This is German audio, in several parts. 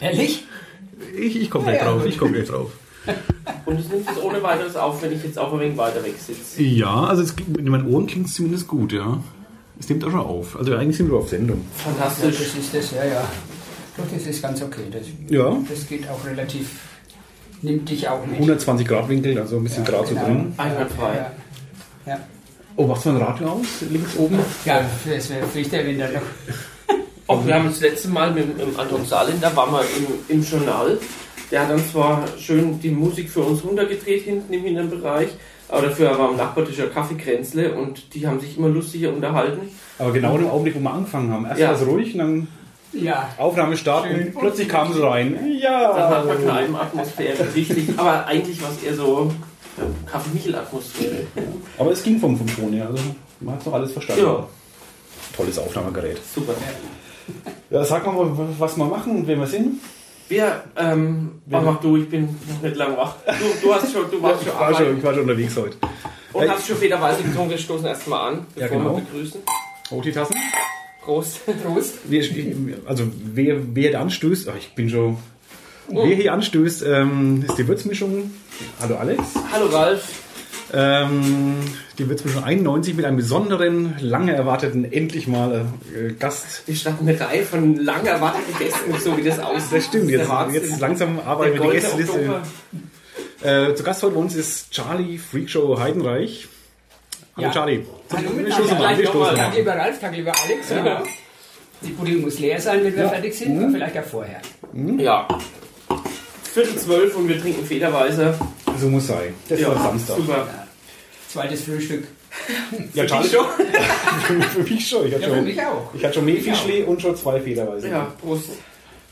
Ehrlich? Ich, ich komme gleich Ja, ja, drauf, ich komme gleich drauf. Und es nimmt es ohne weiteres auf, wenn ich jetzt auch ein wenig weiter weg sitze. Ja, also es, in meinen Ohren klingt es zumindest gut, ja. Es nimmt auch schon auf. Also eigentlich sind wir auf Sendung. Ja, Fantastisch. das ist das, ja, ja. Doch, das ist ganz okay. Das, Ja, das geht auch relativ, nimmt dich auch mit. 120 Grad Winkel, also ein bisschen Ja, so genau. drin. Einwandfrei. Ja. Ja. Oh, machst du ein Radio aus? Links oben? Ja, das wäre Pflicht, wenn dann noch. Auch wir haben das letzte Mal mit, mit dem Anton Saarländer, waren wir im, im Journal. Der hat dann zwar schön die Musik für uns runtergedreht hinten im Innenbereich, aber dafür war am Nachbartisch ein Kaffeekränzle und die haben sich immer lustiger unterhalten. Aber genau im Augenblick, wo wir angefangen haben. Erst Ja. war es ruhig, und dann Ja, Aufnahme starten Schön. und plötzlich kamen sie rein. Da hat man Ja! eine Atmosphäre, richtig. Aber eigentlich war es eher so ja, Kaffee-Michel-Atmosphäre. Aber es ging vom, vom Ton her, also man hat noch alles verstanden. Ja. Tolles Aufnahmegerät. Super. Ja, sag mal, was wir machen und wer wir sind. Wir, ähm, Wir- oh, mach du, ich bin noch nicht lang wach. Du, du, hast schon, du warst schon Ich war schon, ich war schon unterwegs heute. und hast schon federweise getrunken. Wir stoßen erstmal an, Ja, bevor genau. wir begrüßen. Oh, die Tassen? Prost. Prost. Wir, also wer, wer da anstößt, ach, ich bin schon. Wer hier anstößt, ähm, ist die Würzmischung. Hallo Alex. Hallo Ralf. Ähm, die Würzmischung 91 mit einem besonderen, lange erwarteten, endlich mal äh, Gast. Wir starten eine Reihe von lang erwarteten Gästen, so wie das aussieht. Das stimmt, jetzt, Wahnsinn. jetzt langsam Der arbeiten wir die Gästeliste. Äh, zu Gast heute bei uns ist Charlie Freakshow Heidenreich. Hallo Ja. Charlie. Hallo Wir mal an, wir stoßen mal an. lieber Ralf, Tag lieber Alex. Ja. Die Bude muss leer sein, wenn wir Ja. fertig sind, aber vielleicht auch vorher. Ja. Viertel zwölf und wir trinken federweise. So muss sein. Das Ja, war Samstag. super. Zweites Frühstück. Ja, Charlie, schon? für mich schon. Ich hatte Ja, für schon, mich auch. ich hatte schon Mehlfischlee und schon zwei Federweise. Ja, Prost.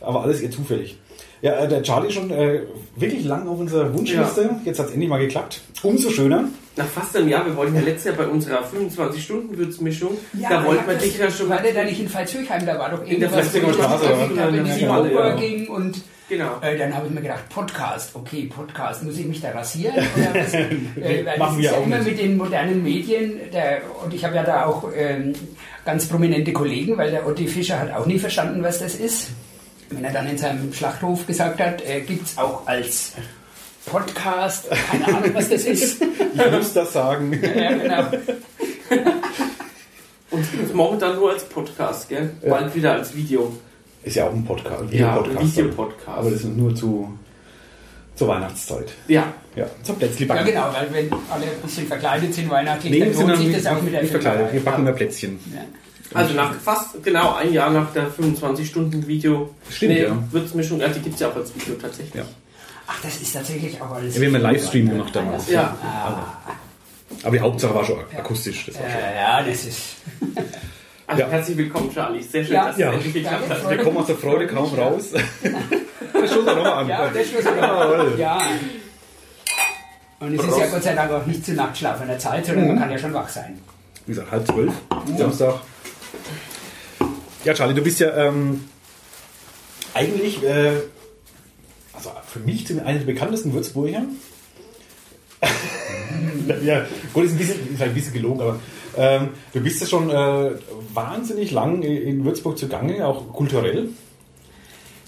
Aber alles eher zufällig. Ja, äh, der Charlie schon äh, wirklich lang auf unserer Wunschliste. Jetzt hat es endlich mal geklappt. Umso schöner. Nach fast einem Jahr, wir wollten ja letztes Jahr bei unserer 25-Stunden-Würzmischung, da ich wollten wir dich ja schon. War der da nicht in Pfalzhöchheim? Da war doch In der irgendwas, Flensburger wo ich Straße, oder? wenn Ja, ja, ja. überging und Genau. äh, dann habe ich mir gedacht, Podcast, okay, Podcast, muss ich mich da rasieren? Oder was? äh, weil das Machen ist wir ja auch immer nicht. mit den modernen Medien, der, und ich habe ja da auch ähm, ganz prominente Kollegen, weil der Otti Fischer hat auch nie verstanden, was das ist. Wenn er dann in seinem Schlachthof gesagt hat, äh, gibt es auch als Podcast, keine Ahnung, was das ist. Ich muss das sagen. ja, genau. Und es gibt momentan nur als Podcast, gell? Bald wieder als Video. Ist ja auch ein Podcast. ein Ja, Videopodcast. Videopodcast. Aber das ist nur zu, zur Weihnachtszeit. Ja. Ja, zum Plätzchen Ja, backen. genau, weil wenn alle ein bisschen verkleidet sind weihnachtlich, Nee, dann sind lohnt sich das auch mit der nicht verkleidet. Wir backen mehr Plätzchen. Ja. Also nach fast genau ein Jahr nach der 25-Stunden-Video. Stimmt, ja. Würzmischung, ja, die gibt es ja auch als Video tatsächlich. Ja. Ach, das ist tatsächlich auch alles. Ja, wir haben einen Livestream gemacht damals. Ja. Aber die Hauptsache war schon akustisch. Das war schon. Ja, das ist. Also Ja. herzlich willkommen, Charlie. Sehr schön, Ja. dass Ja. es endlich geklappt hat. Wir kommen aus der Freude kaum raus. Das stoßen wir nochmal an. Ja, das muss man Jawohl. Ja. Und es ist Prost. ja Gott sei Dank auch nicht zu nachtschlafender Zeit, sondern man kann ja schon wach sein. Wie gesagt, halb zwölf, Samstag. Ja, Charlie, du bist ja ähm, eigentlich, äh, also für mich einer der bekanntesten Würzburger. ja, gut, ist ein bisschen, ist ein bisschen gelogen, aber ähm, du bist ja schon äh, wahnsinnig lang in Würzburg zugange, auch kulturell.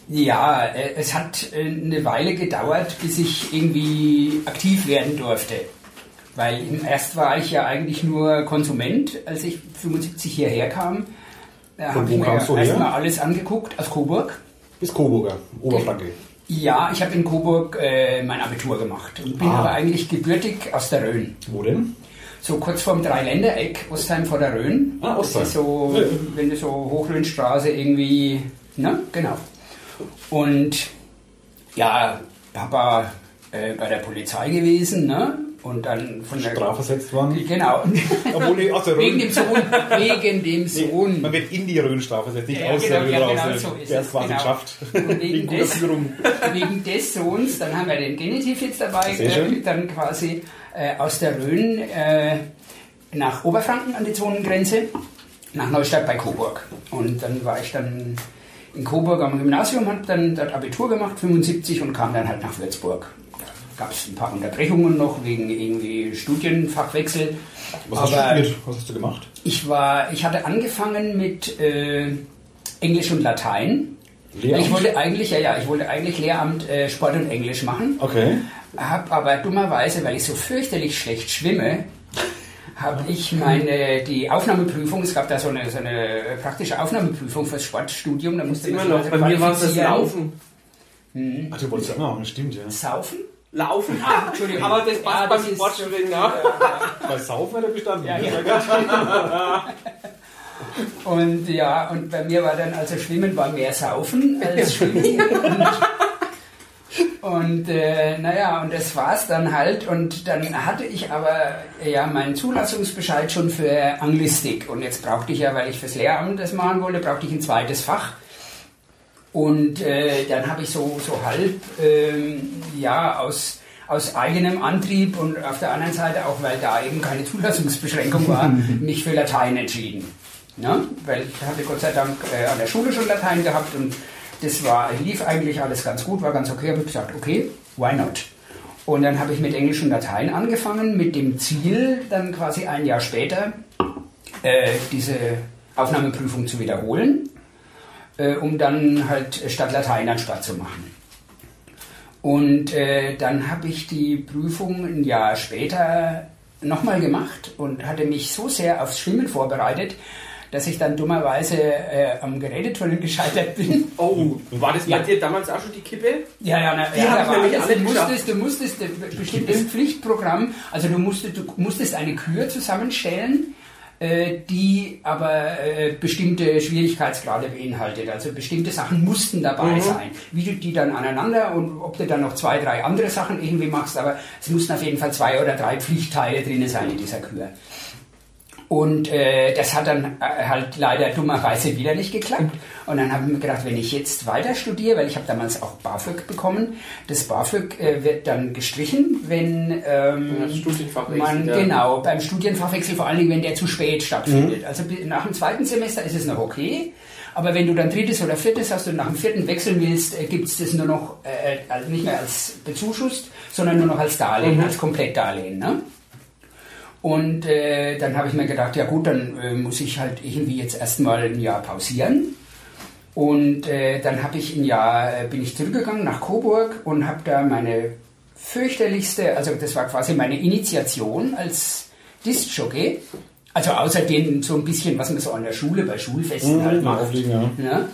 Ja, äh, es hat äh, eine Weile gedauert, bis ich irgendwie aktiv werden durfte. Weil erst war ich ja eigentlich nur Konsument, als ich 75 hierher kam. Da Von habe ich mir erstmal alles angeguckt aus Coburg. Bis Coburger, Oberfranke. Ja, ich habe in Coburg äh, mein Abitur gemacht und bin Ah. aber eigentlich gebürtig aus der Rhön. Wo denn? So kurz vorm Dreiländereck, Ostheim vor der Rhön. Ah, Ostheim. Das ist so, Ja, wenn du so Hochlöhnstraße irgendwie, ne, genau. Und ja, Papa äh, bei der Polizei gewesen, ne? Und dann von der Strafversetzt waren. Genau. Obwohl, nee, aus der Rhön. wegen dem Sohn, wegen dem Sohn. Man wird in die Rhön strafversetzt, nicht Ja, aus genau, der Rhön ja, genau, so ist Der es, quasi genau. geschafft. Und wegen Wegen des- Führung. wegen des Sohns, dann haben wir den Genitiv jetzt dabei, äh, dann quasi äh, aus der Rhön äh, nach Oberfranken an die Zonengrenze, nach Neustadt bei Coburg. Und dann war ich dann in Coburg am Gymnasium, habe dann dort Abitur gemacht, 75 und kam dann halt nach Würzburg. Da gab es ein paar Unterbrechungen noch wegen irgendwie Studienfachwechsel. Was hast du studiert? Was hast du gemacht? Ich war, ich hatte angefangen mit äh, Englisch und Latein Lehramt? Ich wollte eigentlich, ja, ja, ich wollte eigentlich Lehramt äh, Sport und Englisch machen. Okay. Hab aber dummerweise, weil ich so fürchterlich schlecht schwimme, habe ich meine die Aufnahmeprüfung, es gab da so eine, so eine praktische Aufnahmeprüfung fürs Sportstudium, da musste immer noch, bei mir war es das Laufen. Hm. Ach, du wolltest ja, oh, stimmt, ja. Saufen? Laufen? Ah, Entschuldigung. Aber das passt ja, beim Sportstudium, ja. Bei Saufen hat er bestanden. Ja, ja. und ja, und bei mir war dann, also Schwimmen war mehr Saufen als Schwimmen. Und äh, naja, und das war's dann halt. Und dann hatte ich aber ja meinen Zulassungsbescheid schon für Anglistik. Und jetzt brauchte ich ja, weil ich fürs Lehramt das machen wollte, brauchte ich ein zweites Fach. Und äh, dann habe ich so, so halb, ähm, ja, aus, aus eigenem Antrieb und auf der anderen Seite auch, weil da eben keine Zulassungsbeschränkung war, mich für Latein entschieden. Ne? Weil ich hatte Gott sei Dank äh, an der Schule schon Latein gehabt und das war, lief eigentlich alles ganz gut, war ganz okay. Habe ich gesagt, okay, why not? Und dann habe ich mit Englisch und Latein angefangen, mit dem Ziel, dann quasi ein Jahr später äh, diese Aufnahmeprüfung zu wiederholen, äh, um dann halt statt Latein Sport zu machen. Und äh, dann habe ich die Prüfung ein Jahr später nochmal gemacht und hatte mich so sehr aufs Schwimmen vorbereitet, dass ich dann dummerweise äh, am Gerätetunnel gescheitert bin. Oh, war das bei dir damals auch schon die Kippe? Ja, ja, na, die ja, habe ich nämlich alle du musstest, du musstest ein bestimmtes Pflichtprogramm, also du musstest, du musstest eine Kür zusammenstellen, äh, die aber äh, bestimmte Schwierigkeitsgrade beinhaltet. Also bestimmte Sachen mussten dabei mhm. sein. Wie du die dann aneinander und ob du dann noch zwei, drei andere Sachen irgendwie machst, aber es mussten auf jeden Fall zwei oder drei Pflichtteile drin sein in dieser Kür. Und äh, das hat dann äh, halt leider dummerweise wieder nicht geklappt. Und dann habe ich mir gedacht, wenn ich jetzt weiter studiere, weil ich habe damals auch BAföG bekommen, das BAföG äh, wird dann gestrichen, wenn ähm, man ja. genau beim Studienfachwechsel vor allen Dingen, wenn der zu spät stattfindet. Mhm. Also nach dem zweiten Semester ist es noch okay. Aber wenn du dann drittes oder viertes hast und nach dem vierten wechseln willst, äh, gibt es das nur noch äh, also nicht mehr als bezuschusst, sondern nur noch als Darlehen, mhm. als Komplettdarlehen. Ne? Und äh, dann habe ich mir gedacht, ja gut, dann äh, muss ich halt irgendwie jetzt erstmal ein Jahr pausieren. Und äh, dann habe ich ein Jahr, äh, bin ich zurückgegangen nach Coburg und habe da meine fürchterlichste, also das war quasi meine Initiation als Disc-Jockey. Also außer den so ein bisschen, was man so an der Schule bei Schulfesten mhm, halt macht. Ja. Ja.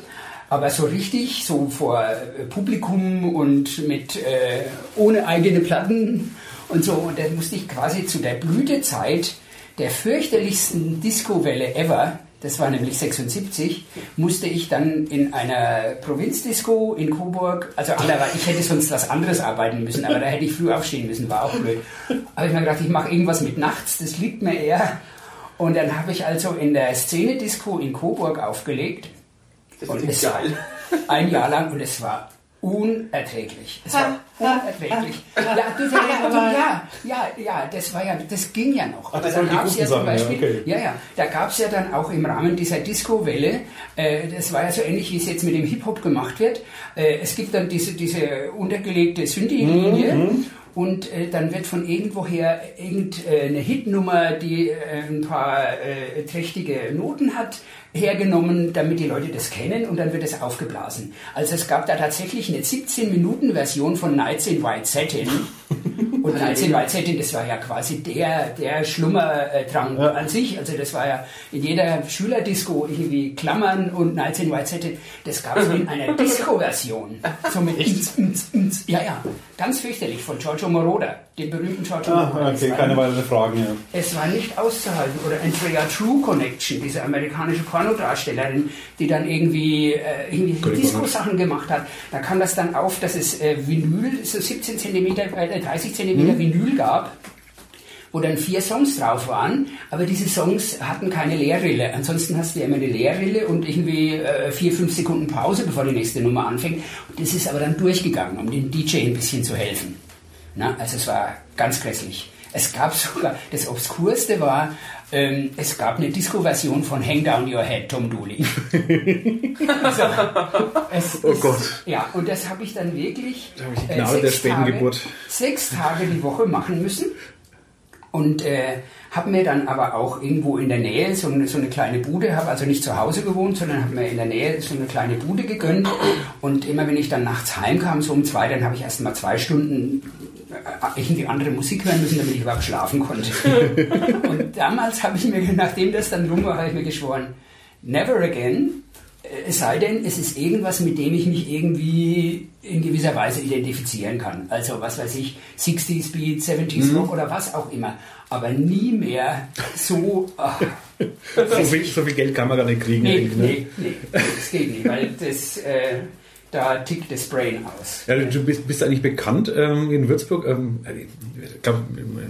Aber so richtig, so vor äh, Publikum und mit äh, ohne eigene Platten und so. Und dann musste ich quasi zu der Blütezeit der fürchterlichsten Disco-Welle ever, das war nämlich 76, musste ich dann in einer Provinzdisco in Coburg, also ich hätte sonst was anderes arbeiten müssen, aber da hätte ich früh aufstehen müssen, war auch blöd. Aber ich mir gedacht, ich mache irgendwas mit nachts, das liegt mir eher. Und dann habe ich also in der Szene-Disco in Coburg aufgelegt. Das und ist geil. Ein Jahr lang und es war unerträglich. Es war unerträglich. Ja, ja, ja, ja, das war ja, das ging ja noch. Ach, das da gab es ja zum Beispiel, ja, okay. ja, ja, da gab es ja dann auch im Rahmen dieser Disco-Welle, äh, das war ja so ähnlich, wie es jetzt mit dem Hip-Hop gemacht wird. Äh, es gibt dann diese, diese untergelegte Synthi-Linie. Mhm. Und äh, dann wird von irgendwoher irgendeine Hitnummer, die äh, ein paar äh, trächtige Noten hat, hergenommen, damit die Leute das kennen und dann wird es aufgeblasen. Also es gab da tatsächlich eine 17-Minuten-Version von Nights in White Satin. Und Nights in White Satin, das war ja quasi der, der Schlummertrank ja. an sich. Also das war ja in jeder Schülerdisco irgendwie Klammern und Nights in White Satin. Das gab es in einer Disco-Version. So mit ins, ins, ins, ja, ja, ganz fürchterlich von Giorgio Moroder, dem berühmten Giorgio ah. Okay, keine weiteren Fragen, ja. Es war nicht auszuhalten. Oder Andrea True Connection, diese amerikanische Porn Pornodarstellerin, die dann irgendwie, äh, irgendwie Disco-Sachen gemacht hat. Da kam das dann auf, dass es äh, Vinyl, so 17 cm, äh, 30 cm mhm. Vinyl gab wo dann vier Songs drauf waren, aber diese Songs hatten keine Leerrille. Ansonsten hast du ja immer eine Leerrille und irgendwie äh, vier, fünf Sekunden Pause, bevor die nächste Nummer anfängt. Und das ist aber dann durchgegangen, um dem DJ ein bisschen zu helfen. Na, also es war ganz grässlich. Es gab sogar, das Obskurste war, ähm, es gab eine Disco-Version von Hang Down Your Head, Tom Dooley. also, oh ist, Gott. Ja, und das habe ich dann wirklich da ich äh, sechs, der Tage, sechs Tage die Woche machen müssen. Und äh, habe mir dann aber auch irgendwo in der Nähe so eine, so eine kleine Bude, habe also nicht zu Hause gewohnt, sondern habe mir in der Nähe so eine kleine Bude gegönnt. Und immer wenn ich dann nachts heimkam, so um zwei, dann habe ich erst mal zwei Stunden irgendwie andere Musik hören müssen, damit ich überhaupt schlafen konnte. und damals habe ich mir, nachdem das dann rum war, habe ich mir geschworen, never again es sei denn, es ist irgendwas, mit dem ich mich irgendwie in gewisser Weise identifizieren kann. Also was weiß ich, 60s Beat, 70s mhm. Rock oder was auch immer. Aber nie mehr so. Ach, so, viel, so, viel, Geld kann man gar nicht kriegen. Nee, ne? nee, nee, das geht nicht, weil das. Äh, da tickt das Brain aus. Ja, du bist, bist eigentlich bekannt ähm, in Würzburg. Ähm, ich glaub,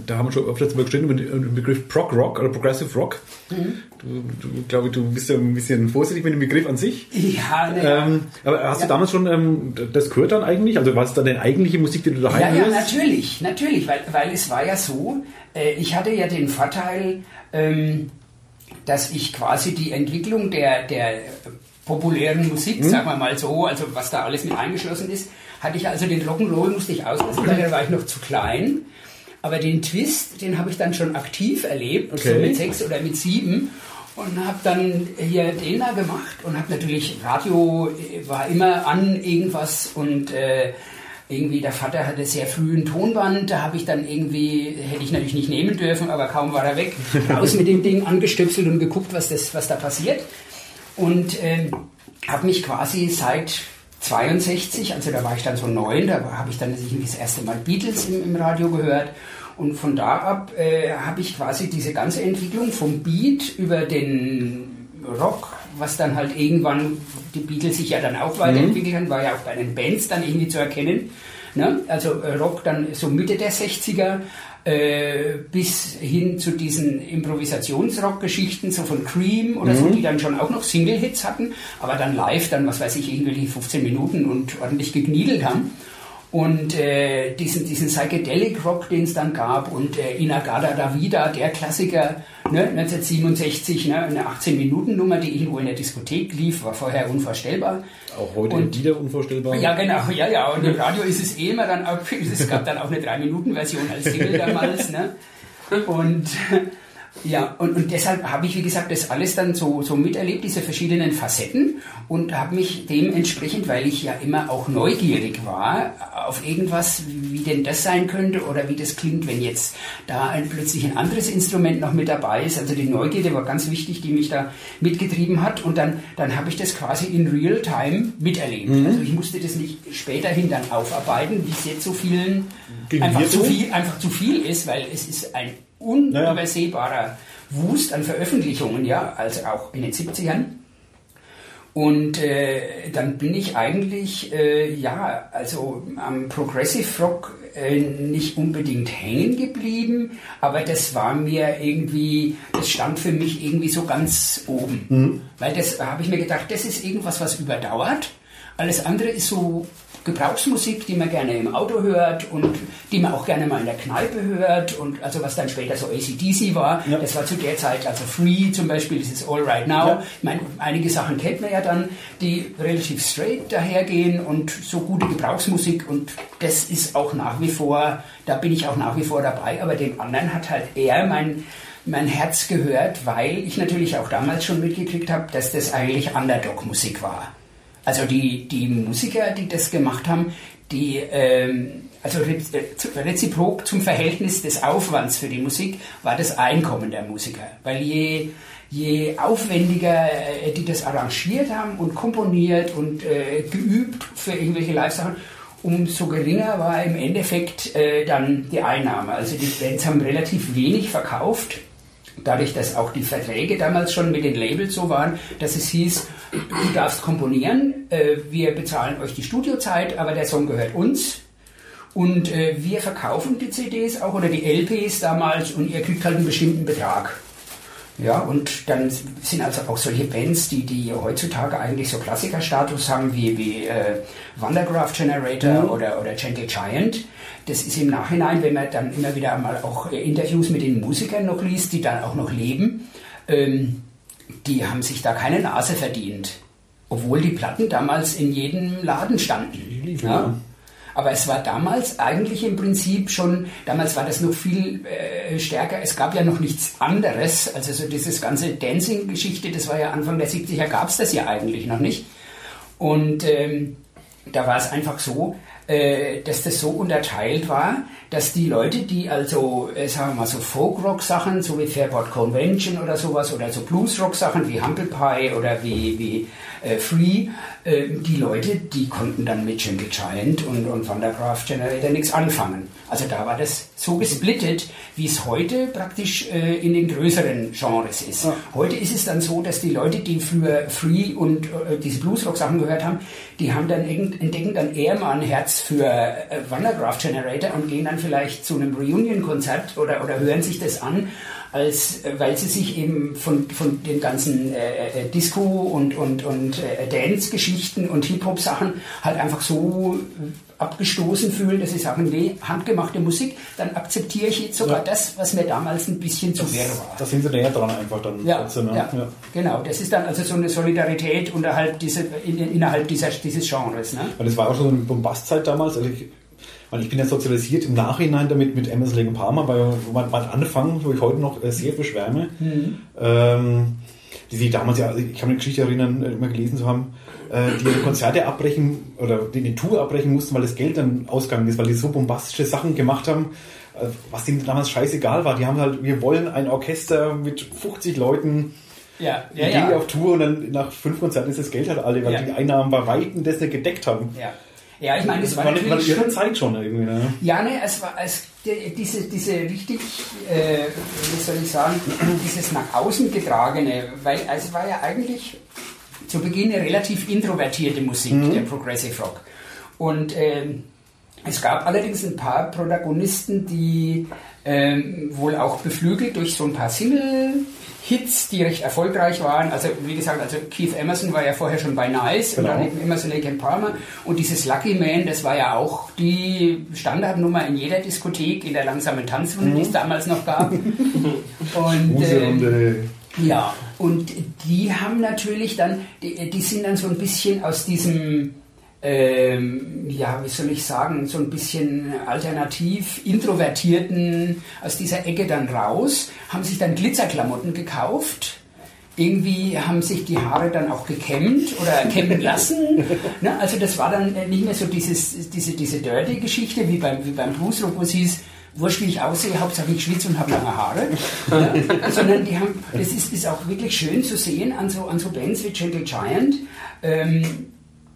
da haben wir schon öfters mal gesprochen über den Begriff Prog Rock oder Progressive Rock. Mhm. Du, du glaube du bist ja ein bisschen vorsichtig mit dem Begriff an sich. Ja, ne, ähm, Aber hast ja. du damals schon ähm, das gehört dann eigentlich? Also war es dann deine eigentliche Musik, die du daheim ja, hörst? Ja, natürlich, natürlich, weil, weil es war ja so, äh, ich hatte ja den Vorteil, ähm, dass ich quasi die Entwicklung der, der populären Musik, hm? sagen wir mal so, also was da alles mit eingeschlossen ist, hatte ich also den Rock'n'Roll musste ich auslassen, weil da war ich noch zu klein. Aber den Twist, den habe ich dann schon aktiv erlebt, okay. so mit sechs oder mit sieben. Und habe dann hier den da gemacht und habe natürlich, Radio äh, war immer an irgendwas und äh, irgendwie der Vater hatte sehr früh ein Tonband, da habe ich dann irgendwie, hätte ich natürlich nicht nehmen dürfen, aber kaum war er weg, raus mit dem Ding angestöpselt und geguckt, was, das, was da passiert und ähm, habe mich quasi seit 62, also da war ich dann so neun, da habe ich dann das erste Mal Beatles im, im Radio gehört und von da ab äh, habe ich quasi diese ganze Entwicklung vom Beat über den Rock, was dann halt irgendwann die Beatles sich ja dann auch weiterentwickelt mhm. haben, war ja auch bei den Bands dann irgendwie zu erkennen. Ne? Also äh, Rock dann so Mitte der 60er, äh, bis hin zu diesen Improvisationsrock-Geschichten, so von Cream oder mhm. so, die dann schon auch noch Single-Hits hatten, aber dann live, dann, was weiß ich, irgendwie 15 Minuten und ordentlich gegniedelt haben. Und äh, diesen, diesen Psychedelic Rock, den es dann gab, und äh, Inagada Davida, der Klassiker, ne, 1967, ne, eine 18-Minuten-Nummer, die irgendwo in der Diskothek lief, war vorher unvorstellbar. Auch heute und, wieder unvorstellbar. Ja, genau, ja, ja. Und im Radio ist es eh immer dann auch, es gab dann auch eine 3-Minuten-Version als Single damals, ne? Und ja, und, und deshalb habe ich, wie gesagt, das alles dann so, so miterlebt, diese verschiedenen Facetten und habe mich dementsprechend, weil ich ja immer auch neugierig war, auf irgendwas, wie denn das sein könnte oder wie das klingt, wenn jetzt da ein, plötzlich ein anderes Instrument noch mit dabei ist. Also die Neugierde war ganz wichtig, die mich da mitgetrieben hat und dann, dann habe ich das quasi in real time miterlebt. Mhm. Also ich musste das nicht späterhin dann aufarbeiten, wie es jetzt so vielen einfach zu, viel, einfach zu viel ist, weil es ist ein unübersehbarer Wust an Veröffentlichungen, ja, also auch in den 70ern. Und äh, dann bin ich eigentlich, äh, ja, also am Progressive Rock äh, nicht unbedingt hängen geblieben, aber das war mir irgendwie, das stand für mich irgendwie so ganz oben. Mhm. Weil das habe ich mir gedacht, das ist irgendwas, was überdauert. Alles andere ist so Gebrauchsmusik, die man gerne im Auto hört und die man auch gerne mal in der Kneipe hört und also was dann später so ACDC war, ja. das war zu der Zeit, also Free zum Beispiel, das ist All Right Now. Ja. Ich meine, einige Sachen kennt man ja dann, die relativ straight dahergehen und so gute Gebrauchsmusik und das ist auch nach wie vor, da bin ich auch nach wie vor dabei, aber dem anderen hat halt eher mein mein Herz gehört, weil ich natürlich auch damals schon mitgekriegt habe, dass das eigentlich Underdog-Musik war. Also die, die Musiker, die das gemacht haben, die, ähm, also reziprok zum Verhältnis des Aufwands für die Musik war das Einkommen der Musiker. Weil je, je aufwendiger äh, die das arrangiert haben und komponiert und äh, geübt für irgendwelche Live-Sachen, umso geringer war im Endeffekt äh, dann die Einnahme. Also die Bands haben relativ wenig verkauft dadurch, dass auch die Verträge damals schon mit den Labels so waren, dass es hieß, du darfst komponieren, äh, wir bezahlen euch die Studiozeit, aber der Song gehört uns. Und äh, wir verkaufen die CDs auch oder die LPs damals und ihr kriegt halt einen bestimmten Betrag. Ja, und dann sind also auch solche Bands, die, die heutzutage eigentlich so Klassikerstatus haben, wie, wie äh, Wondergraph Generator mhm. oder, oder Gentle Giant. Das ist im Nachhinein, wenn man dann immer wieder einmal auch äh, Interviews mit den Musikern noch liest, die dann auch noch leben, ähm, die haben sich da keine Nase verdient. Obwohl die Platten damals in jedem Laden standen. Ja? Aber es war damals eigentlich im Prinzip schon, damals war das noch viel äh, stärker. Es gab ja noch nichts anderes. Also so dieses ganze Dancing-Geschichte, das war ja Anfang der 70er, gab es das ja eigentlich noch nicht. Und ähm, da war es einfach so, äh, dass das so unterteilt war, dass die Leute, die also, äh, sagen wir mal, so Folk-Rock-Sachen, so wie Fairport Convention oder sowas, oder so Blues-Rock-Sachen wie Humble Pie oder wie, wie äh, Free, äh, die Leute, die konnten dann mit Jungle Giant und, und Van der Graaf Generator nichts anfangen. Also da war das so gesplittet, wie es heute praktisch äh, in den größeren Genres ist. Ja. Heute ist es dann so, dass die Leute, die früher Free und äh, diese Bluesrock-Sachen gehört haben, die haben dann entdecken dann eher mal ein Herz für äh, Wandercraft Generator und gehen dann vielleicht zu einem Reunion-Konzert oder, oder hören sich das an als äh, weil sie sich eben von, von den ganzen äh, äh, Disco und, und, und äh, Dance-Geschichten und Hip-Hop-Sachen halt einfach so abgestoßen fühlen, dass sie sagen, nee, handgemachte Musik, dann akzeptiere ich jetzt sogar ja. das, was mir damals ein bisschen zu wirr war. Da sind sie näher dran einfach dann. Ja, trotzdem, ja. ja, genau. Das ist dann also so eine Solidarität unterhalb diese, in, innerhalb dieser, dieses Genres. Ne? Weil das war auch schon so eine Bombastzeit damals. Also ich, weil ich bin ja sozialisiert im Nachhinein damit mit Emerson Lake Palmer, weil man, man anfangen, wo ich heute noch äh, sehr beschwärme. Mhm. Ähm, die sie damals ja, ich kann mich eine Geschichte erinnern, äh, immer gelesen zu haben, äh, die ihre Konzerte abbrechen oder die eine Tour abbrechen mussten, weil das Geld dann ausgegangen ist, weil die so bombastische Sachen gemacht haben, was denen damals scheißegal war. Die haben halt, wir wollen ein Orchester mit 50 Leuten, ja, ja, gehen ja. auf Tour und dann nach fünf Konzerten ist das Geld halt alle, weil ja. die Einnahmen bei Weitem das nicht gedeckt haben. Ja. Ja, ich meine, das, war, war natürlich ihre Zeit schon irgendwie. Ne? Ja, ne, es war es, diese, diese richtig, äh, wie soll ich sagen, dieses nach außen getragene, weil es war ja eigentlich zu Beginn eine relativ introvertierte Musik, mhm. der Progressive Rock. Und ähm, es gab allerdings ein paar Protagonisten, die ähm, wohl auch beflügelt durch so ein paar Single Hits, die recht erfolgreich waren. Also wie gesagt, also Keith Emerson war ja vorher schon bei Nice genau. und dann eben Emerson Lake and Palmer und dieses Lucky Man, das war ja auch die Standardnummer in jeder Diskothek in der langsamen Tanzrunde, mhm. die es damals noch gab. und äh, ja, und die haben natürlich dann, die, die sind dann so ein bisschen aus diesem ähm, ja, wie soll ich sagen, so ein bisschen alternativ introvertierten aus dieser Ecke dann raus, haben sich dann Glitzerklamotten gekauft. Irgendwie haben sich die Haare dann auch gekämmt oder kämmen lassen. ne? Also das war dann nicht mehr so dieses, diese, diese Dirty-Geschichte wie beim, wie beim Bluesrock, wo es hieß, wurscht wie ich aussehe, Hauptsache ich schwitze und habe lange Haare. ja? Sondern die haben, das ist, ist auch wirklich schön zu sehen an so, an so Bands wie Gentle Giant. Ähm,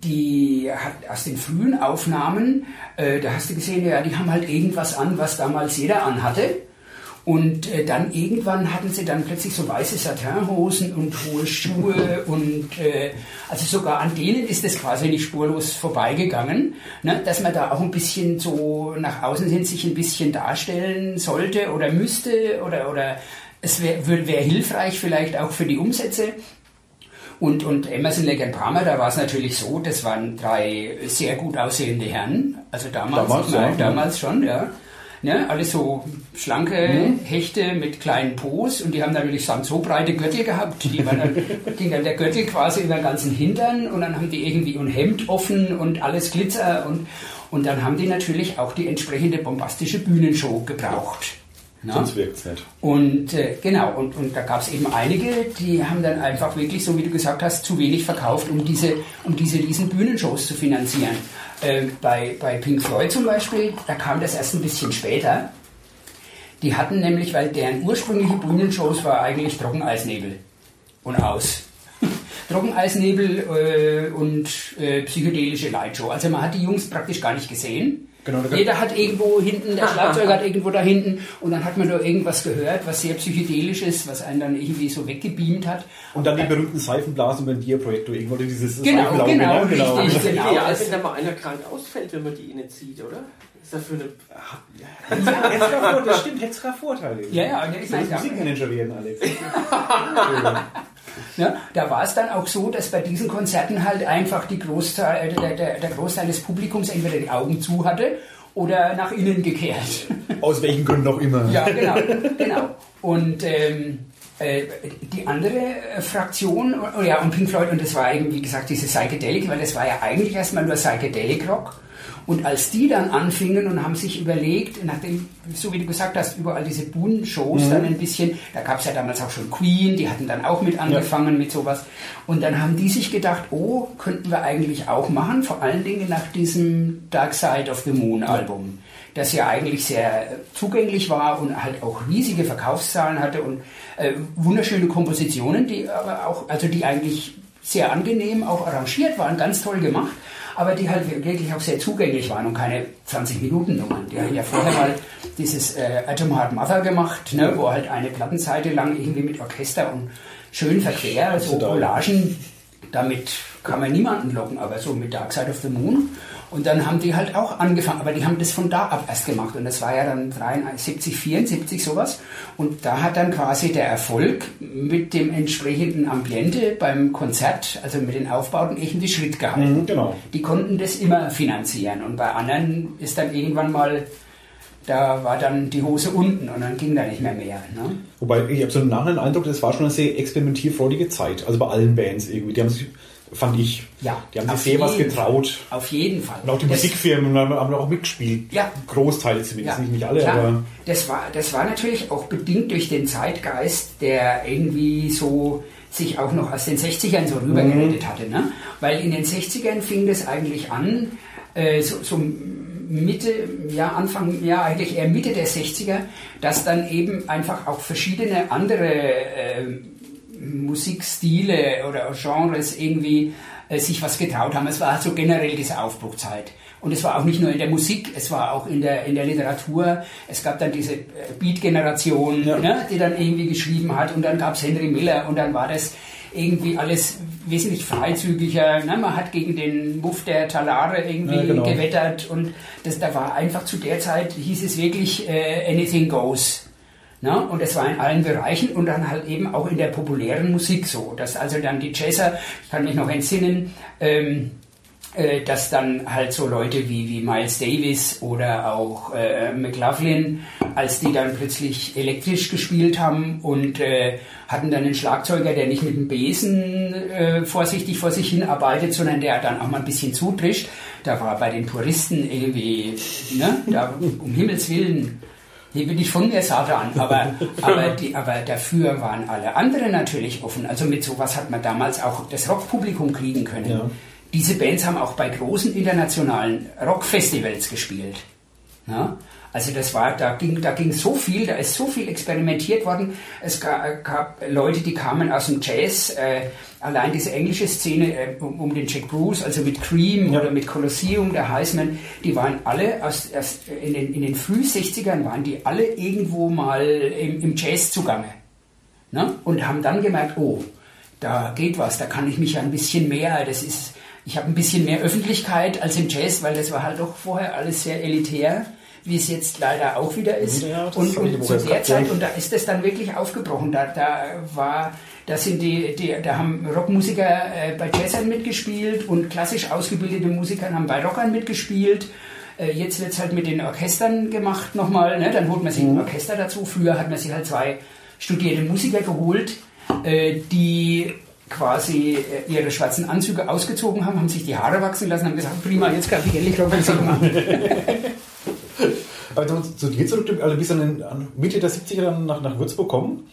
die hat aus den frühen Aufnahmen, äh, da hast du gesehen, ja, die haben halt irgendwas an, was damals jeder anhatte. Und äh, dann irgendwann hatten sie dann plötzlich so weiße Satinhosen und hohe Schuhe und äh, also sogar an denen ist es quasi nicht spurlos vorbeigegangen, ne? dass man da auch ein bisschen so nach außen hin sich ein bisschen darstellen sollte oder müsste oder, oder es wäre wär hilfreich vielleicht auch für die Umsätze. Und, und Emerson, Lake and Palmer, da war es natürlich so, das waren drei sehr gut aussehende Herren. Also damals, damals, ja, damals schon, ja. Ne, alles so schlanke mhm. Hechte mit kleinen Po's und die haben natürlich so breite Gürtel gehabt. Die waren dann, ging dann der Gürtel quasi über den ganzen Hintern und dann haben die irgendwie ein Hemd offen und alles Glitzer und, und dann haben die natürlich auch die entsprechende bombastische Bühnenshow gebraucht. Na? Sonst wirkt es nicht. Und äh, genau, und, und da gab es eben einige, die haben dann einfach wirklich, so wie du gesagt hast, zu wenig verkauft, um diese, um diese riesen Bühnenshows zu finanzieren. Äh, bei, bei Pink Floyd zum Beispiel, da kam das erst ein bisschen später. Die hatten nämlich, weil deren ursprüngliche Bühnenshows war eigentlich Trockeneisnebel und aus. Trockeneisnebel äh, und äh, psychedelische Lightshow. Also man hat die Jungs praktisch gar nicht gesehen. Genau, Jeder hat irgendwo hinten, der Schlagzeuger hat irgendwo da hinten und dann hat man da irgendwas gehört, was sehr psychedelisch ist, was einen dann irgendwie so weggebeamt hat. Und dann die berühmten Seifenblasen beim Dia-Projektor, irgendwo dieses genau, genau, genau, genau, richtig, genau. Ja, als wenn da mal einer krank ausfällt, wenn man die innen zieht, oder? Ist das für eine... Ja, ja das stimmt, hätte sogar Vorteile. Ja, ja. Und ich meine, Musikmanager werden, Alex. Ja, da war es dann auch so, dass bei diesen Konzerten halt einfach die Großteil, der, der, der Großteil des Publikums entweder die Augen zu hatte oder nach innen gekehrt. Aus welchen Gründen auch immer. Ja, genau. genau. Und ähm, äh, die andere Fraktion, oh ja, und Pink Floyd, und das war eben, wie gesagt, diese Psychedelic, weil das war ja eigentlich erstmal nur Psychedelic Rock. Und als die dann anfingen und haben sich überlegt, nachdem, so wie du gesagt hast, überall diese Buhnen-Shows mhm. dann ein bisschen, da gab es ja damals auch schon Queen, die hatten dann auch mit angefangen ja. mit sowas. Und dann haben die sich gedacht, oh, könnten wir eigentlich auch machen, vor allen Dingen nach diesem Dark Side of the Moon Album. Das ja eigentlich sehr zugänglich war und halt auch riesige Verkaufszahlen hatte und äh, wunderschöne Kompositionen, die aber auch, also die eigentlich sehr angenehm auch arrangiert waren, ganz toll gemacht aber die halt wirklich auch sehr zugänglich waren und keine 20-Minuten-Nummern. Die haben ja vorher mal dieses äh, Atom Heart Mother gemacht, ne, wo halt eine Plattenseite lang irgendwie mit Orchester und schön verquer, so Collagen, damit kann man niemanden locken, aber so mit Dark Side of the Moon und dann haben die halt auch angefangen, aber die haben das von da ab erst gemacht. Und das war ja dann 73, 74 sowas. Und da hat dann quasi der Erfolg mit dem entsprechenden Ambiente beim Konzert, also mit den Aufbauten, echt einen Schritt gehalten. Mhm, genau. Die konnten das immer finanzieren. Und bei anderen ist dann irgendwann mal da war dann die Hose unten und dann ging da nicht mehr mehr. Ne? Wobei, ich habe so einen nachhinein Eindruck, das war schon eine sehr experimentierfreudige Zeit. Also bei allen Bands irgendwie. Die haben sich fand ich. Ja, die haben sich sehr was getraut. Auf jeden Fall. Und auch die das, Musikfirmen haben auch mitgespielt. Ja. Großteile zumindest, ja, nicht, nicht alle, klar. aber. Das war, das war natürlich auch bedingt durch den Zeitgeist, der irgendwie so sich auch noch aus den 60ern so rübergeredet mhm. hatte. Ne? Weil in den 60ern fing das eigentlich an, äh, so, so Mitte, ja, Anfang, ja, eigentlich eher Mitte der 60er, dass dann eben einfach auch verschiedene andere äh, Musikstile oder Genres irgendwie äh, sich was getraut haben. Es war so generell diese Aufbruchzeit. Und es war auch nicht nur in der Musik, es war auch in der, in der Literatur. Es gab dann diese äh, Beat-Generation, ja. ne, die dann irgendwie geschrieben hat. Und dann gab es Henry Miller und dann war das irgendwie alles wesentlich freizügiger. Ne? Man hat gegen den Muff der Talare irgendwie ja, genau. gewettert. Und das, da war einfach zu der Zeit, hieß es wirklich äh, Anything Goes. Ne? Und es war in allen Bereichen und dann halt eben auch in der populären Musik so, dass also dann die Jazzer, ich kann mich noch entsinnen, ähm, äh, dass dann halt so Leute wie, wie Miles Davis oder auch äh, McLaughlin, als die dann plötzlich elektrisch gespielt haben und äh, hatten dann einen Schlagzeuger, der nicht mit dem Besen äh, vorsichtig vor sich hin arbeitet, sondern der dann auch mal ein bisschen zutrischt. Da war bei den Puristen irgendwie, ne, da, um Himmels Willen, hier bin ich von mir Satan, aber, aber, die, aber dafür waren alle anderen natürlich offen. Also mit sowas hat man damals auch das Rockpublikum kriegen können. Ja. Diese Bands haben auch bei großen internationalen Rockfestivals gespielt. Ja? Also das war, da ging, da ging so viel, da ist so viel experimentiert worden. Es gab, Leute, die kamen aus dem Jazz, äh, allein diese englische Szene äh, um, um, den Jack Bruce, also mit Cream ja. oder mit Colosseum, der Heisman, die waren alle aus, aus in, den, in den früh 60ern waren die alle irgendwo mal im, im Jazz zugange. Ne? Und haben dann gemerkt, oh, da geht was, da kann ich mich ja ein bisschen mehr, das ist, ich habe ein bisschen mehr Öffentlichkeit als im Jazz, weil das war halt doch vorher alles sehr elitär wie es jetzt leider auch wieder ist. Ja, und, und zu der Zeit, und da ist es dann wirklich aufgebrochen. Da, da war, da sind die, die da haben Rockmusiker äh, bei Jazzern mitgespielt und klassisch ausgebildete Musiker haben bei Rockern mitgespielt. Äh, jetzt wird es halt mit den Orchestern gemacht nochmal. Ne? Dann holt man sich mhm. ein Orchester dazu. Früher hat man sich halt zwei studierte Musiker geholt, äh, die quasi äh, ihre schwarzen Anzüge ausgezogen haben, haben sich die Haare wachsen lassen, haben gesagt, prima, jetzt kann ich endlich Rockmusik machen. Aber zu dir zurück, also bist du dann Mitte der 70er dann nach, nach Würzburg kommen?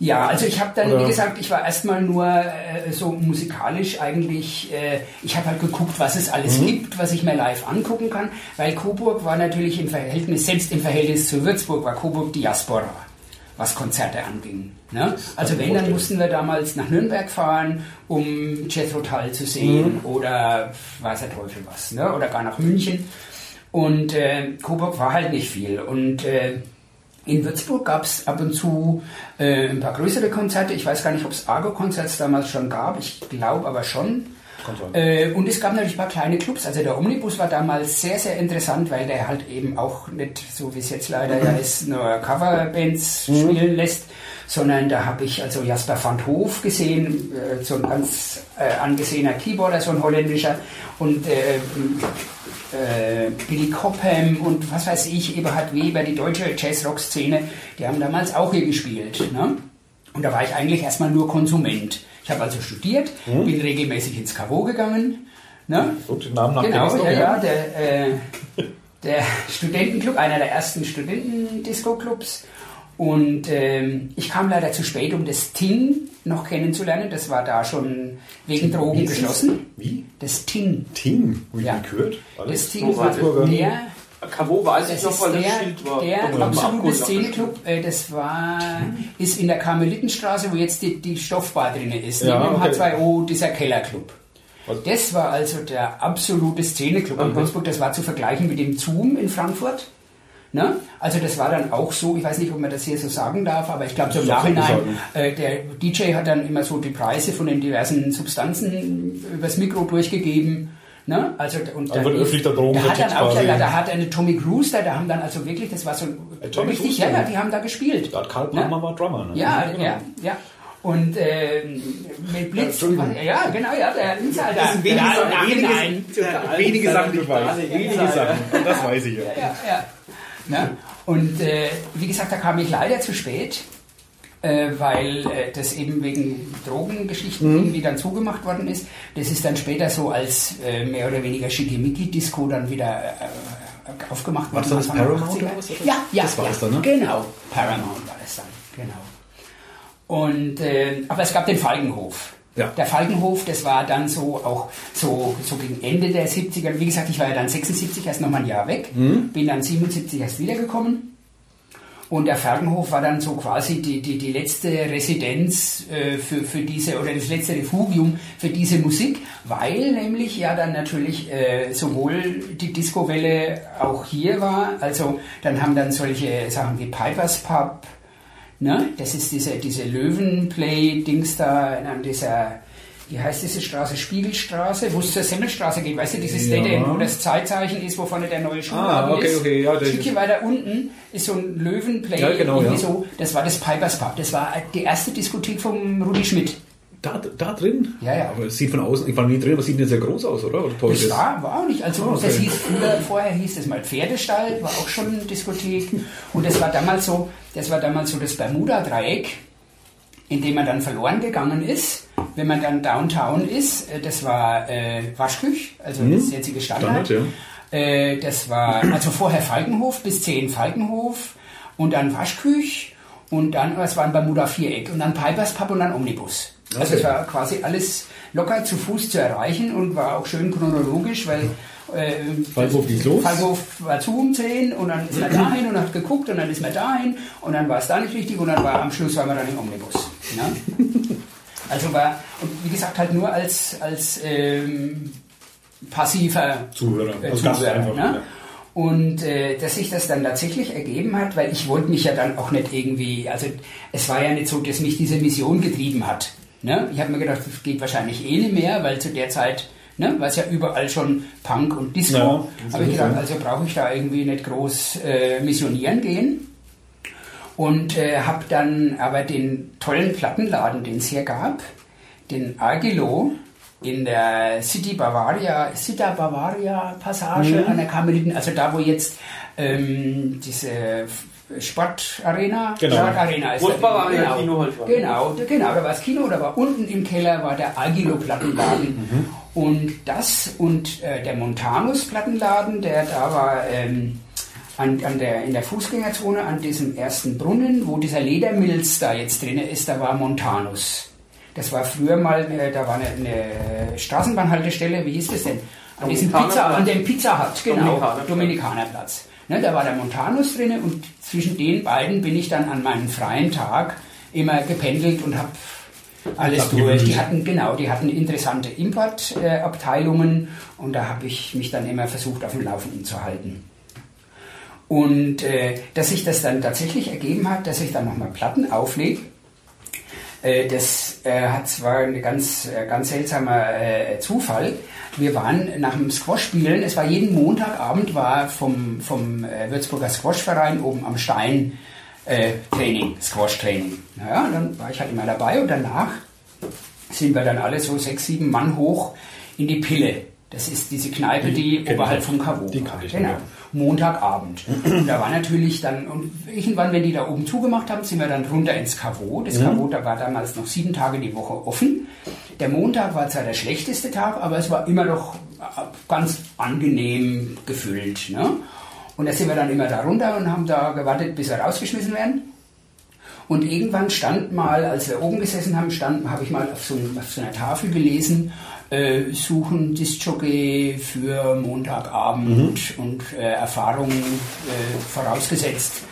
Ja, also ich habe dann, Oder? wie gesagt, ich war erstmal nur äh, so musikalisch eigentlich, äh, ich habe halt geguckt, was es alles mhm. gibt, was ich mir live angucken kann, weil Coburg war natürlich im Verhältnis, selbst im Verhältnis zu Würzburg war Coburg Diaspora, was Konzerte anging. Ne? Also wenn, dann mussten wir damals nach Nürnberg fahren, um Jethro Tull zu sehen mhm. oder weiß der Teufel was, ne? oder gar nach München. Und äh, Coburg war halt nicht viel. Und äh, in Würzburg gab es ab und zu äh, ein paar größere Konzerte. Ich weiß gar nicht, ob es Argo-Konzerts damals schon gab. Ich glaube aber schon. Äh, und es gab natürlich ein paar kleine Clubs. Also der Omnibus war damals sehr, sehr interessant, weil der halt eben auch nicht, so wie es jetzt leider ja ist, nur Coverbands mhm. spielen lässt, sondern da habe ich also Jasper van Hoof gesehen, äh, so ein ganz äh, angesehener Keyboarder, so ein holländischer. Und äh, Billy Cobham und was weiß ich, Eberhard Weber, die deutsche Jazz-Rock-Szene, die haben damals auch hier gespielt. Ne? Und da war ich eigentlich erstmal nur Konsument. Ich habe also studiert, mhm. bin regelmäßig ins Cavo gegangen, Ne? Und den Namen nach Genau, ja, ja, der, äh, der Studentenclub, einer der ersten Studentendisco-Clubs. Und ähm, ich kam leider zu spät, um das Ting noch kennenzulernen. Das war da schon wegen Drogen ist das? geschlossen. Wie? Das Ting. Ting. Wie Ja. gehört? Das Ting So war das. der, Cavo weiß ich das noch, ist weil das der, Schild war. der absolute. Szeneclub. Äh, das war, ist in der Karmelitenstraße, wo jetzt die, die Stoffbar drin ist. Ja, neben dem okay. H2O, dieser Kellerclub. Was? Das war also der absolute Szeneclub in. Würzburg. Das war zu vergleichen mit dem Zoom in Frankfurt. Ne? Also das war dann auch so, ich weiß nicht, ob man das hier so sagen darf, aber ich glaube so im Nachhinein, äh, der DJ hat dann immer so die Preise von den diversen Substanzen übers Mikro durchgegeben. Ne? Also, und Also wird öffentlich der Drogen da hat dann auch, quasi. da, da hat eine Tommy Brewster, da haben dann also wirklich, das war so Tommy richtig, ja, ja, die haben da gespielt. Da hat Karl Ne? Palmer war Drummer. Ne? Ja, genau. ja, ja. Und ähm, mit Blitz. Entschuldigung. Ja, genau, ja, der Insider. Das sind wenige, ja, Sachen, wenige, nein. wenige Sachen, die ich weiß. Insider. Wenige Sachen. Das weiß ich ja. Ja, ja. Ne? Und äh, wie gesagt, da kam ich leider zu spät, äh, weil äh, das eben wegen Drogengeschichten Mhm. irgendwie dann zugemacht worden ist. Das ist dann später so als äh, mehr oder weniger Schickimicki-Disco dann wieder äh, aufgemacht War worden. das dann Paramount 80er. oder was? Ja, ja. Das war ja, es dann, ne? Genau, Paramount war das dann, genau. Und, äh, aber es gab den Falkenhof. Ja. Der Falkenhof, das war dann so auch so, so gegen Ende der 70er. Wie gesagt, ich war ja dann 76 erst nochmal ein Jahr weg, Mhm. bin dann 77 erst wiedergekommen. Und der Falkenhof war dann so quasi die, die, die letzte Residenz äh, für, für diese, oder das letzte Refugium für diese Musik, weil nämlich ja dann natürlich äh, sowohl die Discowelle auch hier war, also dann haben dann solche Sachen wie Pipers Pub, Ne? Das ist diese, diese Löwenplay-Dings da an dieser, wie heißt diese Straße? Spiegelstraße, wo es zur Semmelstraße geht, weißt du, dieses Ja. Dead wo das Zeitzeichen ist, wo vorne der neue Schuhladen Ah, okay, ist. okay, ja, ein Stückchen weiter unten ist so ein Löwenplay, Ja, genau, ja. so, das war das Pipers Pub. Das war die erste Diskothek vom Rudi Schmidt. Da, da drin? Ja, ja. Aber es sieht von außen, ich war nie drin, aber es sieht nicht sehr groß aus, oder? oder Das es? war, war auch nicht. Also Ah, okay. das hieß früher, vorher hieß das mal Pferdestall, war auch schon eine Diskothek. Und das war damals so, das war damals so das Bermuda-Dreieck, in dem man dann verloren gegangen ist, wenn man dann Downtown ist. Äh, Das war äh, Waschküch, also das jetzige Standard. Standard, Äh, das war also vorher Falkenhof bis 10 Falkenhof und dann Waschküch und dann, was war ein Bermuda-Viereck und dann Pipers Pub und dann Omnibus. Also es war quasi alles locker zu Fuß zu erreichen und war auch schön chronologisch, weil äh, Falkhof ging's los? Falkhof war zu um 10 und dann ist man dahin und hat geguckt und dann ist man dahin und dann war es da nicht richtig und dann war am Schluss waren wir dann im Omnibus. Ne? Also war, und wie gesagt, halt nur als, als ähm, passiver Zuhörer. äh, Als Gast Zuhörer, einfach, ne? ja. Und äh, dass sich das dann tatsächlich ergeben hat, weil ich wollte mich ja dann auch nicht irgendwie, also es war ja nicht so, dass mich diese Mission getrieben hat. Ne? Ich habe mir gedacht, das geht wahrscheinlich eh nicht mehr, weil zu der Zeit ne, war es ja überall schon Punk und Disco. Ja, habe ich gedacht, also brauche ich da irgendwie nicht groß äh, missionieren gehen. Und äh, habe dann aber den tollen Plattenladen, den es hier gab, den Agilo in der City Bavaria, Città Bavaria Passage Mhm. an der Karmeliten, also da wo jetzt ähm, diese Sportarena, Genau. Sportarena ist da, das Bavaria genau, Kino halt war. Genau, da- genau, da war das Kino, da war unten im Keller war der Agilo Plattenladen und das und äh, der Montanus Plattenladen, der da war ähm, an, an der, in der Fußgängerzone an diesem ersten Brunnen, wo dieser Ledermilz da jetzt drin ist, da war Montanus. Das war früher mal, äh, da war eine, eine Straßenbahnhaltestelle, wie hieß das denn? An diesem. Pizza, an dem Pizza Hut, genau, Dominikanerplatz. Dominikanerplatz. Ne, da war der Montanus drin und zwischen den beiden bin ich dann an meinem freien Tag immer gependelt und habe alles durch. Die hatten, genau, die hatten interessante Importabteilungen und da habe ich mich dann immer versucht, auf dem Laufenden zu halten. Und äh, dass sich das dann tatsächlich ergeben hat, dass ich dann nochmal Platten auflege, äh, das äh, hat zwar ein ganz, äh, ganz seltsamer äh, Zufall. Wir waren nach dem Squash-Spielen, es war jeden Montagabend, war vom, vom äh, Würzburger Squash-Verein oben am Stein äh, Training, Squash-Training. Naja, dann war ich halt immer dabei und danach sind wir dann alle so sechs, sieben Mann hoch in die Pille. Das ist diese Kneipe, die kenn oberhalb vom Kavo Die kannte ich Genau. ja. Montagabend. Und da war natürlich dann, und irgendwann, wenn die da oben zugemacht haben, sind wir dann runter ins Kavo. Das Mhm. Kavo, da war damals noch sieben Tage die Woche offen. Der Montag war zwar der schlechteste Tag, aber es war immer noch ganz angenehm gefüllt. Ne? Und da sind wir dann immer da runter und haben da gewartet, bis wir rausgeschmissen werden. Und irgendwann stand mal, als wir oben gesessen haben, stand, habe ich mal auf so, auf so, einer Tafel gelesen, äh, suchen Disc-Jockey für Montagabend mhm. und äh, Erfahrung äh, vorausgesetzt.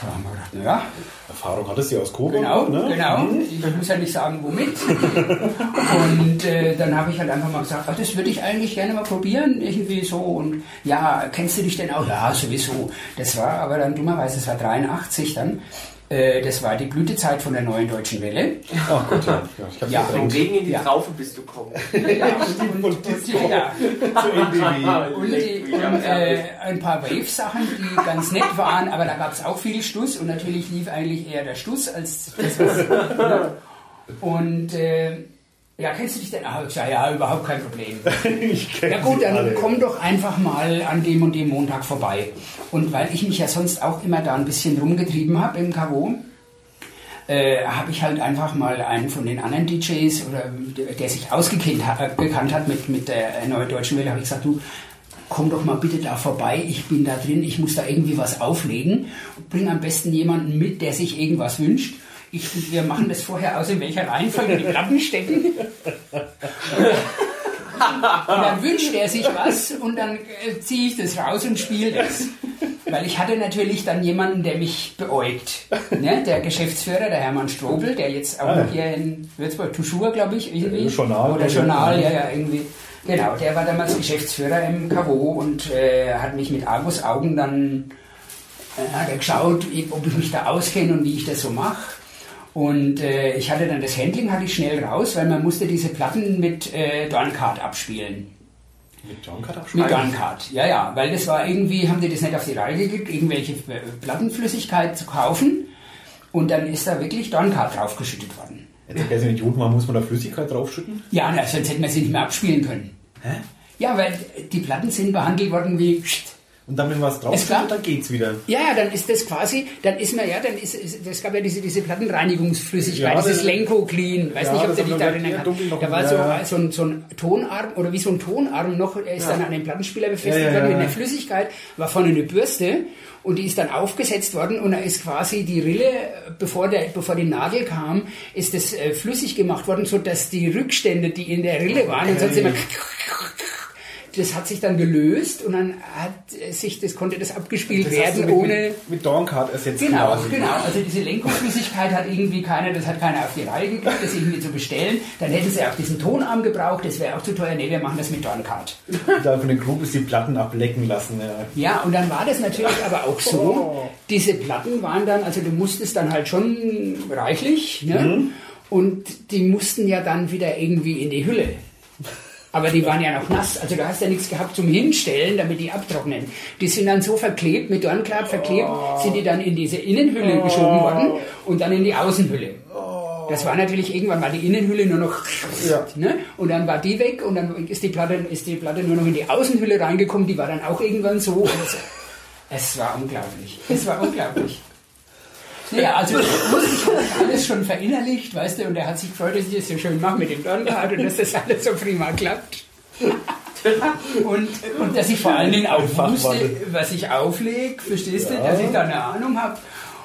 Da haben wir gedacht, naja. Erfahrung hattest du aus Coburg. Genau, ne? genau. Mhm. Ich muss ja nicht sagen, womit. und äh, dann habe ich halt einfach mal gesagt, ach, das würde ich eigentlich gerne mal probieren, irgendwie so. Und ja, kennst du dich denn auch? Ja, sowieso. Das war aber dann dummerweise, das war 83 dann. Äh, das war die Blütezeit von der neuen deutschen Welle. Ach Gott, ja. ja, ja von wegen in die ja. Traufe bist du gekommen. ja, und, und, ja. und, die, und äh, ein paar Wave-Sachen, die ganz nett waren, aber da gab es auch viel Stuss und natürlich lief eigentlich eher der Stuss als das, was. und äh, ja, kennst du dich denn? Ah, ich sage, ja, überhaupt kein Problem. ich ja gut, dann alle. komm doch einfach mal an dem und dem Montag vorbei. Und weil ich mich ja sonst auch immer da ein bisschen rumgetrieben habe im Kavo, äh, habe ich halt einfach mal einen von den anderen DJs, oder der, sich ausgekannt hat, bekannt hat mit, mit der Neuen Deutschen Welle, habe ich gesagt, du, komm doch mal bitte da vorbei, ich bin da drin, ich muss da irgendwie was auflegen. Bring am besten jemanden mit, der sich irgendwas wünscht. Ich, wir machen das vorher aus, in welcher Reihenfolge die Platten stecken. und dann wünscht er sich was und dann äh, ziehe ich das raus und spiele das. Weil ich hatte natürlich dann jemanden, der mich beäugt. Ne? Der Geschäftsführer, der Hermann Strobel, der jetzt auch ah. hier in Würzburg, Tuschur, glaube ich, irgendwie. Journal. Oder Journal, ja, ja, irgendwie. Genau, der war damals Geschäftsführer im KW und äh, hat mich mit Argus Augen dann äh, hat er geschaut, ob ich mich da auskenne und wie ich das so mache. Und äh, ich hatte dann das Handling hatte ich schnell raus, weil man musste diese Platten mit äh, Dorncard abspielen. Mit Dorncard abspielen? Mit Dorncard, ja, ja. Weil das war irgendwie, haben die das nicht auf die Reihe gekriegt, irgendwelche äh, Plattenflüssigkeit zu kaufen. Und dann ist da wirklich Dorncard draufgeschüttet worden. Jetzt erklär nicht Idiot, muss man da Flüssigkeit draufschütten? Ja, na, sonst hätten wir sie nicht mehr abspielen können. Hä? Ja, weil die Platten sind behandelt worden wie und dann, wenn was drauf ist, dann geht's wieder. Ja, ja, dann ist das quasi, dann ist man, ja, dann ist, es gab ja diese, diese Plattenreinigungsflüssigkeit, ja, dieses Lenko Clean, weiß ja, nicht, ob du dich da erinnern kannst. Da war so, so, ein, so ein Tonarm, oder wie so ein Tonarm noch, er ist dann an den Plattenspieler befestigt worden mit einer Flüssigkeit, war vorne eine Bürste und die ist dann aufgesetzt worden und da ist quasi die Rille, bevor, der, bevor die Nadel kam, ist das äh, flüssig gemacht worden, so dass die Rückstände, die in der Rille waren, okay. und sonst immer das hat sich dann gelöst und dann hat sich das, konnte das abgespielt das werden mit, ohne. Mit, mit Dorncard ersetzt. Genau, quasi. genau. Also diese Lenkungsflüssigkeit hat irgendwie keiner, das hat keiner auf die Reihe gekriegt, das irgendwie zu bestellen. Dann hätten sie auch diesen Tonarm gebraucht, das wäre auch zu teuer. Nee, wir machen das mit Dorncard. Da von den Groupies die Platten ablecken lassen. Ja. ja, und dann war das natürlich aber auch so. Oh. Diese Platten waren dann, also du musstest dann halt schon reichlich, ne? Mhm. Und die mussten ja dann wieder irgendwie in die Hülle. Aber die waren ja noch nass, also du hast ja nichts gehabt zum Hinstellen, damit die abtrocknen. Die sind dann so verklebt, mit Dornkleid verklebt, oh. sind die dann in diese Innenhülle oh. geschoben worden und dann in die Außenhülle. Das war natürlich irgendwann mal die Innenhülle nur noch, ja. ne? Und dann war die weg und dann ist die Platte, ist die Platte nur noch in die Außenhülle reingekommen. Die war dann auch irgendwann so. es war unglaublich. Es war unglaublich. Naja, also ich habe alles schon verinnerlicht, weißt du, und er hat sich gefreut, dass ich das so schön mache mit dem Dornkart und dass das alles so prima klappt. und, und dass ich vor allen Dingen auch wusste, was ich auflege, verstehst ja. du, dass ich da eine Ahnung habe.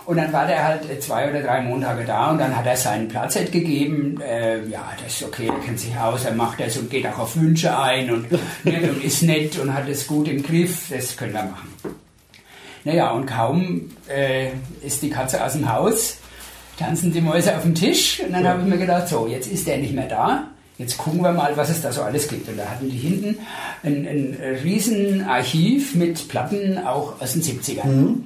Und dann war der halt zwei oder drei Montage da und dann hat er seinen Platz halt gegeben. Äh, ja, das ist okay, er kennt sich aus, er macht das und geht auch auf Wünsche ein und, ne, und ist nett und hat es gut im Griff. Das können wir machen. Naja, und kaum äh, ist die Katze aus dem Haus, tanzen die Mäuse auf dem Tisch und dann ja. habe ich mir gedacht, so, jetzt ist der nicht mehr da. Jetzt gucken wir mal, was es da so alles gibt. Und da hatten die hinten ein, ein riesen Archiv mit Platten auch aus den 70ern. Mhm.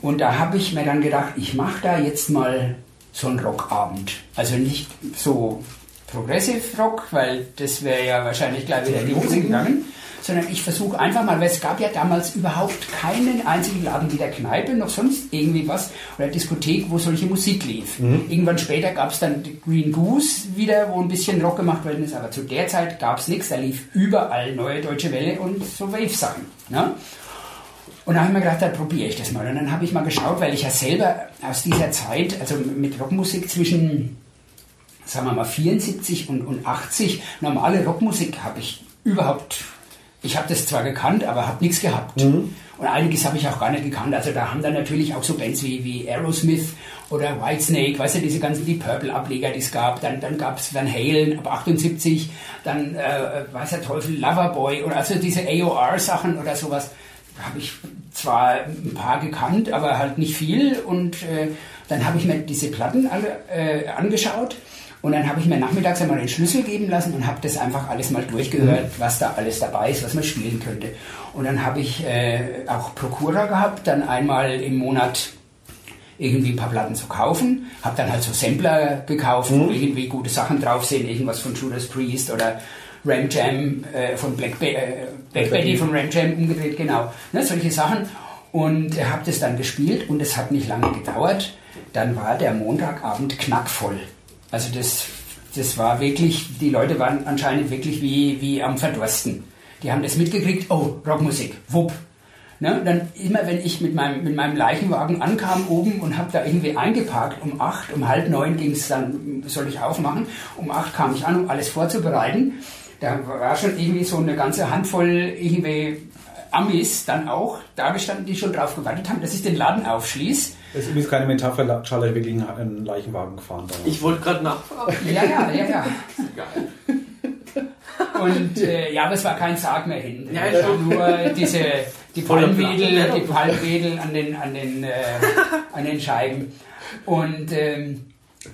Und da habe ich mir dann gedacht, ich mache da jetzt mal so einen Rockabend. Also nicht so Progressive Rock, weil das wäre ja wahrscheinlich gleich wieder in die Hose gegangen, sondern ich versuche einfach mal, weil es gab ja damals überhaupt keinen einzigen Laden, weder Kneipe noch sonst irgendwie was oder Diskothek, wo solche Musik lief. Mhm. Irgendwann später gab es dann Green Goose wieder, wo ein bisschen Rock gemacht worden ist, aber zu der Zeit gab es nichts, da lief überall neue Deutsche Welle und so Wave-Sachen. Ne? Und dann habe ich mir gedacht, da probiere ich das mal. Und dann habe ich mal geschaut, weil ich ja selber aus dieser Zeit, also mit Rockmusik zwischen, sagen wir mal, 74 und, und 80, normale Rockmusik habe ich überhaupt, ich habe das zwar gekannt, aber habe nichts gehabt. Mhm. Und einiges habe ich auch gar nicht gekannt. Also da haben dann natürlich auch so Bands wie, wie Aerosmith oder Whitesnake, weißt du, diese ganzen die Purple-Ableger, die es gab. Dann, dann gab es Van Halen ab 78, dann, äh, weiß der Teufel, Loverboy oder also diese AOR-Sachen oder sowas. Da habe ich zwar ein paar gekannt, aber halt nicht viel. Und äh, dann habe ich mir diese Platten alle äh, angeschaut. Und dann habe ich mir nachmittags einmal den Schlüssel geben lassen und habe das einfach alles mal durchgehört, was da alles dabei ist, was man spielen könnte. Und dann habe ich äh, auch Prokura gehabt, dann einmal im Monat irgendwie ein paar Platten zu kaufen. Habe dann halt so Sampler gekauft, wo irgendwie gute Sachen drauf sind, irgendwas von Judas Priest oder Ram Jam äh, von Black, Be äh, Black Betty von Ram Jam umgedreht, genau. Ne, solche Sachen. Und habe das dann gespielt und es hat nicht lange gedauert. Dann war der Montagabend knackvoll. Also das, das war wirklich, die Leute waren anscheinend wirklich wie, wie am Verdursten. Die haben das mitgekriegt, oh, Rockmusik, wupp. Ne? Dann immer, wenn ich mit meinem, mit meinem Leichenwagen ankam oben und habe da irgendwie eingeparkt, um acht, um halb neun ging es dann, soll ich aufmachen, um acht kam ich an, um alles vorzubereiten. Da war schon irgendwie so eine ganze Handvoll irgendwie Amis dann auch da gestanden, die schon drauf gewartet haben, dass ich den Laden aufschließe. Das ist übrigens keine Metapher, Charlie hat wirklich einen Leichenwagen gefahren. Damals. Ich wollte gerade nachfragen. Ja, ja, ja, ja. Geil. Und äh, ja, aber es war kein Sarg mehr hinten. Ja, es war schon. nur diese, die Palmwedel, Platten. die Palmwedel an den, an den, äh, an den Scheiben. Und ähm,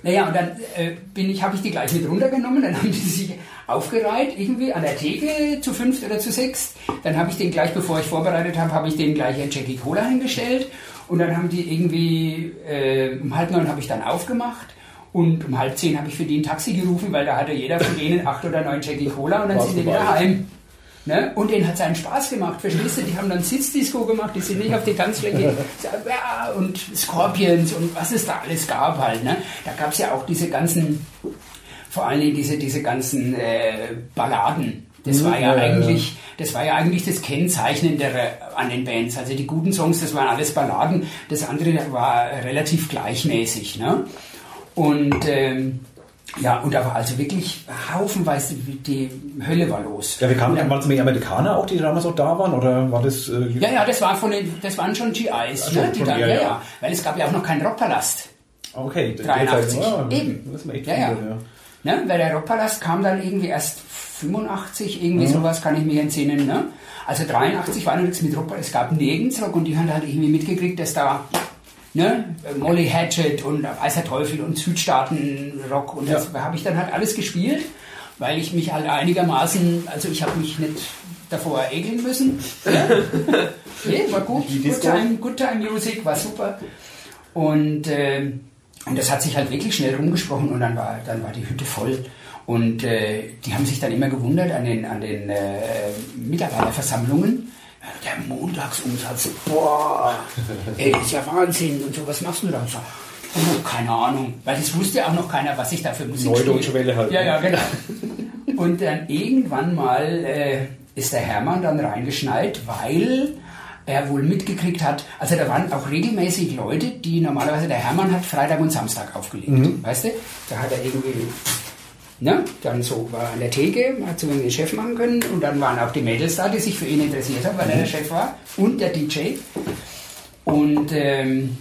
naja, und dann äh, bin ich, habe ich die gleich mit runtergenommen, dann haben die sich aufgereiht, irgendwie an der Theke zu fünft oder zu sechst. Dann habe ich den gleich, bevor ich vorbereitet habe, habe ich den gleich in Jackie Cola hingestellt. Und dann haben die irgendwie, äh, um halb neun habe ich dann aufgemacht. Und um halb zehn habe ich für die ein Taxi gerufen, weil da hatte jeder von denen acht oder neun Jackie Cola und dann sind die wieder heim. Ne? Und denen hat es einen Spaß gemacht, verstehst du? Die haben dann Sitzdisco gemacht, die sind nicht auf die Tanzfläche. ja, und Scorpions und was es da alles gab halt. Ne? Da gab es ja auch diese ganzen, vor allen Dingen diese, diese ganzen äh, Balladen. Das Mhm, war ja, ja, ja, ja. eigentlich, das war ja eigentlich das Kennzeichnendere an den Bands. Also die guten Songs, das waren alles Balladen. Das andere war relativ gleichmäßig. Ne? Und ähm, ja, und da war also wirklich haufenweise die Hölle war los. Ja, wir kamen dann- damals mehr Amerikaner auch, die damals auch da waren, oder war das... Äh, ja, ja, das, war von den, das waren schon GIs, Ach, ne? schon, Die schon, da, ja, ja, ja. ja, weil es gab ja auch noch keinen Rockpalast. Okay, 83. Ja, Eben. Das ist mir echt Ja, ja. viele, Ne? Weil der Rockpalast kam dann irgendwie erst 85, irgendwie Mhm. sowas kann ich mich entsinnen. Ne? Also 83 war noch nichts mit Rock, es gab nirgends Rock und die haben halt irgendwie mitgekriegt, dass da ne, Molly Hatchet und Weißer Teufel und Südstaaten Rock und das habe ich dann halt alles gespielt, weil ich mich halt einigermaßen, also ich habe mich nicht davor ekeln müssen. Ja. nee, war gut, good time, good time Music, war super. Und, ähm, und das hat sich halt wirklich schnell rumgesprochen und dann war, dann war die Hütte voll. Und äh, die haben sich dann immer gewundert an den, an den äh, Mitarbeiterversammlungen. Der Montagsumsatz, boah, ey, ist ja Wahnsinn und so, was machst du da? Sag, Oh, keine Ahnung, weil es wusste auch noch keiner, was ich da für Musik Neudeutsche. Welle halt, Ja, ne? ja, genau. Und dann irgendwann mal äh, ist der Hermann dann reingeschneit, weil er wohl mitgekriegt hat, also da waren auch regelmäßig Leute, die normalerweise, der Hermann hat Freitag und Samstag aufgelegt, Mhm. weißt du? Da hat er irgendwie, ne, dann so war an der Theke, hat so den Chef machen können und dann waren auch die Mädels da, die sich für ihn interessiert haben, weil Mhm. er der Chef war und der DJ. Und ähm,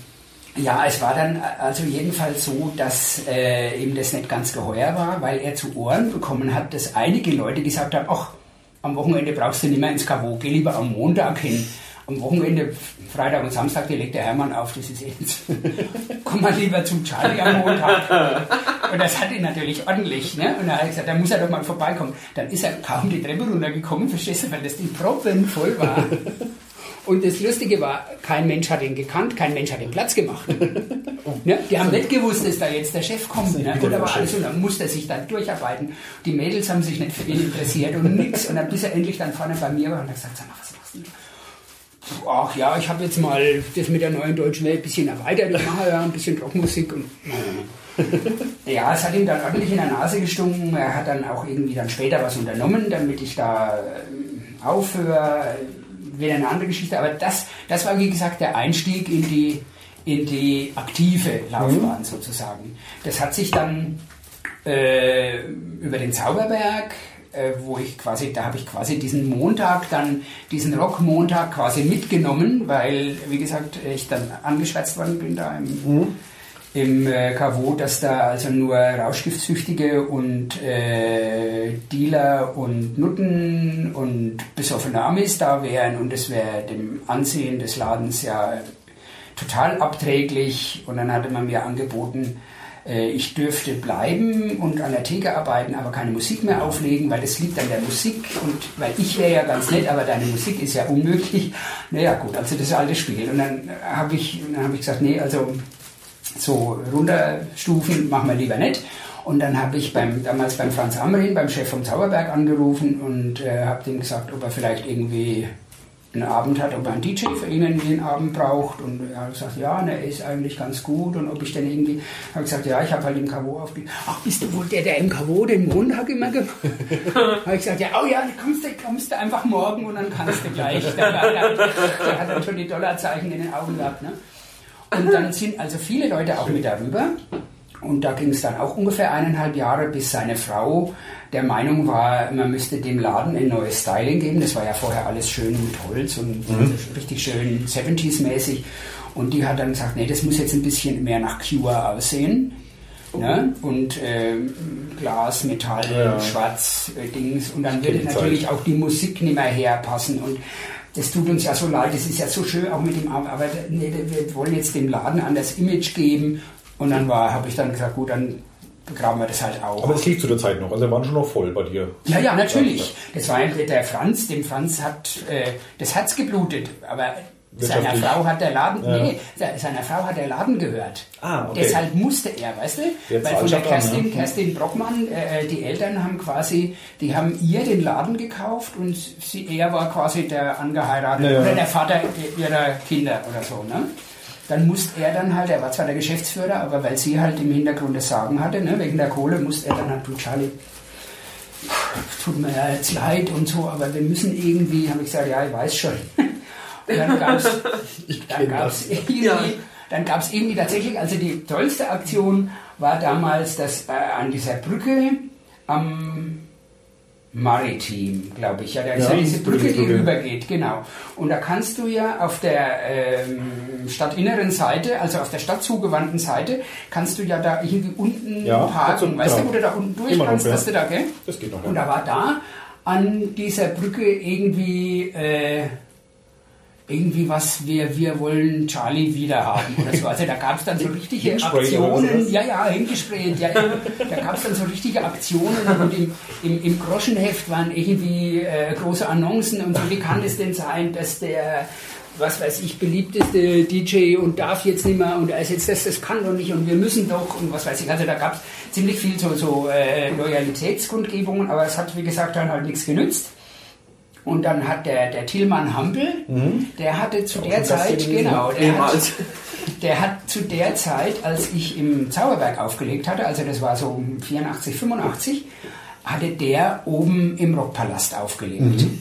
ja, es war dann also jedenfalls so, dass äh, ihm das nicht ganz geheuer war, weil er zu Ohren bekommen hat, dass einige Leute gesagt haben, ach, am Wochenende brauchst du nicht mehr ins Kavo, geh lieber am Montag hin. Am Wochenende, Freitag und Samstag, die legt der Hermann auf, das ist jetzt. Komm mal lieber zum Charlie am Montag. Und das hat ihn natürlich ordentlich, ne? Und dann hat er gesagt, da muss er doch mal vorbeikommen. Dann ist er kaum die Treppe runtergekommen, verstehst du, weil das die Proppen voll war. Und das Lustige war, kein Mensch hat ihn gekannt, kein Mensch hat den Platz gemacht. ne? Die haben nicht gewusst, dass da jetzt der Chef kommt. Ne? Und da war alles und dann musste er sich dann durcharbeiten. Die Mädels haben sich nicht für ihn interessiert und nix. Und dann bis er endlich dann vorne bei mir war und hat gesagt, sag mal, was machst du Ach ja, ich habe jetzt mal das mit der neuen deutschen Welt ein bisschen erweitert. Ich mache ja ein bisschen Rockmusik und ja, es hat ihm dann ordentlich in der Nase gestunken. Er hat dann auch irgendwie dann später was unternommen, damit ich da äh, aufhöre. Wieder eine andere Geschichte. Aber das, das war, wie gesagt, der Einstieg in die, in die aktive Laufbahn sozusagen. Das hat sich dann äh, über den Zauberberg äh, wo ich quasi, da habe ich quasi diesen Montag dann, diesen Rockmontag quasi mitgenommen, weil, wie gesagt, ich dann angeschwärzt worden bin da im, mhm. im äh, KW, dass da also nur Rauschgiftsüchtige und äh, Dealer und Nutten und besoffene Amis da wären und es wäre dem Ansehen des Ladens ja total abträglich und dann hatte man mir angeboten, ich dürfte bleiben und an der Theke arbeiten, aber keine Musik mehr auflegen, weil das liegt an der Musik und weil ich wäre ja ganz nett, aber deine Musik ist ja unmöglich. Naja gut, also das alte Spiel. Und dann habe ich, hab ich gesagt, nee, also so runterstufen machen wir lieber nicht. Und dann habe ich beim, damals beim Franz Amrin, beim Chef vom Zauberberg angerufen und äh, habe dem gesagt, ob er vielleicht irgendwie einen Abend hat, ob er einen DJ für ihn einen Abend braucht. Und er hat gesagt, ja, ne, er ist eigentlich ganz gut. Und ob ich dann irgendwie, habe gesagt, ja, ich habe halt im Kavo aufgelegt. Ach, bist du wohl der, der im Kavo den Montag immer gemacht habe ich gesagt, ja, oh ja, kommst du, kommst du einfach morgen und dann kannst du gleich. Der, der, der hat dann schon die Dollarzeichen in den Augen gehabt. Ne? Und dann sind also viele Leute auch mit darüber. Und da ging es dann auch ungefähr eineinhalb Jahre, bis seine Frau der Meinung war, man müsste dem Laden ein neues Styling geben. Das war ja vorher alles schön mit Holz und mhm. richtig schön 70s-mäßig. Und die hat dann gesagt, nee, das muss jetzt ein bisschen mehr nach Cure aussehen. Ne? Und äh, Glas, Metall, ja. Schwarz, äh, Dings. Und dann würde natürlich Zeit. auch die Musik nicht mehr herpassen. Und das tut uns ja so leid, das ist ja so schön auch mit dem, aber nee, wir wollen jetzt dem Laden an das Image geben. Und dann war, habe ich dann gesagt, gut, dann begraben wir das halt auch. Aber es liegt zu der Zeit noch, also er war schon noch voll bei dir. Ja, ja, natürlich. Das war der Franz, dem Franz hat äh, das Herz geblutet, aber seiner Frau hat der Laden, ja. nee, seiner Frau hat der Laden gehört. Ah, okay. Deshalb musste er, weißt du? Jetzt Weil von der Kerstin, an, ne? Kerstin Brockmann, äh, die Eltern haben quasi, die haben ihr den Laden gekauft und sie, er war quasi der angeheiratete ja. oder der Vater ihrer Kinder oder so, ne? Dann musste er dann halt, er war zwar der Geschäftsführer, aber weil sie halt im Hintergrund das Sagen hatte, ne, wegen der Kohle, musste er dann halt, du Charlie, tut mir ja jetzt leid und so, aber wir müssen irgendwie, habe ich gesagt, ja, ich weiß schon. Und dann gab es dann gab's irgendwie, ja. dann gab's irgendwie tatsächlich, also die tollste Aktion war damals, dass äh, an dieser Brücke am Maritim, glaube ich. Ja, da ist ja, diese Brücke, die rübergeht, genau. Und da kannst du ja auf der ähm, stadtinneren Seite, also auf der stadtzugewandten Seite, kannst du ja da irgendwie unten ja, parken. weißt du, genau. wo du da unten durch Immer kannst, dass du da, gell? Das geht noch. Und da war da an dieser Brücke irgendwie... Äh, irgendwie was, wir, wir wollen Charlie wieder haben oder so. Also da gab es dann so richtige Aktionen, ja, ja, hingesprayt, ja, da gab es dann so richtige Aktionen und im, im, im Groschenheft waren irgendwie äh, große Annoncen und so, wie kann es denn sein, dass der was weiß ich, beliebteste DJ und darf jetzt nicht mehr und er ist jetzt das, das kann doch nicht und wir müssen doch und was weiß ich. Also da gab es ziemlich viel so, so äh, Loyalitätskundgebungen, aber es hat, wie gesagt, dann halt nichts genützt. Und dann hat der, der Tillmann Hampel, mhm. der hatte zu der Zeit, genau, der hat, der hat zu der Zeit, als ich im Zauberberg aufgelegt hatte, also das war so 84, 85, hatte der oben im Rockpalast aufgelegt. Mhm.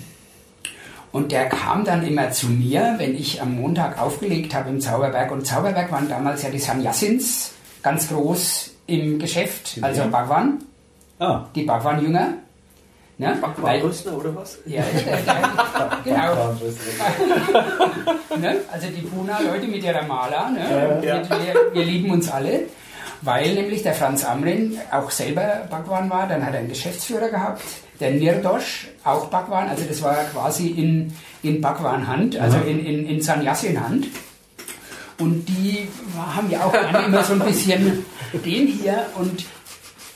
Und der kam dann immer zu mir, wenn ich am Montag aufgelegt habe im Zauberberg. Und Zauberberg waren damals ja die Sanyassins ganz groß im Geschäft, also Bhagwan. Ah. Die Bhagwan-Jünger. Ne? Backwarrüster oder was? Ja, genau. ne? Also die Puna-Leute mit ihrer Maler, ne? Ja. Wir, wir, lieben uns alle, weil nämlich der Franz Amrin auch selber Bhagwan war, dann hat er einen Geschäftsführer gehabt, der Nirdosh, auch Bhagwan, also das war quasi in, in Bhagwan-Hand, also in, in, in Sannyasin-Hand. Und die haben ja auch immer so ein bisschen den hier und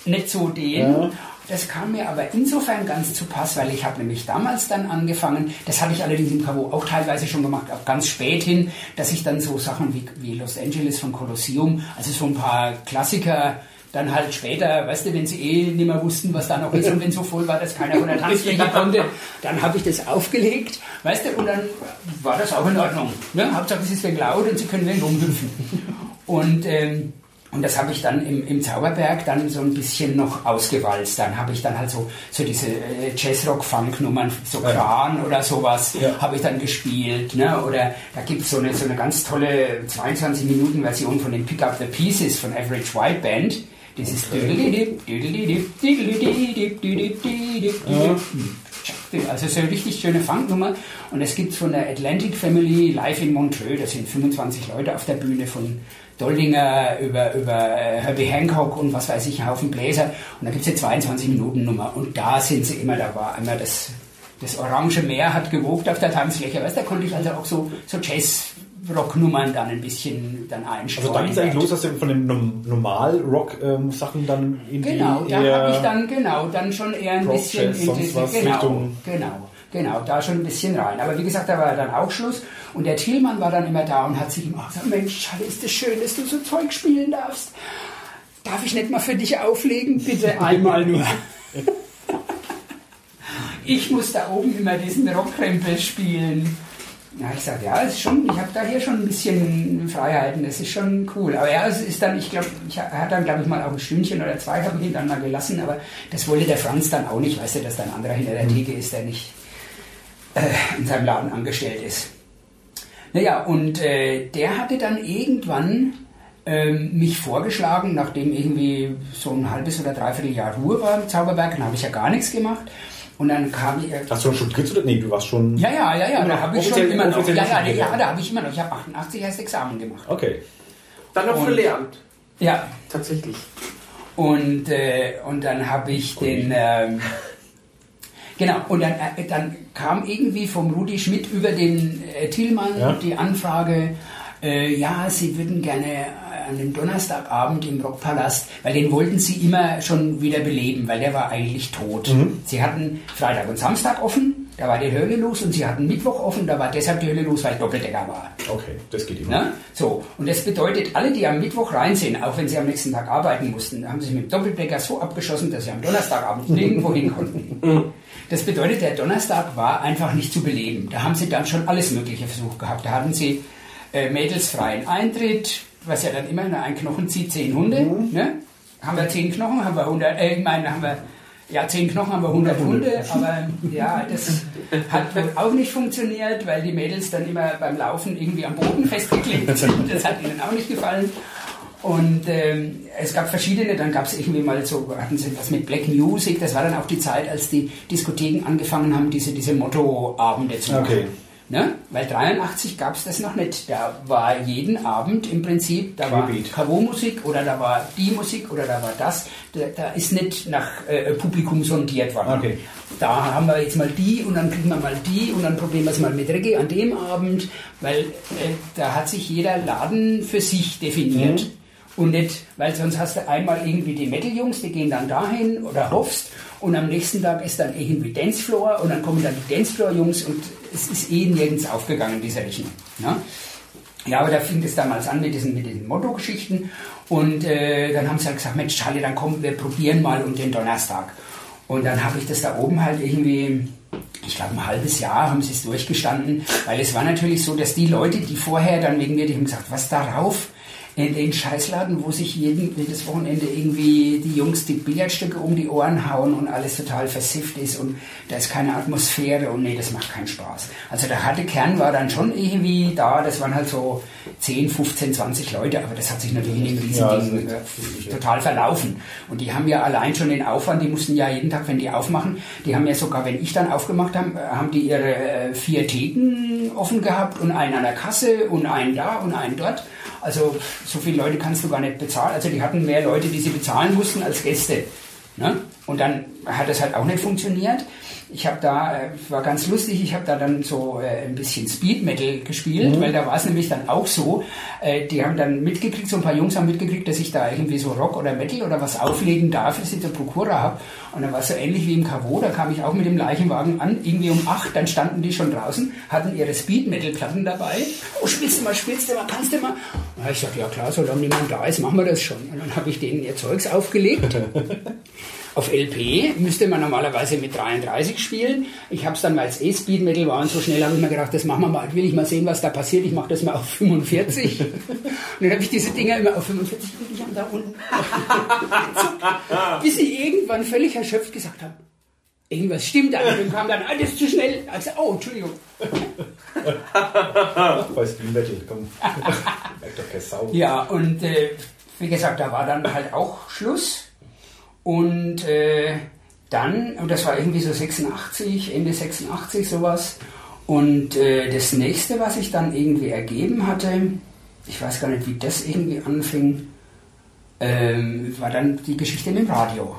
nicht so den. Ja. Das kam mir aber insofern ganz zu Pass, weil ich habe nämlich damals dann angefangen, das hatte ich allerdings im Cabo auch teilweise schon gemacht, auch ganz spät hin, dass ich dann so Sachen wie, wie Los Angeles von Colosseum, also so ein paar Klassiker, dann halt später, weißt du, wenn sie eh nicht mehr wussten, was da noch ist und wenn so voll war, dass keiner von der Tanzfläche konnte, dann habe ich das aufgelegt, weißt du, und dann war das auch in Ordnung. Ne? Hauptsache es ist wegen laut und sie können wegen rumhüpfen. Und ähm, und das habe ich dann im, im Zauberberg dann so ein bisschen noch ausgewalzt. Dann habe ich dann halt so, so diese äh, Jazzrock-Funk-Nummern, so Kran ja. oder sowas, ja. habe ich dann gespielt. Ne? Oder da gibt es so eine, so eine ganz tolle 22-Minuten-Version von den Pick Up the Pieces von Average White Band. Düdelidip, Düdelidip. Also so eine richtig schöne Funknummer. Und es gibt von der Atlantic Family live in Montreux, da sind 25 Leute auf der Bühne von Doldinger über, über äh, Herbie Hancock und was weiß ich, einen Haufen Bläser. Und da gibt es eine 22-Minuten-Nummer. Und da sind sie immer, da war einmal das, das Orange Meer hat gewogt auf der Tanzfläche. Weißt, da konnte ich also auch so, so Jazz Rocknummern dann ein bisschen dann einstreuen. Also dann geht es eigentlich los, dass du von den Normal-Rock-Sachen dann in Genau, da habe ich dann, genau, dann schon eher ein bisschen sonst diese- genau, Richtung- genau, genau, da schon ein bisschen rein. Aber wie gesagt, da war dann auch Schluss und der Thielmann war dann immer da und hat sich immer gesagt, Mensch, ist das schön, dass du so Zeug spielen darfst. Darf ich nicht mal für dich auflegen? Bitte einmal nur. ich muss da oben immer diesen Rockkrempel spielen. Ja, ich sage, ja, ist schon, ich habe da hier schon ein bisschen Freiheiten, das ist schon cool. Aber ja, es ist dann, ich glaube, ich ha- er hat dann, glaube ich, mal auch ein Stündchen oder zwei, habe ich ihn dann mal gelassen, aber das wollte der Franz dann auch nicht, weißt du, dass da ein anderer hinter der Theke ist, der nicht äh, in seinem Laden angestellt ist. Naja, und äh, der hatte dann irgendwann ähm, mich vorgeschlagen, nachdem irgendwie so ein halbes oder dreiviertel Jahr Ruhe war im Zauberberg, dann habe ich ja gar nichts gemacht. Und dann kam ich, äh, Hast du schon studiert oder? Nee, du warst schon. ja, ja, ja, ja, da habe ich schon immer noch. Ja, ja, ja, mehr. da habe ich immer noch. Ich habe 88 erst Examen gemacht. Okay. Dann noch für Lehramt. Ja, Tatsächlich. und, äh, und dann habe ich den. Ähm, genau, und dann, äh, dann kam irgendwie vom Rudi Schmidt über den äh, Thielmann Ja. die Anfrage, äh, ja, sie würden gerne äh, an dem Donnerstagabend im Rockpalast, weil den wollten sie immer schon wieder beleben, weil der war eigentlich tot. Sie hatten Freitag und Samstag offen, da war die Hölle los, und sie hatten Mittwoch offen, da war deshalb die Hölle los, weil Doppeldecker war. Okay, das geht immer. Ne? So, und das bedeutet, alle, die am Mittwoch rein sind, auch wenn sie am nächsten Tag arbeiten mussten, haben sich mit dem Doppeldecker so abgeschossen, dass sie am Donnerstagabend nirgendwo hin konnten. Das bedeutet, der Donnerstag war einfach nicht zu beleben. Da haben sie dann schon alles Mögliche versucht gehabt. Da hatten sie äh, mädelsfreien Eintritt, was ja dann immer, na, ein Knochen zieht zehn Hunde. Ne? Haben wir zehn Knochen, haben wir 100, äh, ich meine, haben wir, ja, zehn Knochen haben wir 100 Hunde, aber ja, das hat auch nicht funktioniert, weil die Mädels dann immer beim Laufen irgendwie am Boden festgeklebt sind. Das hat ihnen auch nicht gefallen. Und ähm, es gab verschiedene, dann gab es irgendwie mal so, hatten sie was mit Black Music, das war dann auch die Zeit, als die Diskotheken angefangen haben, diese, diese Motto-Abende zu machen. Okay. Ne? Weil 83 gab es das noch nicht. Da war jeden Abend im Prinzip, da war. Kavo-Musik oder da war die Musik oder da war das. Da, da ist nicht nach äh, Publikum sondiert worden. Okay. Da haben wir jetzt mal die und dann kriegen wir mal die und dann probieren wir es mal mit Reggae an dem Abend, weil äh, da hat sich jeder Laden für sich definiert. Und nicht, weil sonst hast du einmal irgendwie die Metal-Jungs, die gehen dann dahin oder hoffst und am nächsten Tag ist dann irgendwie Dancefloor und dann kommen dann die Dancefloor-Jungs und es ist eh nirgends aufgegangen, diese Rechnung. Ne? Ja, aber da fing es damals an mit diesen, mit diesen Motto-Geschichten und äh, dann haben sie halt gesagt, Mensch Charlie, dann komm, wir probieren mal um den Donnerstag. Und dann habe ich das da oben halt irgendwie, ich glaube ein halbes Jahr haben sie es durchgestanden, weil es war natürlich so, dass die Leute, die vorher dann wegen mir, die haben gesagt, was darauf? In den Scheißladen, wo sich jeden, jedes Wochenende irgendwie die Jungs die Billardstücke um die Ohren hauen und alles total versifft ist und da ist keine Atmosphäre und nee, das macht keinen Spaß. Also der harte Kern war dann schon irgendwie da, das waren halt so 10, 15, 20 Leute, aber das hat sich natürlich in dem Ja, Riesending das äh, ja. total verlaufen. Und die haben ja allein schon den Aufwand, die mussten ja jeden Tag, wenn die aufmachen, die haben ja sogar, wenn ich dann aufgemacht habe, äh, haben die ihre äh, vier Theken offen gehabt und einen an der Kasse und einen da und einen dort. Also so viele Leute kannst du gar nicht bezahlen. Also die hatten mehr Leute, die sie bezahlen mussten als Gäste. Ne? Und dann hat das halt auch nicht funktioniert. Ich habe da, äh, war ganz lustig, ich habe da dann so äh, ein bisschen Speed Metal gespielt, weil da war es nämlich dann auch so, äh, die haben dann mitgekriegt, so ein paar Jungs haben mitgekriegt, dass ich da irgendwie so Rock oder Metal oder was auflegen darf, dass ich da Prokura habe. Und dann war es so ähnlich wie im Kavo, da kam ich auch mit dem Leichenwagen an, irgendwie um acht, dann standen die schon draußen, hatten ihre Speed Metal Platten dabei. Oh, spielst du mal, spielst du mal, kannst du mal? Na, ich sag, ja klar, solange niemand da ist, machen wir das schon. Und dann habe ich denen ihr Zeugs aufgelegt. Auf LP müsste man normalerweise mit 33 spielen. Ich habe es dann, weil es eh Speed Metal war und so schnell, habe ich mir gedacht, das machen wir mal. Will ich mal sehen, was da passiert. Ich mache das mal auf 45. und dann habe ich diese Dinger immer auf 45 und ich da unten bis ich irgendwann völlig erschöpft gesagt habe, irgendwas stimmt da. Und dann kam dann, ah, das ist zu schnell. Also, oh, Entschuldigung. Bei Speed Metal, komm. Merkt doch keine Sau. Ja, und äh, wie gesagt, da war dann halt auch Schluss. Und äh, dann, und das war irgendwie so 86, Ende 86 sowas. Und äh, das nächste, was ich dann irgendwie ergeben hatte, ich weiß gar nicht, wie das irgendwie anfing, ähm, war dann die Geschichte mit dem Radio.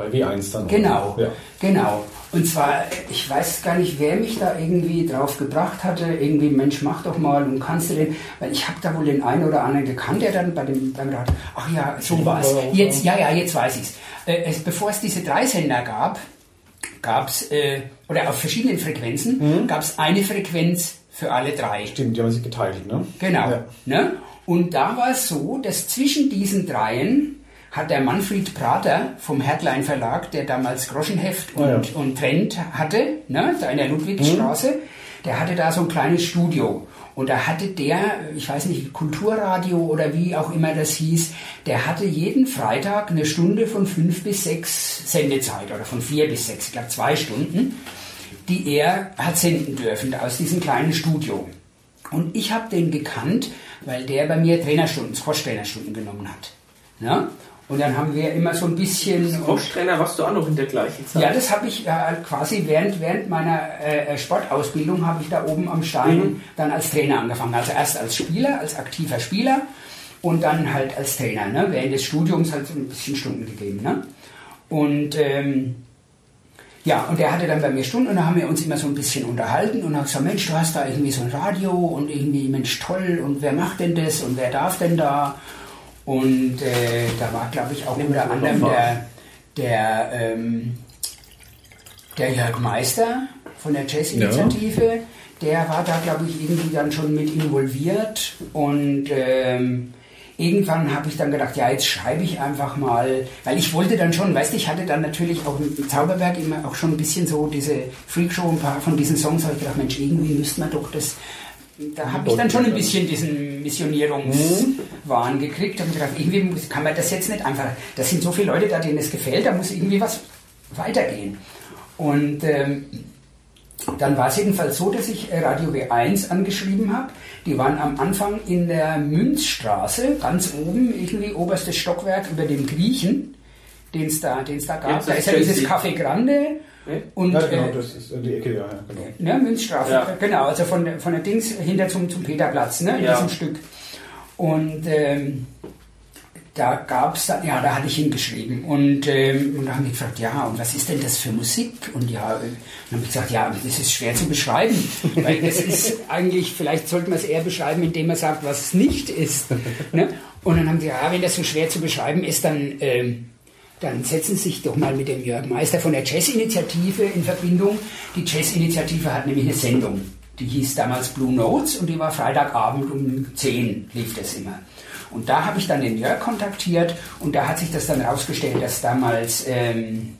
Bei W1 dann. Genau, Ja. genau. Und zwar, ich weiß gar nicht, wer mich da irgendwie drauf gebracht hatte, irgendwie, Mensch, mach doch mal und kannst du den, weil ich habe da wohl den einen oder anderen gekannt, der dann bei dem, beim Radio, ach ja, so war es. Jetzt, ja, ja, jetzt weiß ich's. Äh, es. Bevor es diese drei Sender gab, gab es, äh, oder auf verschiedenen Frequenzen, gab es eine Frequenz für alle drei. Stimmt, die haben sich geteilt, ne? Genau. Ja. Ne? Und da war es so, dass zwischen diesen dreien hat der Manfred Prater vom Hertlein Verlag, der damals Groschenheft und, Ah, ja. und Trend hatte, ne, da in der Ludwigstraße, der hatte da so ein kleines Studio. Und da hatte der, ich weiß nicht, Kulturradio oder wie auch immer das hieß, der hatte jeden Freitag eine Stunde von fünf bis sechs Sendezeit oder von vier bis sechs, ich glaube zwei Stunden, die er hat senden dürfen aus diesem kleinen Studio. Und ich habe den gekannt, weil der bei mir Trainerstunden, Squash-Trainerstunden genommen hat. Ne? Und dann haben wir immer so ein bisschen... Squash-Trainer warst du auch noch in der gleichen Zeit. Ja, das habe ich äh, quasi während, während meiner äh, Sportausbildung habe ich da oben am Stein Mhm. dann als Trainer angefangen. Also erst als Spieler, als aktiver Spieler und dann halt als Trainer. Ne? Während des Studiums halt so ein bisschen Stunden gegeben. Ne? Und ähm, ja, und der hatte dann bei mir Stunden und da haben wir uns immer so ein bisschen unterhalten und haben gesagt, Mensch, du hast da irgendwie so ein Radio und irgendwie, Mensch, toll und wer macht denn das und wer darf denn da? Und äh, da war, glaube ich, auch unter mal anderem der, der, ähm, der Jörg Meister von der Jazz-Initiative. Der war da, glaube ich, irgendwie dann schon mit involviert. Und ähm, irgendwann habe ich dann gedacht, ja, jetzt schreibe ich einfach mal, weil ich wollte dann schon, weißt du, ich hatte dann natürlich auch im Zauberberg immer auch schon ein bisschen so diese Freakshow, ein paar von diesen Songs, habe ich gedacht, Mensch, irgendwie müsste man doch das, da habe ich dann schon ein bisschen diesen Missionierungswahn gekriegt und gedacht, irgendwie muss- kann man das jetzt nicht einfach, das sind so viele Leute da, denen es gefällt, da muss irgendwie was weitergehen. Und ähm, dann war es jedenfalls so, dass ich Radio W1 angeschrieben habe. Die waren am Anfang in der Münzstraße, ganz oben, irgendwie oberstes Stockwerk über dem Griechen, den es da, den's da gab. Jetzt da ist ja dieses. Café Grande. Und, Ja, genau, äh, das ist die Ecke, ja, ja, genau. Ne, Münzstraße, Ja. genau, also von, der- von der Dings hinter zum, zum Peterplatz, ne, in Ja. diesem Stück. Und ähm, da gab es, ja, da hatte ich hingeschrieben und, ähm, und da haben die gefragt, ja, und was ist denn das für Musik? Und ja, äh, dann habe ich gesagt, ja, das ist schwer zu beschreiben, weil das ist eigentlich, vielleicht sollte man es eher beschreiben, indem man sagt, was es nicht ist. Ne? Und dann haben die, ja, wenn das so schwer zu beschreiben ist, dann... Ähm, dann setzen Sie sich doch mal mit dem Jörg Meister von der Jazz-Initiative in Verbindung. Die Jazz-Initiative hat nämlich eine Sendung, die hieß damals Blue Notes und die war Freitagabend um 10 lief das immer. Und da habe ich dann den Jörg kontaktiert und da hat sich das dann rausgestellt, dass damals ähm, äh,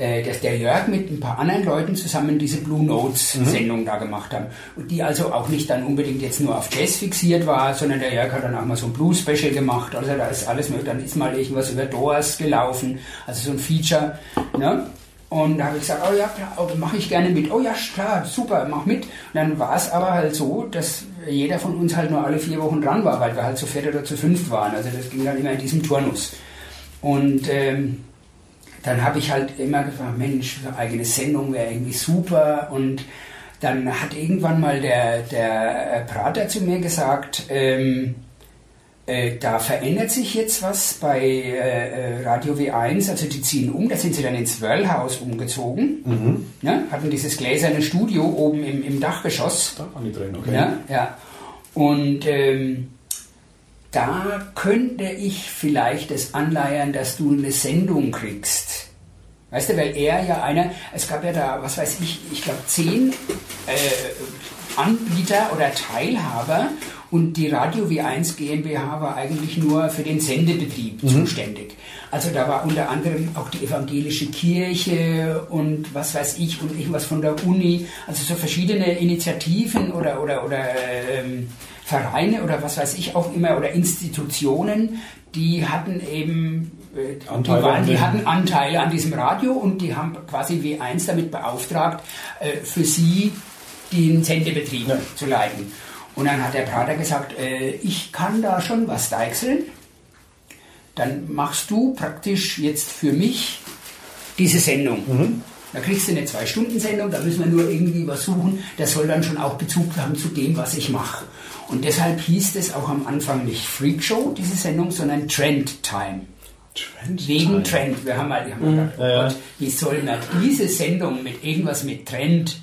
dass der Jörg mit ein paar anderen Leuten zusammen diese Blue Notes Sendung da gemacht haben. Und die also auch nicht dann unbedingt jetzt nur auf Jazz fixiert war, sondern der Jörg hat dann auch mal so ein Blues Special gemacht. Also da ist alles möglich. Dann ist mal irgendwas über Doors gelaufen, also so ein Feature. Ne? Und da habe ich gesagt, oh ja, klar, oh, mache ich gerne mit. Oh ja, klar, super, mach mit. Und dann war es aber halt so, dass jeder von uns halt nur alle vier Wochen dran war, weil wir halt zu viert oder zu fünft waren. Also das ging dann immer in diesem Turnus. Und ähm, dann habe ich halt immer gefragt, Mensch, eine eigene Sendung wäre irgendwie super. Und dann hat irgendwann mal der, der äh, Prater zu mir gesagt, ähm, äh, da verändert sich jetzt was bei äh, Radio W1, also die ziehen um, da sind sie dann ins Wörlhaus umgezogen, ne? hatten dieses gläserne Studio oben im, im Dachgeschoss. Da waren die drin, okay. Ja, ja. Und ähm, da könnte ich vielleicht das anleiern, dass du eine Sendung kriegst. Weißt du, weil er ja einer, es gab ja da, was weiß ich, ich glaube zehn äh, Anbieter oder Teilhaber und die Radio W1 GmbH war eigentlich nur für den Sendebetrieb zuständig. Also da war unter anderem auch die evangelische Kirche und was weiß ich und irgendwas von der Uni, also so verschiedene Initiativen oder, oder, oder ähm, Vereine oder was weiß ich auch immer oder Institutionen, die hatten eben äh, die, Anteile waren, an die hatten Anteile an diesem Radio und die haben quasi W1 damit beauftragt, äh, für sie den Sendebetrieb Ja. zu leiten. Und dann hat der Prater gesagt, äh, ich kann da schon was deichseln. Dann machst du praktisch jetzt für mich diese Sendung. Mhm. Da kriegst du eine Zwei-Stunden-Sendung, da müssen wir nur irgendwie was suchen. Das soll dann schon auch Bezug haben zu dem, was ich mache. Und deshalb hieß es auch am Anfang nicht Freak Show, diese Sendung, sondern Trend Time. Trend Wegen Trend. Wir haben halt, haben mhm. gedacht, oh ja, Gott, wie soll man diese Sendung mit irgendwas mit Trend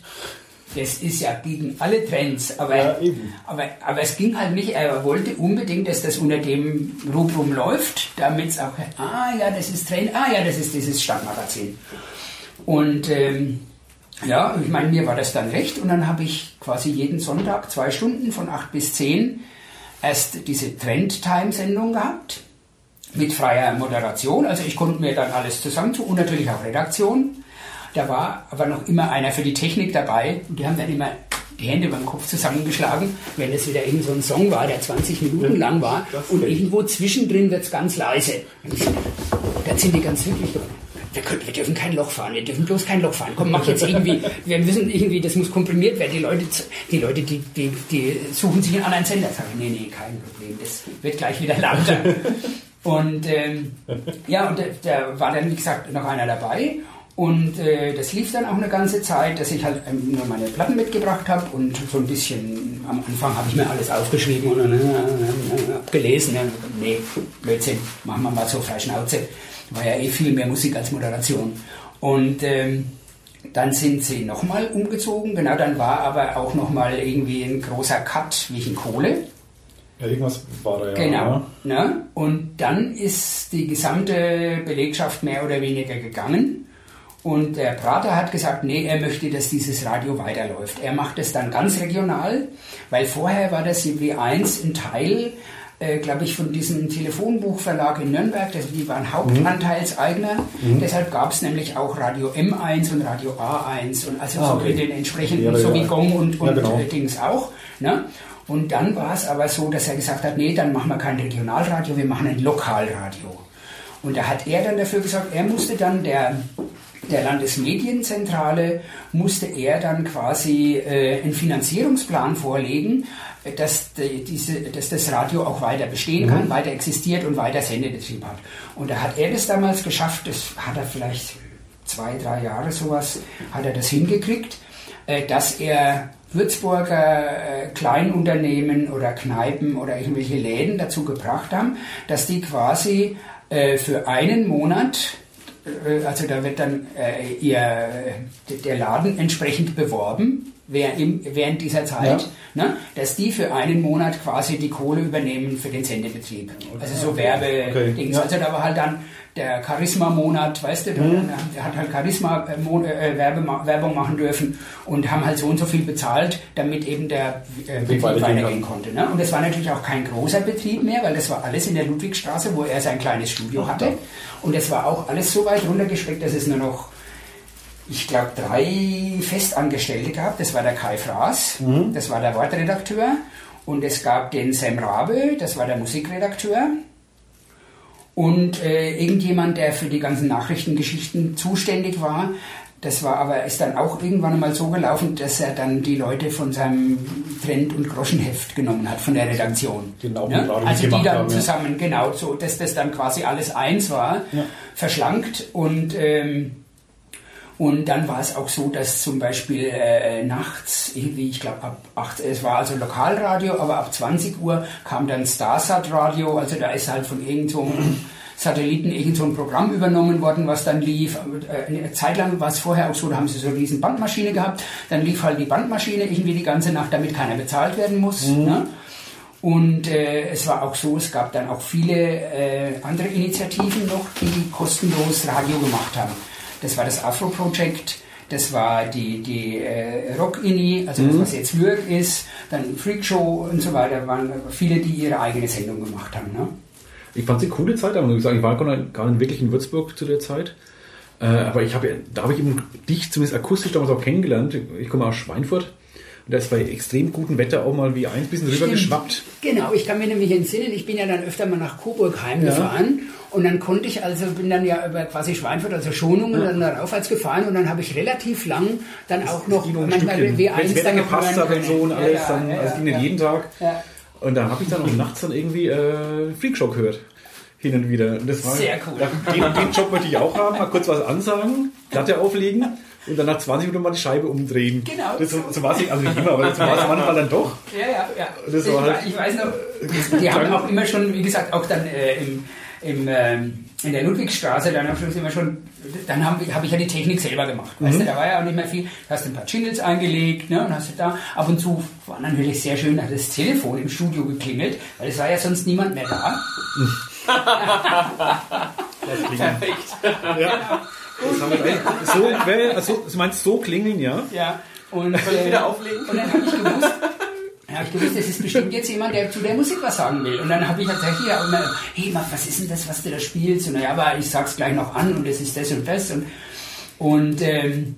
das ist ja gegen alle Trends, aber, ja, aber, aber es ging halt nicht, er wollte unbedingt, dass das unter dem Rubrum läuft, damit es auch, ah ja, das ist Trend, ah ja, das ist dieses Stadtmagazin. Und ähm, ja, ich meine, mir war das dann recht und dann habe ich quasi jeden Sonntag zwei Stunden von acht bis zehn erst diese Trend-Time-Sendung gehabt mit freier Moderation. Also ich konnte mir dann alles zusammen tun und natürlich auch Redaktion. Da war aber noch immer einer für die Technik dabei und die haben dann immer die Hände beim Kopf zusammengeschlagen, wenn es wieder irgend so ein Song war, der 20 Minuten lang war und irgendwo zwischendrin wird es ganz leise. Da sind die ganz wirklich wir, können, wir dürfen kein Loch fahren, wir dürfen bloß kein Loch fahren. Komm, mach jetzt irgendwie, wir müssen irgendwie, das muss komprimiert werden. Die Leute, die, Leute, die, die, die suchen sich einen anderen Sender. Sag ich, nee, nee, kein Problem, das wird gleich wieder lauter. Und ähm, ja, und da war dann, wie gesagt, noch einer dabei. Und äh, das lief dann auch eine ganze Zeit, dass ich halt ähm, nur meine Platten mitgebracht habe und so ein bisschen, am Anfang habe ich mir alles aufgeschrieben und äh, äh, gelesen. Äh, nee, Blödsinn, machen wir mal so frei Schnauze war ja eh viel mehr Musik als Moderation. Und ähm, dann sind sie nochmal umgezogen, genau, dann war aber auch nochmal irgendwie ein großer Cut wegen Kohle. Ja, irgendwas war da ja. Genau. Ne? Und dann ist die gesamte Belegschaft mehr oder weniger gegangen. Und der Prater hat gesagt, nee, er möchte, dass dieses Radio weiterläuft. Er macht es dann ganz regional, weil vorher war das W1 ein Teil äh, glaube ich, von diesem Telefonbuchverlag in Nürnberg. Das, die waren Hauptanteilseigner. Mhm. Deshalb gab es nämlich auch Radio M1 und Radio A1 und also ah, okay. so mit den entsprechenden, ja, so wie Gong und, und ja, genau. Dings auch. Ne? Und dann war es aber so, dass er gesagt hat, nee, dann machen wir kein Regionalradio, wir machen ein Lokalradio. Und da hat er dann dafür gesagt, er musste dann der der Landesmedienzentrale musste er dann quasi äh, einen Finanzierungsplan vorlegen, dass, die, diese, dass das Radio auch weiter bestehen mhm. kann, weiter existiert und weiter Sendebetrieb hat. Und da hat er das damals geschafft, das hat er vielleicht zwei, drei Jahre sowas, hat er das hingekriegt, äh, dass er Würzburger äh, Kleinunternehmen oder Kneipen oder irgendwelche Läden dazu gebracht haben, dass die quasi äh, für einen Monat also da wird dann ihr, der Laden entsprechend beworben während dieser Zeit, ja. ne, dass die für einen Monat quasi die Kohle übernehmen für den Sendebetrieb. Also so Werbedings. Okay. Ja. Also da war halt dann der Charisma-Monat, weißt du, mhm. der hat halt Charisma-Werbung machen dürfen und haben halt so und so viel bezahlt, damit eben der äh, Betrieb weitergehen konnte. Ne? Und es war natürlich auch kein großer Betrieb mehr, weil das war alles in der Ludwigstraße, wo er sein kleines Studio hatte. Und es war auch alles so weit runtergestreckt, dass es nur noch ich glaube, drei Festangestellte gehabt. Das war der Kai Fraß, mhm. das war der Wortredakteur. Und es gab den Sam Rabe, das war der Musikredakteur. Und äh, irgendjemand, der für die ganzen Nachrichtengeschichten zuständig war. Das war aber, ist dann auch irgendwann einmal so gelaufen, dass er dann die Leute von seinem Trend- und Groschenheft genommen hat, von der Redaktion. Genau, ja? Also die dann haben, zusammen, ja. genau, so, dass das dann quasi alles eins war, ja. verschlankt und ähm, und dann war es auch so, dass zum Beispiel äh, nachts, irgendwie, ich glaube ab 8, es war also Lokalradio, aber ab 20 Uhr kam dann Starsat Radio, also da ist halt von irgendeinem so Satelliten irgend so ein Programm übernommen worden, was dann lief. Äh, eine Zeit lang war es vorher auch so, da haben sie so eine riesen Bandmaschine gehabt, dann lief halt die Bandmaschine irgendwie die ganze Nacht, damit keiner bezahlt werden muss. Mhm. Ne? Und äh, es war auch so, es gab dann auch viele äh, andere Initiativen noch, die kostenlos Radio gemacht haben. Das war das Afro Project. Das war die, die äh, Rock-Ini, also mhm. das, was jetzt Lyric ist, dann Freak Show und so weiter, waren viele, die ihre eigene Sendung gemacht haben. Ne? Ich fand sie coole Zeit, aber ich sagen, ich war gar nicht wirklich in Würzburg zu der Zeit. Äh, aber ich habe, da habe ich eben dich zumindest akustisch damals auch kennengelernt. Ich komme aus Schweinfurt Und da ist bei extrem gutem Wetter auch mal wie eins bisschen rüber geschwappt. Genau, ich kann mir nämlich entsinnen, ich bin ja dann öfter mal nach Coburg heimgefahren und dann konnte ich also, bin dann ja über quasi Schweinfurt, also Schonungen, dann da aufwärts gefahren und dann habe ich relativ lang dann auch noch ein manchmal Stückchen. W1 Wenn's Wetter dann gepasst hat und so und alles, Ja, ja, dann, ja, also es ging nicht ja. jeden Tag. Ja. Und da habe ich dann auch nachts dann irgendwie äh, Freakshow gehört. Hin und wieder. Und das war, Sehr cool. Da, den, den Job wollte ich auch haben, mal kurz was ansagen, Platte auflegen und dann nach 20 Minuten mal die Scheibe umdrehen. Genau. Das, so, so war es nicht, also nicht immer, aber so war es manchmal dann doch. Ja, ja, ja. Das ich, war halt- ich weiß noch, die haben auch immer schon, wie gesagt, auch dann äh, im, im, ähm, in der Ludwigstraße, dann am Schluss immer schon, dann habe hab ich ja die Technik selber gemacht. Weißt du, da war ja auch nicht mehr viel. Du hast ein paar Jingles eingelegt, ne, und hast du da, ab und zu war natürlich sehr schön, hat das Telefon im Studio geklingelt, weil es war ja sonst niemand mehr da. Das haben wir gleich. so, also, du meinst so klingeln, ja? Ja. Und, Soll ich wieder auflegen? Und dann habe ich gewusst, dann habe ich gewusst, das ist bestimmt jetzt jemand, der zu der Musik was sagen will. Und dann habe ich halt gesagt, hier, und dann, hey, Marc, was ist denn das, was du da spielst? Und naja, aber ich sag's gleich noch an und es ist das und das. Und, und ähm,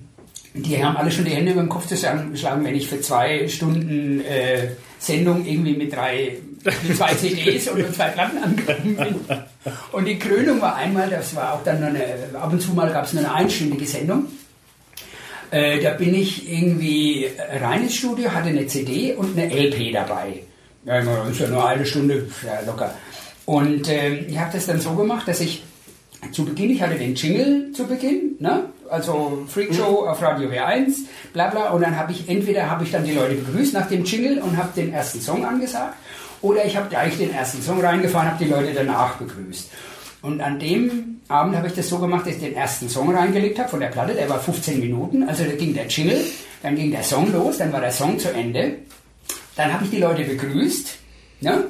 die haben alle schon die Hände über den Kopf zusammengeschlagen, wenn ich für zwei Stunden äh, Sendung irgendwie mit drei mit zwei CDs und mit zwei Platten angekommen bin. Und die Krönung war einmal, das war auch dann eine, ab und zu mal gab es nur eine einstündige Sendung. Äh, da bin ich irgendwie rein ins Studio, hatte eine CD und eine LP dabei. Ja, immer, ist ja nur eine Stunde, ja, locker. Und ähm, ich habe das dann so gemacht, dass ich zu Beginn, ich hatte den Jingle zu Beginn, ne? also Freakshow auf Radio W1, bla bla, und dann habe ich, entweder habe ich dann die Leute begrüßt nach dem Jingle und habe den ersten Song angesagt, oder ich habe gleich den ersten Song reingefahren, habe die Leute danach begrüßt. Und an dem Abend habe ich das so gemacht, dass ich den ersten Song reingelegt habe von der Platte, der war 15 Minuten, also da ging der Jingle, dann ging der Song los, dann war der Song zu Ende, dann habe ich die Leute begrüßt, ne?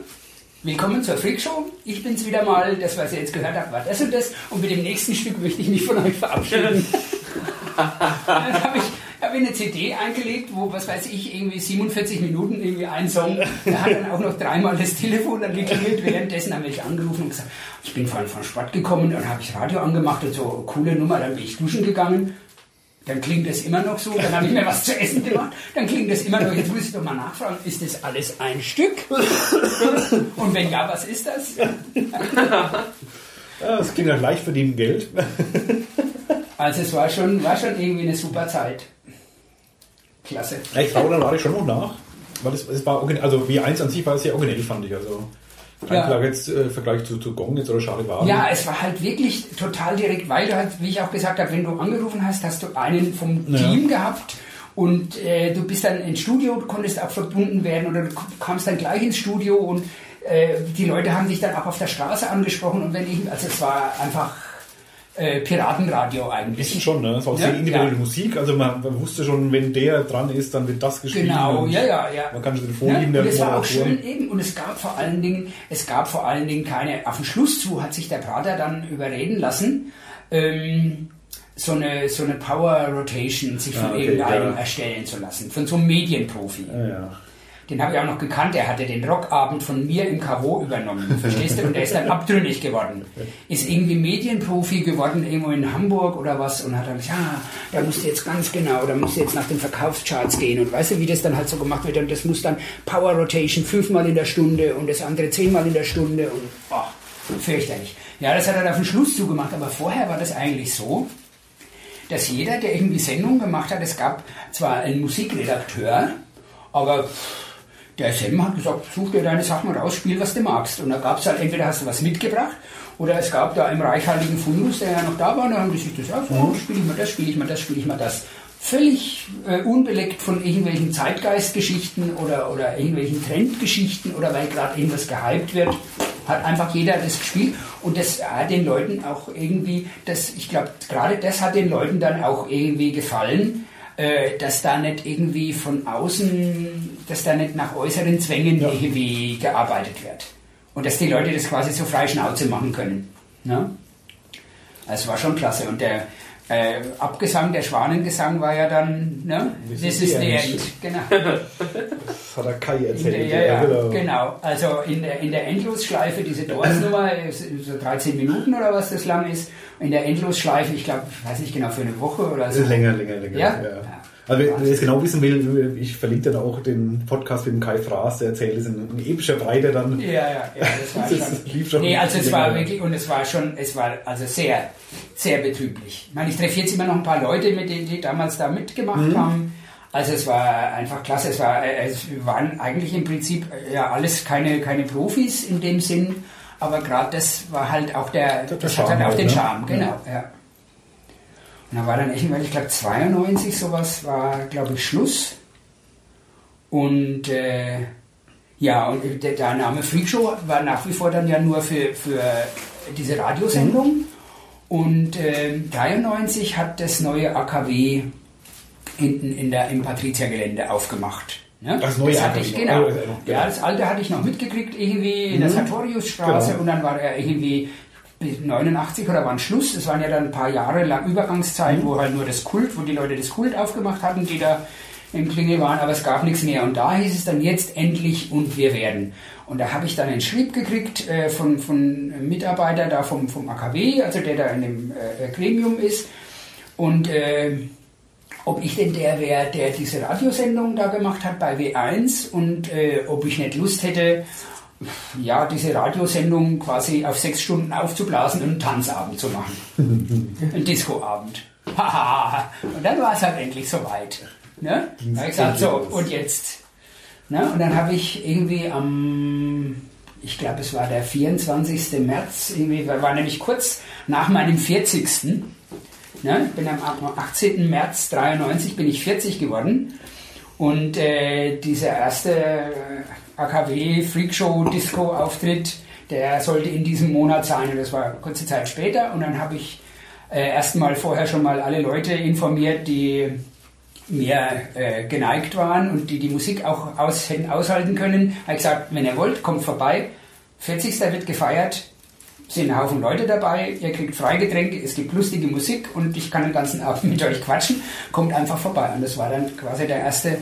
Willkommen zur Freakshow. Ich bin's wieder mal. Das, was ihr jetzt gehört habt, war das und das. Und mit dem nächsten Stück möchte ich mich von euch verabschieden. dann habe ich, hab ich eine CD eingelegt, wo, was weiß ich, irgendwie 47 Minuten irgendwie ein Song. Da hat dann auch noch dreimal das Telefon dann geklingelt. Währenddessen haben ich angerufen und gesagt, ich bin vorhin vom Sport gekommen. Dann habe ich Radio angemacht und so, coole Nummer. Dann bin ich duschen gegangen. Dann klingt das immer noch so, dann habe ich mir was zu essen gemacht, dann klingt das immer noch, jetzt muss ich doch mal nachfragen, ist das alles ein Stück? Und wenn ja, was ist das? Ja, das ging nach leicht verdienten Geld. Also es war schon, war schon irgendwie eine super Zeit. Klasse. Ja, ich dann war ich schon noch nach. Weil es, es war, also W1 an sich war es sehr originell, fand ich. Also, Ja. Jetzt, äh, Vergleich zu, zu Gong jetzt oder Schade war. Ja, es war halt wirklich total direkt, weil du halt, wie ich auch gesagt habe, wenn du angerufen hast, hast du einen vom Ja. Team gehabt und äh, du bist dann ins Studio, du konntest auch verbunden werden oder du kamst dann gleich ins Studio und äh, die Leute haben dich dann auch auf der Straße angesprochen und wenn ich, also es war einfach äh, Piratenradio Ein bisschen eigentlich. schon, ne? Es war auch Ja, sehr individuelle ja. Musik. Also man, man wusste schon, wenn der dran ist, dann wird das gespielt. Genau, und ja, ja, ja. Man kann schon den Ja, Vorlieben und der es war auch schön eben und es gab vor allen Dingen, es gab vor allen Dingen keine, auf den Schluss zu hat sich der Prater dann überreden lassen, ähm, so eine, so eine Power Rotation sich von Ah, okay, irgendeinem ja. erstellen zu lassen, von so einem Medienprofi. Ja, ja. Den habe ich auch noch gekannt, der hatte den Rockabend von mir im KW übernommen, verstehst du? Und der ist dann abtrünnig geworden. Ist irgendwie Medienprofi geworden, irgendwo in Hamburg oder was und hat dann gesagt, ja, da musst du jetzt ganz genau, da musst du jetzt nach den Verkaufscharts gehen und weißt du, wie das dann halt so gemacht wird und das muss dann Power Rotation fünfmal in der Stunde und das andere zehnmal in der Stunde und oh, fürchterlich. Ja, das hat er auf den Schluss zugemacht, aber vorher war das eigentlich so, dass jeder, der irgendwie Sendungen gemacht hat, es gab zwar einen Musikredakteur, aber der Sam hat gesagt, such dir deine Sachen raus, spiel, was du magst. Und da gab es halt, entweder hast du was mitgebracht, oder es gab da im reichhaltigen Fundus, der ja noch da war, und dann haben die sich das, ja, so, spiele ich mal das, spiele ich mal das, spiele ich mal das. Völlig äh, unbeleckt von irgendwelchen Zeitgeistgeschichten oder, oder irgendwelchen Trendgeschichten oder weil gerade irgendwas gehypt wird, hat einfach jeder das gespielt und das hat den Leuten auch irgendwie, das, ich glaube, gerade das hat den Leuten dann auch irgendwie gefallen, äh, dass da nicht irgendwie von außen, dass da nicht nach äußeren Zwängen irgendwie gearbeitet wird. Und dass die Leute das quasi so frei Schnauze machen können. Ne? Das war schon klasse. Und der äh, Abgesang, der Schwanengesang war ja dann, ne? This This is the end. end. Genau. Das hat der Kai In der, erzählt. ja, ja, genau. genau. Also in der, in der Endlosschleife, diese Doors-Nummer, ist so 13 Minuten oder was das lang ist. In der Endlosschleife, ich glaube, ich weiß nicht genau, für eine Woche oder so. Länger, länger, länger. Ja? ja. Ja. Also wer, wer es genau wissen will, ich verlinke dann auch den Podcast mit dem Kai Fraß, der erzählt, es in, in epischer Breite dann. Ja, ja, ja, das war Das schon. lief schon nee, also es war wirklich, und es war schon, es war also sehr, sehr betrüblich. Ich meine, ich treffe jetzt immer noch ein paar Leute, mit denen die damals da mitgemacht Mhm. haben. Also es war einfach klasse. Es, war, äh, es waren eigentlich im Prinzip äh, ja alles keine, keine Profis in dem Sinn, aber gerade das war halt auch der, Der das Charme hat halt auch halt, den ne? Charme, genau, ja. Und da war dann irgendwann, ich glaube 92 sowas, war glaube ich Schluss. Und äh, ja, und der, der Name Freakshow war nach wie vor dann ja nur für, für diese Radiosendung. Und ähm, 93 hat das neue AKW hinten in der, im Patriziergelände aufgemacht. Ne? Das neue hatte AKW ich, genau. Das noch- Ja, das alte hatte ich noch mitgekriegt, irgendwie in der Mhm. Sartoriusstraße Genau. und dann war er irgendwie 89 oder war ein Schluss. Das waren ja dann ein paar Jahre lang Übergangszeit, wo halt nur das Kult, wo die Leute das Kult aufgemacht hatten, die da im Klingel waren, aber es gab nichts mehr. Und da hieß es dann jetzt endlich und wir werden. Und da habe ich dann einen Schrieb gekriegt äh, von, von einem Mitarbeiter da vom, vom AKW, also der da in dem äh, Gremium ist. Und äh, ob ich denn der wäre, der diese Radiosendung da gemacht hat bei W1 und äh, ob ich nicht Lust hätte, ja, diese Radiosendung quasi auf sechs Stunden aufzublasen und einen Tanzabend zu machen. Ein Discoabend. Und dann war es halt endlich soweit. Ne? Da habe ich gesagt, so, und jetzt? Ne? Und dann habe ich irgendwie am, ich glaube, es war der 24. März, irgendwie, war nämlich kurz nach meinem 40. Ne? Ich bin am 18. März 93 bin ich 40 geworden. Und äh, dieser erste AKW Freakshow Disco Auftritt, der sollte in diesem Monat sein und das war kurze Zeit später. Und dann habe ich äh, erstmal vorher schon mal alle Leute informiert, die mir äh, geneigt waren und die die Musik auch aus, hätten aushalten können. Habe gesagt, wenn ihr wollt, kommt vorbei. 40. wird gefeiert, sind ein Haufen Leute dabei, ihr kriegt Freigetränke, es gibt lustige Musik und ich kann den ganzen Abend mit euch quatschen. Kommt einfach vorbei. Und das war dann quasi der erste,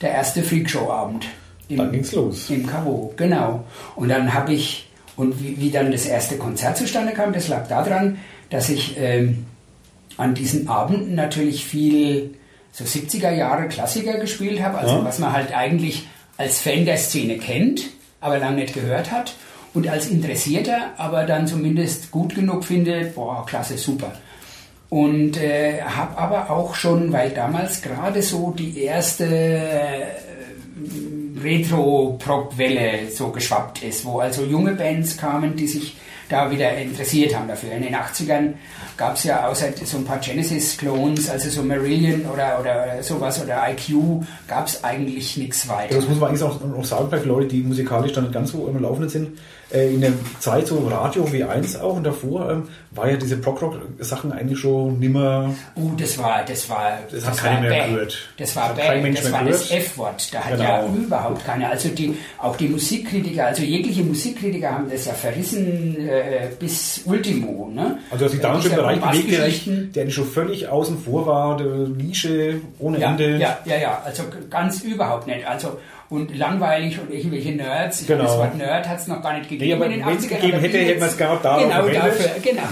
der erste Freakshow-Abend. Im- Dann ging's los. Im Cavo, genau. Und dann habe ich, und wie, wie dann das erste Konzert zustande kam, das lag daran, dass ich ähm, an diesen Abenden natürlich viel so 70er Jahre Klassiker gespielt habe, also Ja. was man halt eigentlich als Fan der Szene kennt, aber lange nicht gehört hat und als Interessierter aber dann zumindest gut genug findet, boah, klasse, super. Und äh, habe aber auch schon, weil damals gerade so die erste äh, Retro-Prog-Welle so geschwappt ist, wo also junge Bands kamen, die sich da wieder interessiert haben dafür. In den 80ern gab es ja außer so ein paar Genesis-Clones, also so Marillion oder, oder sowas oder IQ, gab es eigentlich nichts weiter. das muss man eigentlich auch, auch sagen, bei Leute, die musikalisch dann ganz so im Laufenden sind. Äh, in der Zeit so Radio W1 auch und davor ähm, war ja diese Prog-Rock-Sachen eigentlich schon nimmer. Uh, das war, das war, Das hat keiner mehr gehört. Das war Das das war das. F-Wort. Da hat Genau. ja überhaupt keiner. Also die, auch die Musikkritiker, also jegliche Musikkritiker haben das ja verrissen äh, bis Ultimo. Ne? Also dass sich da Diese schon im Bereich bewegt, der, schon völlig außen vor war, der Nische ohne Ja, Ende. ja, ja, ja, also ganz überhaupt nicht. Also und langweilig und irgendwelche Nerds. Ich Genau. Das Wort Nerd hat es noch gar nicht gegeben. Nee, aber in den wenn's 80ern, gegeben hätte, hätte man es genau Genau verwendet. dafür, genau.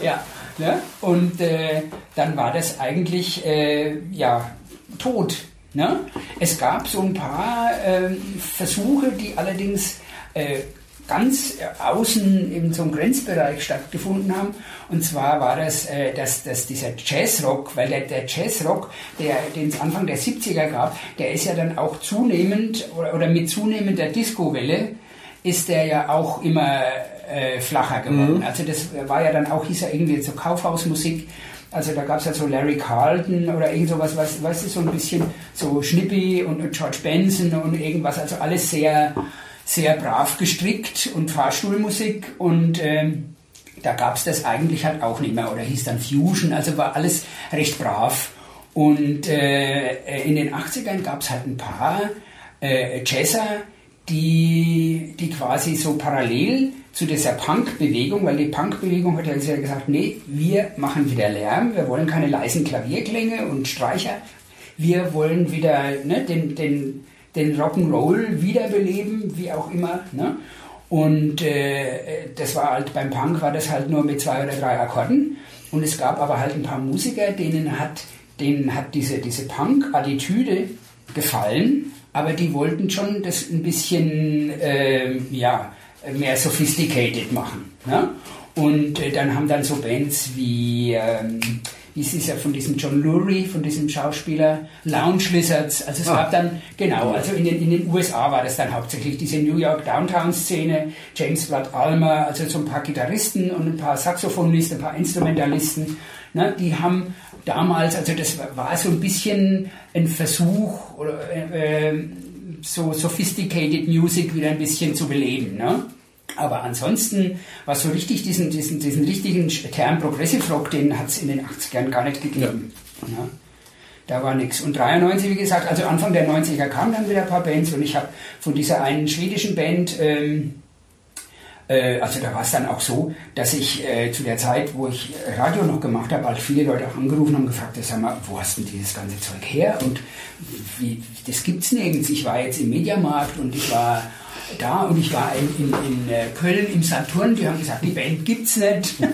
ja. Ne? Und äh, dann war das eigentlich äh, ja tot. Ne? Es gab so ein paar ähm, Versuche, die allerdings äh, ganz außen in so einem Grenzbereich stattgefunden haben. Und zwar war das, äh, dass, dass dieser Jazzrock, weil der, der Jazzrock, der, den es Anfang der 70er gab, der ist ja dann auch zunehmend oder, oder mit zunehmender Disco-Welle ist der ja auch immer äh, flacher geworden. Also das war ja dann auch, hieß ja irgendwie so Kaufhausmusik. Also da gab es ja so Larry Carlton oder irgend sowas, was, weißt du, so ein bisschen so Schnippi und, und George Benson und irgendwas. Also alles sehr, sehr brav gestrickt und Fahrstuhlmusik und ähm, da gab es das eigentlich halt auch nicht mehr oder hieß dann Fusion, also war alles recht brav. Und äh, in den 80ern gab es halt ein paar äh, Jazzer, die, die quasi so parallel zu dieser Punk-Bewegung, weil die Punk-Bewegung hat ja gesagt, nee, wir machen wieder Lärm, wir wollen keine leisen Klavierklänge und Streicher, wir wollen wieder ne, den, den, den Rock'n'Roll wiederbeleben, wie auch immer. Ne? Und äh, das war halt beim Punk war das halt nur mit zwei oder drei Akkorden. Und es gab aber halt ein paar Musiker, denen hat denen hat diese, diese Punk-Attitüde gefallen, aber die wollten schon das ein bisschen äh, ja, mehr sophisticated machen. Ne? Und äh, dann haben dann so Bands wie, ähm, wie ist es ja von diesem John Lurie, von diesem Schauspieler, Lounge Lizards. Also es ah. gab dann, genau, also in den, in den USA war das dann hauptsächlich diese New York Downtown-Szene, James Blood Almer, also so ein paar Gitarristen und ein paar Saxophonisten, ein paar Instrumentalisten. Ne, die haben damals, also das war so ein bisschen ein Versuch, oder, äh, äh, so sophisticated Music wieder ein bisschen zu beleben. Ne? Aber ansonsten war so richtig diesen, diesen, diesen richtigen Term Progressive Rock, den hat es in den 80ern gar nicht gegeben. Ja. Ja, da war nichts. Und 93, wie gesagt, also Anfang der 90er kamen dann wieder ein paar Bands und ich habe von dieser einen schwedischen Band, ähm, äh, also da war es dann auch so, dass ich äh, zu der Zeit, wo ich Radio noch gemacht habe, halt viele Leute auch angerufen haben und gefragt, sag mal, wo hast denn dieses ganze Zeug her? Und wie, das gibt's nirgends. Ich war jetzt im Mediamarkt und ich war da und ich war in, in, in äh, Köln im Saturn, die haben gesagt, die Band gibt's nicht.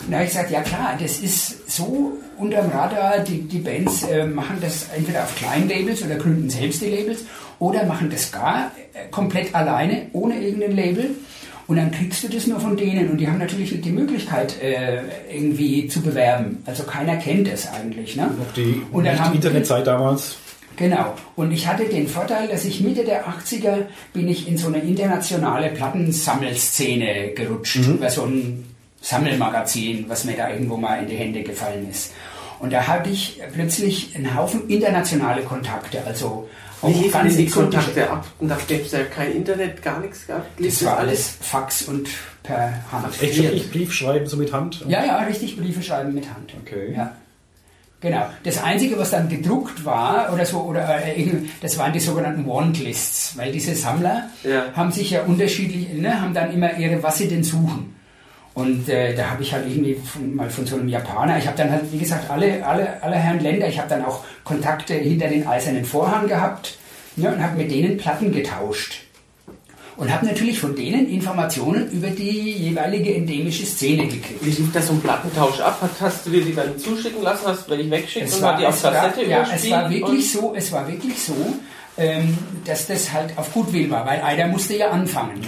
Und da habe ich gesagt, ja klar, das ist so unterm Radar, die, die Bands äh, machen das entweder auf kleinen Labels oder gründen selbst die Labels oder machen das gar äh, komplett alleine, ohne irgendein Label. Und dann kriegst du das nur von denen und die haben natürlich nicht die Möglichkeit, äh, irgendwie zu bewerben. Also keiner kennt es eigentlich. Ne? Die, und dann haben, Internetzeit damals. Genau. Und ich hatte den Vorteil, dass ich Mitte der 80er bin ich in so eine internationale Plattensammelszene gerutscht. Mhm. Über so ein Sammelmagazin, was mir da irgendwo mal in die Hände gefallen ist. Und da hatte ich plötzlich einen Haufen internationale Kontakte, also auch Wie ganz die Kontakte ab? Und da gäbe es ja kein Internet, gar nichts gehabt. Das war alles Fax und per Hand. Echt wirklich Brief schreiben so mit Hand? Ja, ja, richtig Briefe schreiben mit Hand. Okay. Ja. Genau. Das Einzige, was dann gedruckt war, oder so, oder äh, das waren die sogenannten Wantlists, weil diese Sammler ja. haben sich ja unterschiedlich, ne, haben dann immer ihre, was sie denn suchen. Und äh, da habe ich halt irgendwie von, mal von so einem Japaner, ich habe dann halt, wie gesagt, alle, alle, alle Herren Länder, ich habe dann auch Kontakte hinter den eisernen Vorhang gehabt ne, und habe mit denen Platten getauscht und habe natürlich von denen Informationen über die jeweilige endemische Szene gekriegt. Wie lief das so ein Plattentausch ab? Hast du dir die dann zuschicken lassen, hast du die weggeschickt es und war, die auf Kassette ja, es war wirklich so, es war wirklich so, ähm, dass das halt auf Gutwill war, weil einer musste ja anfangen.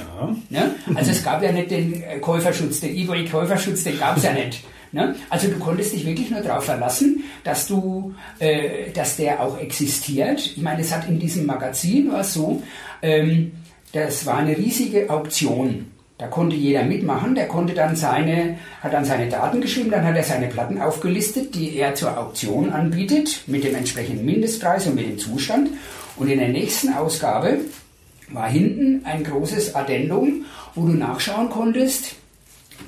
Ja. Ne? Also es gab ja nicht den äh, Käuferschutz, den eBay-Käuferschutz, den gab es ja nicht. Ne? Also du konntest dich wirklich nur darauf verlassen, dass du, äh, dass der auch existiert. Ich meine, es hat in diesem Magazin war so, ähm, das war eine riesige Auktion. Da konnte jeder mitmachen, der konnte dann seine, hat dann seine Daten geschrieben, dann hat er seine Platten aufgelistet, die er zur Auktion anbietet, mit dem entsprechenden Mindestpreis und mit dem Zustand. Und in der nächsten Ausgabe war hinten ein großes Addendum, wo du nachschauen konntest,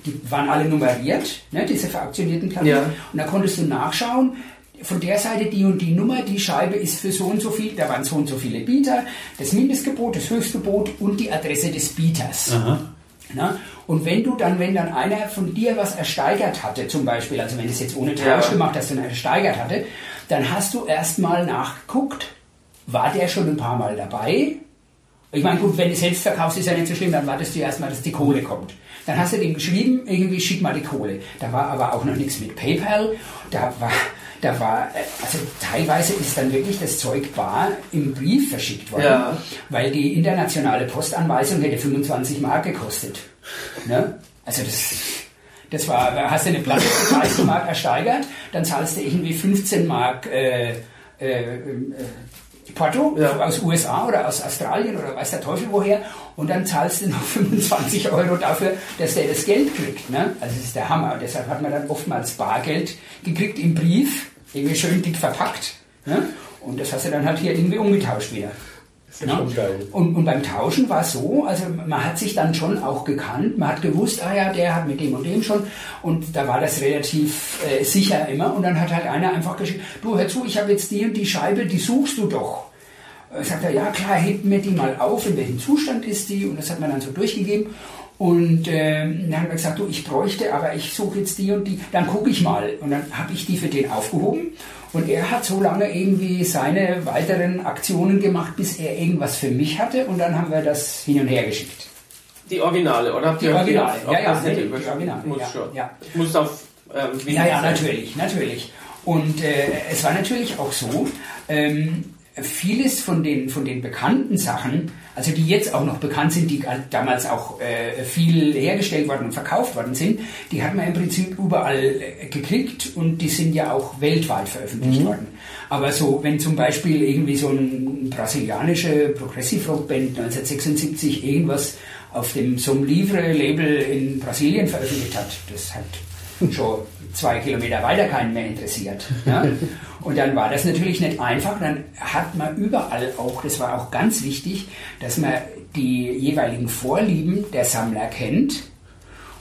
die waren alle nummeriert, ne, diese verauktionierten Platten. Ja. Und da konntest du nachschauen, von der Seite die und die Nummer, die Scheibe ist für so und so viel, da waren so und so viele Bieter, das Mindestgebot, das Höchstgebot und die Adresse des Bieters. Und wenn du dann, wenn dann einer von dir was ersteigert hatte, zum Beispiel, also wenn du es jetzt ohne Tausch ja. gemacht hast und ersteigert hatte, dann hast du erstmal nachgeguckt, war der schon ein paar Mal dabei? Ich meine, gut, wenn du selbst verkaufst, ist ja nicht so schlimm, dann wartest du erstmal, dass die Kohle kommt. Dann hast du dem geschrieben, irgendwie schick mal die Kohle. Da war aber auch noch nichts mit PayPal. Da war, da war, also teilweise ist dann wirklich das Zeug bar im Brief verschickt worden, ja. weil die internationale Postanweisung hätte 25 Mark gekostet. Ne? Also das, das war, hast du eine Platte für 30 Mark ersteigert, dann zahlst du irgendwie 15 Mark äh, äh, äh, Porto ja. aus USA oder aus Australien oder weiß der Teufel woher und dann zahlst du noch 25 Euro dafür, dass der das Geld kriegt. Ne? Also das ist der Hammer. Deshalb hat man dann oftmals Bargeld gekriegt im Brief irgendwie schön dick verpackt. Ne? Und das hast du dann halt hier irgendwie umgetauscht wieder. Ja. Und, und, beim Tauschen war es so, also man hat sich dann schon auch gekannt, man hat gewusst, ah ja, der hat mit dem und dem schon und da war das relativ äh, sicher immer und dann hat halt einer einfach geschrieben, du hör zu, ich habe jetzt die und die Scheibe, die suchst du doch. Äh, sagt er, ja klar, hebt mir die mal auf, in welchem Zustand ist die und das hat man dann so durchgegeben und äh, dann hat er gesagt, du, ich bräuchte, aber ich suche jetzt die und die, dann gucke ich mal. Und dann habe ich die für den aufgehoben. Und er hat so lange irgendwie seine weiteren Aktionen gemacht, bis er irgendwas für mich hatte. Und dann haben wir das hin und her geschickt. Die Originale, oder? Die, die Originale, ja, ja, nee, die Originale. Muss ja, schon. Ja. Muss auf ähm, Ja, ja, natürlich, natürlich. Und äh, es war natürlich auch so, ähm, vieles von den, von den bekannten Sachen, also die jetzt auch noch bekannt sind, die damals auch äh, viel hergestellt worden und verkauft worden sind, die hat man im Prinzip überall äh, gekriegt und die sind ja auch weltweit veröffentlicht mhm. worden. Aber so, wenn zum Beispiel irgendwie so ein brasilianische Progressive Rock Band 1976 irgendwas auf dem Som Livre Label in Brasilien veröffentlicht hat, das hat schon zwei Kilometer weiter keinen mehr interessiert. Ja? Und dann war das natürlich nicht einfach. Dann hat man überall auch, das war auch ganz wichtig, dass man die jeweiligen Vorlieben der Sammler kennt.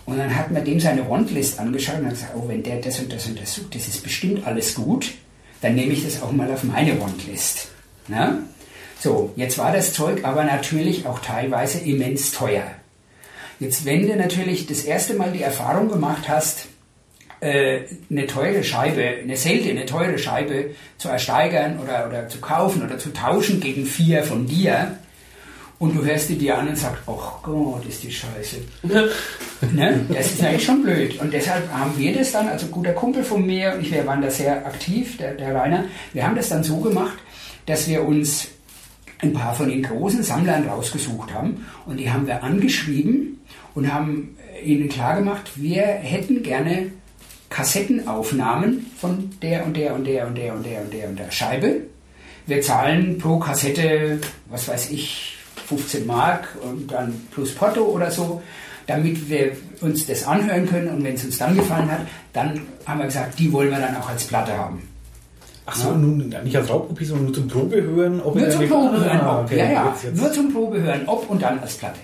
Und dann hat man dem seine Wantlist angeschaut und hat gesagt, oh, wenn der das und das und das sucht, das ist bestimmt alles gut, dann nehme ich das auch mal auf meine Wantlist. Ja? So, jetzt war das Zeug aber natürlich auch teilweise immens teuer. Jetzt, wenn du natürlich das erste Mal die Erfahrung gemacht hast, eine teure Scheibe, eine seltene teure Scheibe zu ersteigern oder, oder zu kaufen oder zu tauschen gegen vier von dir und du hörst die dir an und sagst, oh Gott, ist die Scheiße. ne? Das ist eigentlich schon blöd. Und deshalb haben wir das dann, also guter Kumpel von mir und ich, wir waren da sehr aktiv, der, der Rainer, wir haben das dann so gemacht, dass wir uns ein paar von den großen Sammlern rausgesucht haben und die haben wir angeschrieben und haben ihnen klargemacht, wir hätten gerne Kassettenaufnahmen von der und der und der und der und der und der und der Scheibe. Wir zahlen pro Kassette, was weiß ich, 15 Mark und dann plus Porto oder so, damit wir uns das anhören können und wenn es uns dann gefallen hat, dann haben wir gesagt, die wollen wir dann auch als Platte haben. Ach so, ja. nun nicht als Raubkopie, sondern nur zum Probehören? Ob nur zum Probehören, ah, ob. Okay, ja, ja, jetzt, jetzt. nur zum Probehören, ob und dann als Platte.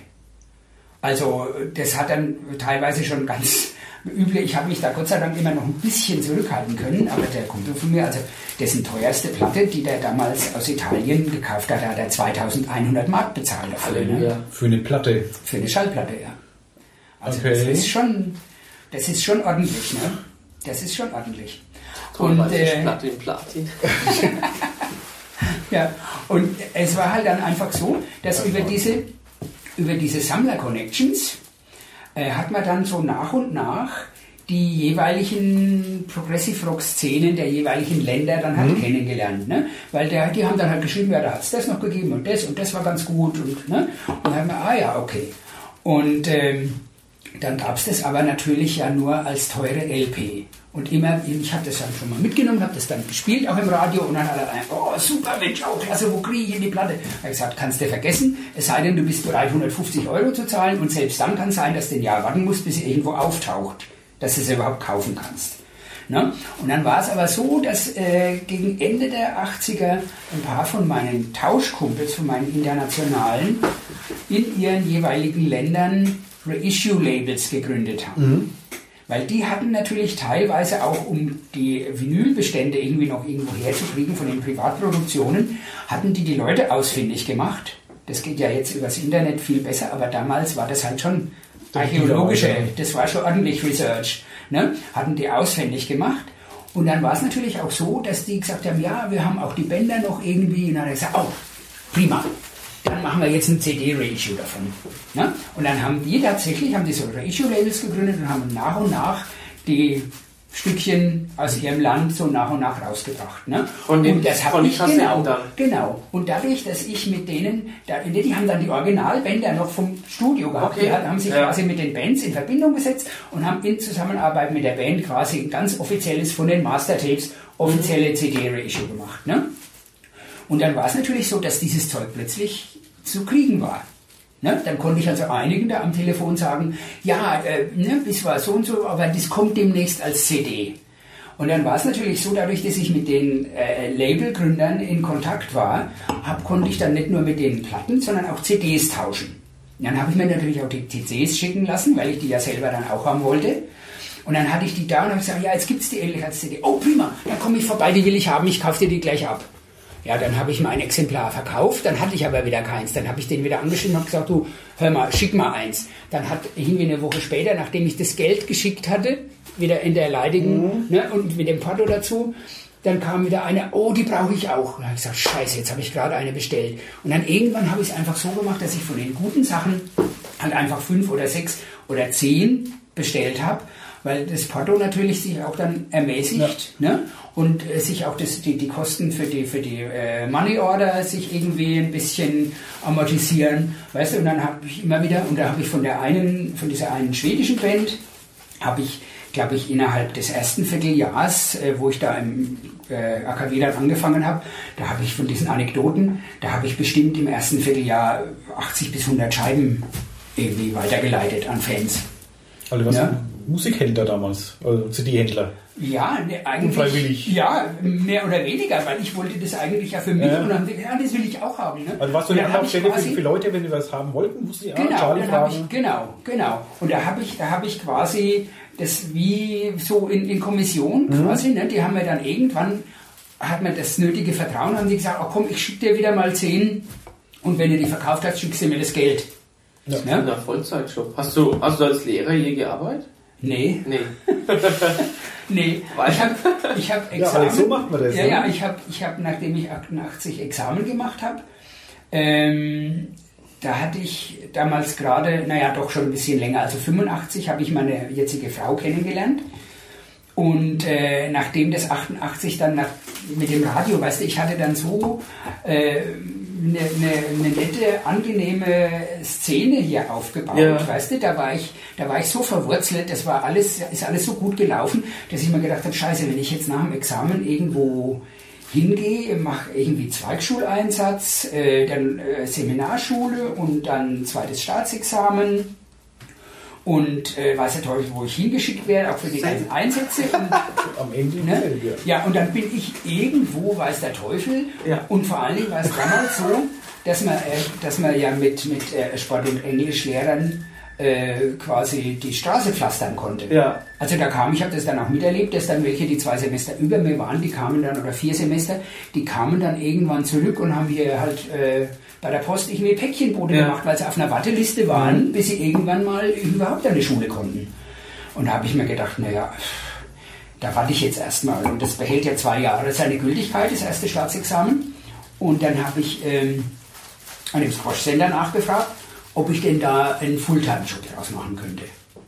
Also das hat dann teilweise schon ganz üble. Ich habe mich da Gott sei Dank immer noch ein bisschen zurückhalten können, aber der Kumpel von mir, also dessen teuerste Platte, die der damals aus Italien gekauft hat, hat er 2100 Mark bezahlt dafür. Ne? Für eine Platte? Für eine Schallplatte, ja. Also okay. das ist schon, das ist schon ordentlich, ne? Das ist schon ordentlich. Und, und äh, Platte in Platin. ja, und es war halt dann einfach so, dass über diese, über diese Sammler-Connections äh, hat man dann so nach und nach die jeweiligen Progressive Rock Szenen der jeweiligen Länder dann halt mhm. kennengelernt. Ne? Weil der, die haben dann halt geschrieben, ja, da hat es das noch gegeben und das und das war ganz gut. Und, ne? und dann haben wir, ah ja, okay. Und ähm, dann gab es das aber natürlich ja nur als teure LP. Und immer, ich habe das dann schon mal mitgenommen, habe das dann gespielt, auch im Radio, und dann hat er oh super Mensch, oh klasse, wo kriege ich denn die Platte? Er hat gesagt, kannst du vergessen, es sei denn, du bist bereit, 150 Euro zu zahlen, und selbst dann kann es sein, dass du ein Jahr warten musst, bis sie irgendwo auftaucht, dass du sie überhaupt kaufen kannst. Ne? Und dann war es aber so, dass äh, gegen Ende der 80er ein paar von meinen Tauschkumpels, von meinen Internationalen, in ihren jeweiligen Ländern Reissue-Labels gegründet haben. Mhm. Weil die hatten natürlich teilweise auch, um die Vinylbestände irgendwie noch irgendwo herzukriegen von den Privatproduktionen, hatten die die Leute ausfindig gemacht. Das geht ja jetzt übers Internet viel besser, aber damals war das halt schon archäologische, das war schon ordentlich Research. Ne? Hatten die ausfindig gemacht. Und dann war es natürlich auch so, dass die gesagt haben, ja, wir haben auch die Bänder noch irgendwie. Und dann hat er gesagt, oh, prima, dann machen wir jetzt ein CD-Reissue davon. Ne? Und dann haben die tatsächlich, haben die so Reissue-Labels gegründet und haben nach und nach die Stückchen aus ihrem Land so nach und nach rausgebracht. Ne? Von den, und das habe ich genau, dann. genau. Und dadurch, dass ich mit denen, da, die haben dann die Originalbänder noch vom Studio gehabt, okay. die haben sich ja. quasi mit den Bands in Verbindung gesetzt und haben in Zusammenarbeit mit der Band quasi ein ganz offizielles von den Mastertapes offizielle mhm. CD-Reissue gemacht. Ne? Und dann war es natürlich so, dass dieses Zeug plötzlich zu kriegen war. Ne? Dann konnte ich also einigen da am Telefon sagen, ja, äh, ne, bis war so und so, aber das kommt demnächst als CD. Und dann war es natürlich so, dadurch, dass ich mit den äh, Labelgründern in Kontakt war, hab, konnte ich dann nicht nur mit den Platten, sondern auch CDs tauschen. Dann habe ich mir natürlich auch die CDs schicken lassen, weil ich die ja selber dann auch haben wollte. Und dann hatte ich die da und habe gesagt, ja, jetzt gibt es die endlich als CD. Oh, prima, dann komme ich vorbei, die will ich haben, ich kaufe dir die gleich ab. Ja, dann habe ich mein Exemplar verkauft, dann hatte ich aber wieder keins. Dann habe ich den wieder angeschrieben und gesagt, du, hör mal, schick mal eins. Dann hat irgendwie eine Woche später, nachdem ich das Geld geschickt hatte, wieder in der leidigen mhm. ne, und mit dem Porto dazu, dann kam wieder eine, oh, die brauche ich auch. Und dann habe ich gesagt, scheiße, jetzt habe ich gerade eine bestellt. Und dann irgendwann habe ich es einfach so gemacht, dass ich von den guten Sachen halt einfach fünf oder sechs oder zehn bestellt habe weil das Porto natürlich sich auch dann ermäßigt ja. ne? Und äh, sich auch das, die, die Kosten für die, für die äh, Money Order sich irgendwie ein bisschen amortisieren. Weißt du, und dann habe ich immer wieder, und da habe ich von der einen, von dieser einen schwedischen Band, habe ich, glaube ich, innerhalb des ersten Vierteljahres, äh, wo ich da im äh, AKW dann angefangen habe, da habe ich von diesen Anekdoten, da habe ich bestimmt im ersten Vierteljahr 80 bis 100 Scheiben irgendwie weitergeleitet an Fans. Also was ja? Musikhändler damals, also CD-Händler. Ja, ne, eigentlich. Unfreiwillig. Ja, mehr oder weniger, weil ich wollte das eigentlich ja für mich ja. und dann ja, das will ich auch haben. Ne? Also warst du eine Anlaufstelle für, für Leute, wenn die was haben wollten, musst du genau, Charlie fragen. Ich, genau, genau. Und da habe ich, da ich quasi das wie so in, in Kommission mhm. quasi, ne? die haben mir dann irgendwann, hat mir das nötige Vertrauen, haben die gesagt, oh komm, ich schicke dir wieder mal zehn und wenn du die verkauft hast, schickst du mir das Geld. Ja. ja? Na, Vollzeitjob. Hast du, hast du als Lehrer je gearbeitet? Nee. Nee. nee. Ich habe ich hab Examen. Ja, so macht man das. Ja, ja, ich habe, ich hab, nachdem ich 88 Examen gemacht habe, ähm, da hatte ich damals gerade, naja, doch schon ein bisschen länger, also 85 habe ich meine jetzige Frau kennengelernt. Und äh, nachdem das 88 dann nach, mit dem Radio, weißt du, ich hatte dann so äh, eine, eine, eine, nette, angenehme Szene hier aufgebaut, ja. weißt du, da war ich, da war ich so verwurzelt, das war alles, ist alles so gut gelaufen, dass ich mir gedacht habe, scheiße, wenn ich jetzt nach dem Examen irgendwo hingehe, mache irgendwie Zweigschuleinsatz, äh, dann äh, Seminarschule und dann zweites Staatsexamen und äh, weiß der Teufel, wo ich hingeschickt werde, auch für die ganzen Einsätze. Und, Am Ende ne? Ja, und dann bin ich irgendwo, weiß der Teufel. Ja. Und vor allen Dingen war es damals so, dass man, äh, dass man ja mit, mit äh, Sport- und Englischlehrern äh, quasi die Straße pflastern konnte. Ja. Also da kam, ich habe das dann auch miterlebt, dass dann welche, die zwei Semester über mir waren, die kamen dann, oder vier Semester, die kamen dann irgendwann zurück und haben hier halt äh, bei der Post irgendwie Päckchenboote ja. gemacht, weil sie auf einer Warteliste waren, mhm. bis sie irgendwann mal überhaupt an die Schule konnten. Und da habe ich mir gedacht, naja, da warte ich jetzt erstmal. Und das behält ja zwei Jahre seine Gültigkeit, das erste Staatsexamen. Und dann habe ich ähm, an dem Squash-Sender nachgefragt, ob ich denn da einen Fulltime-Job draus machen könnte.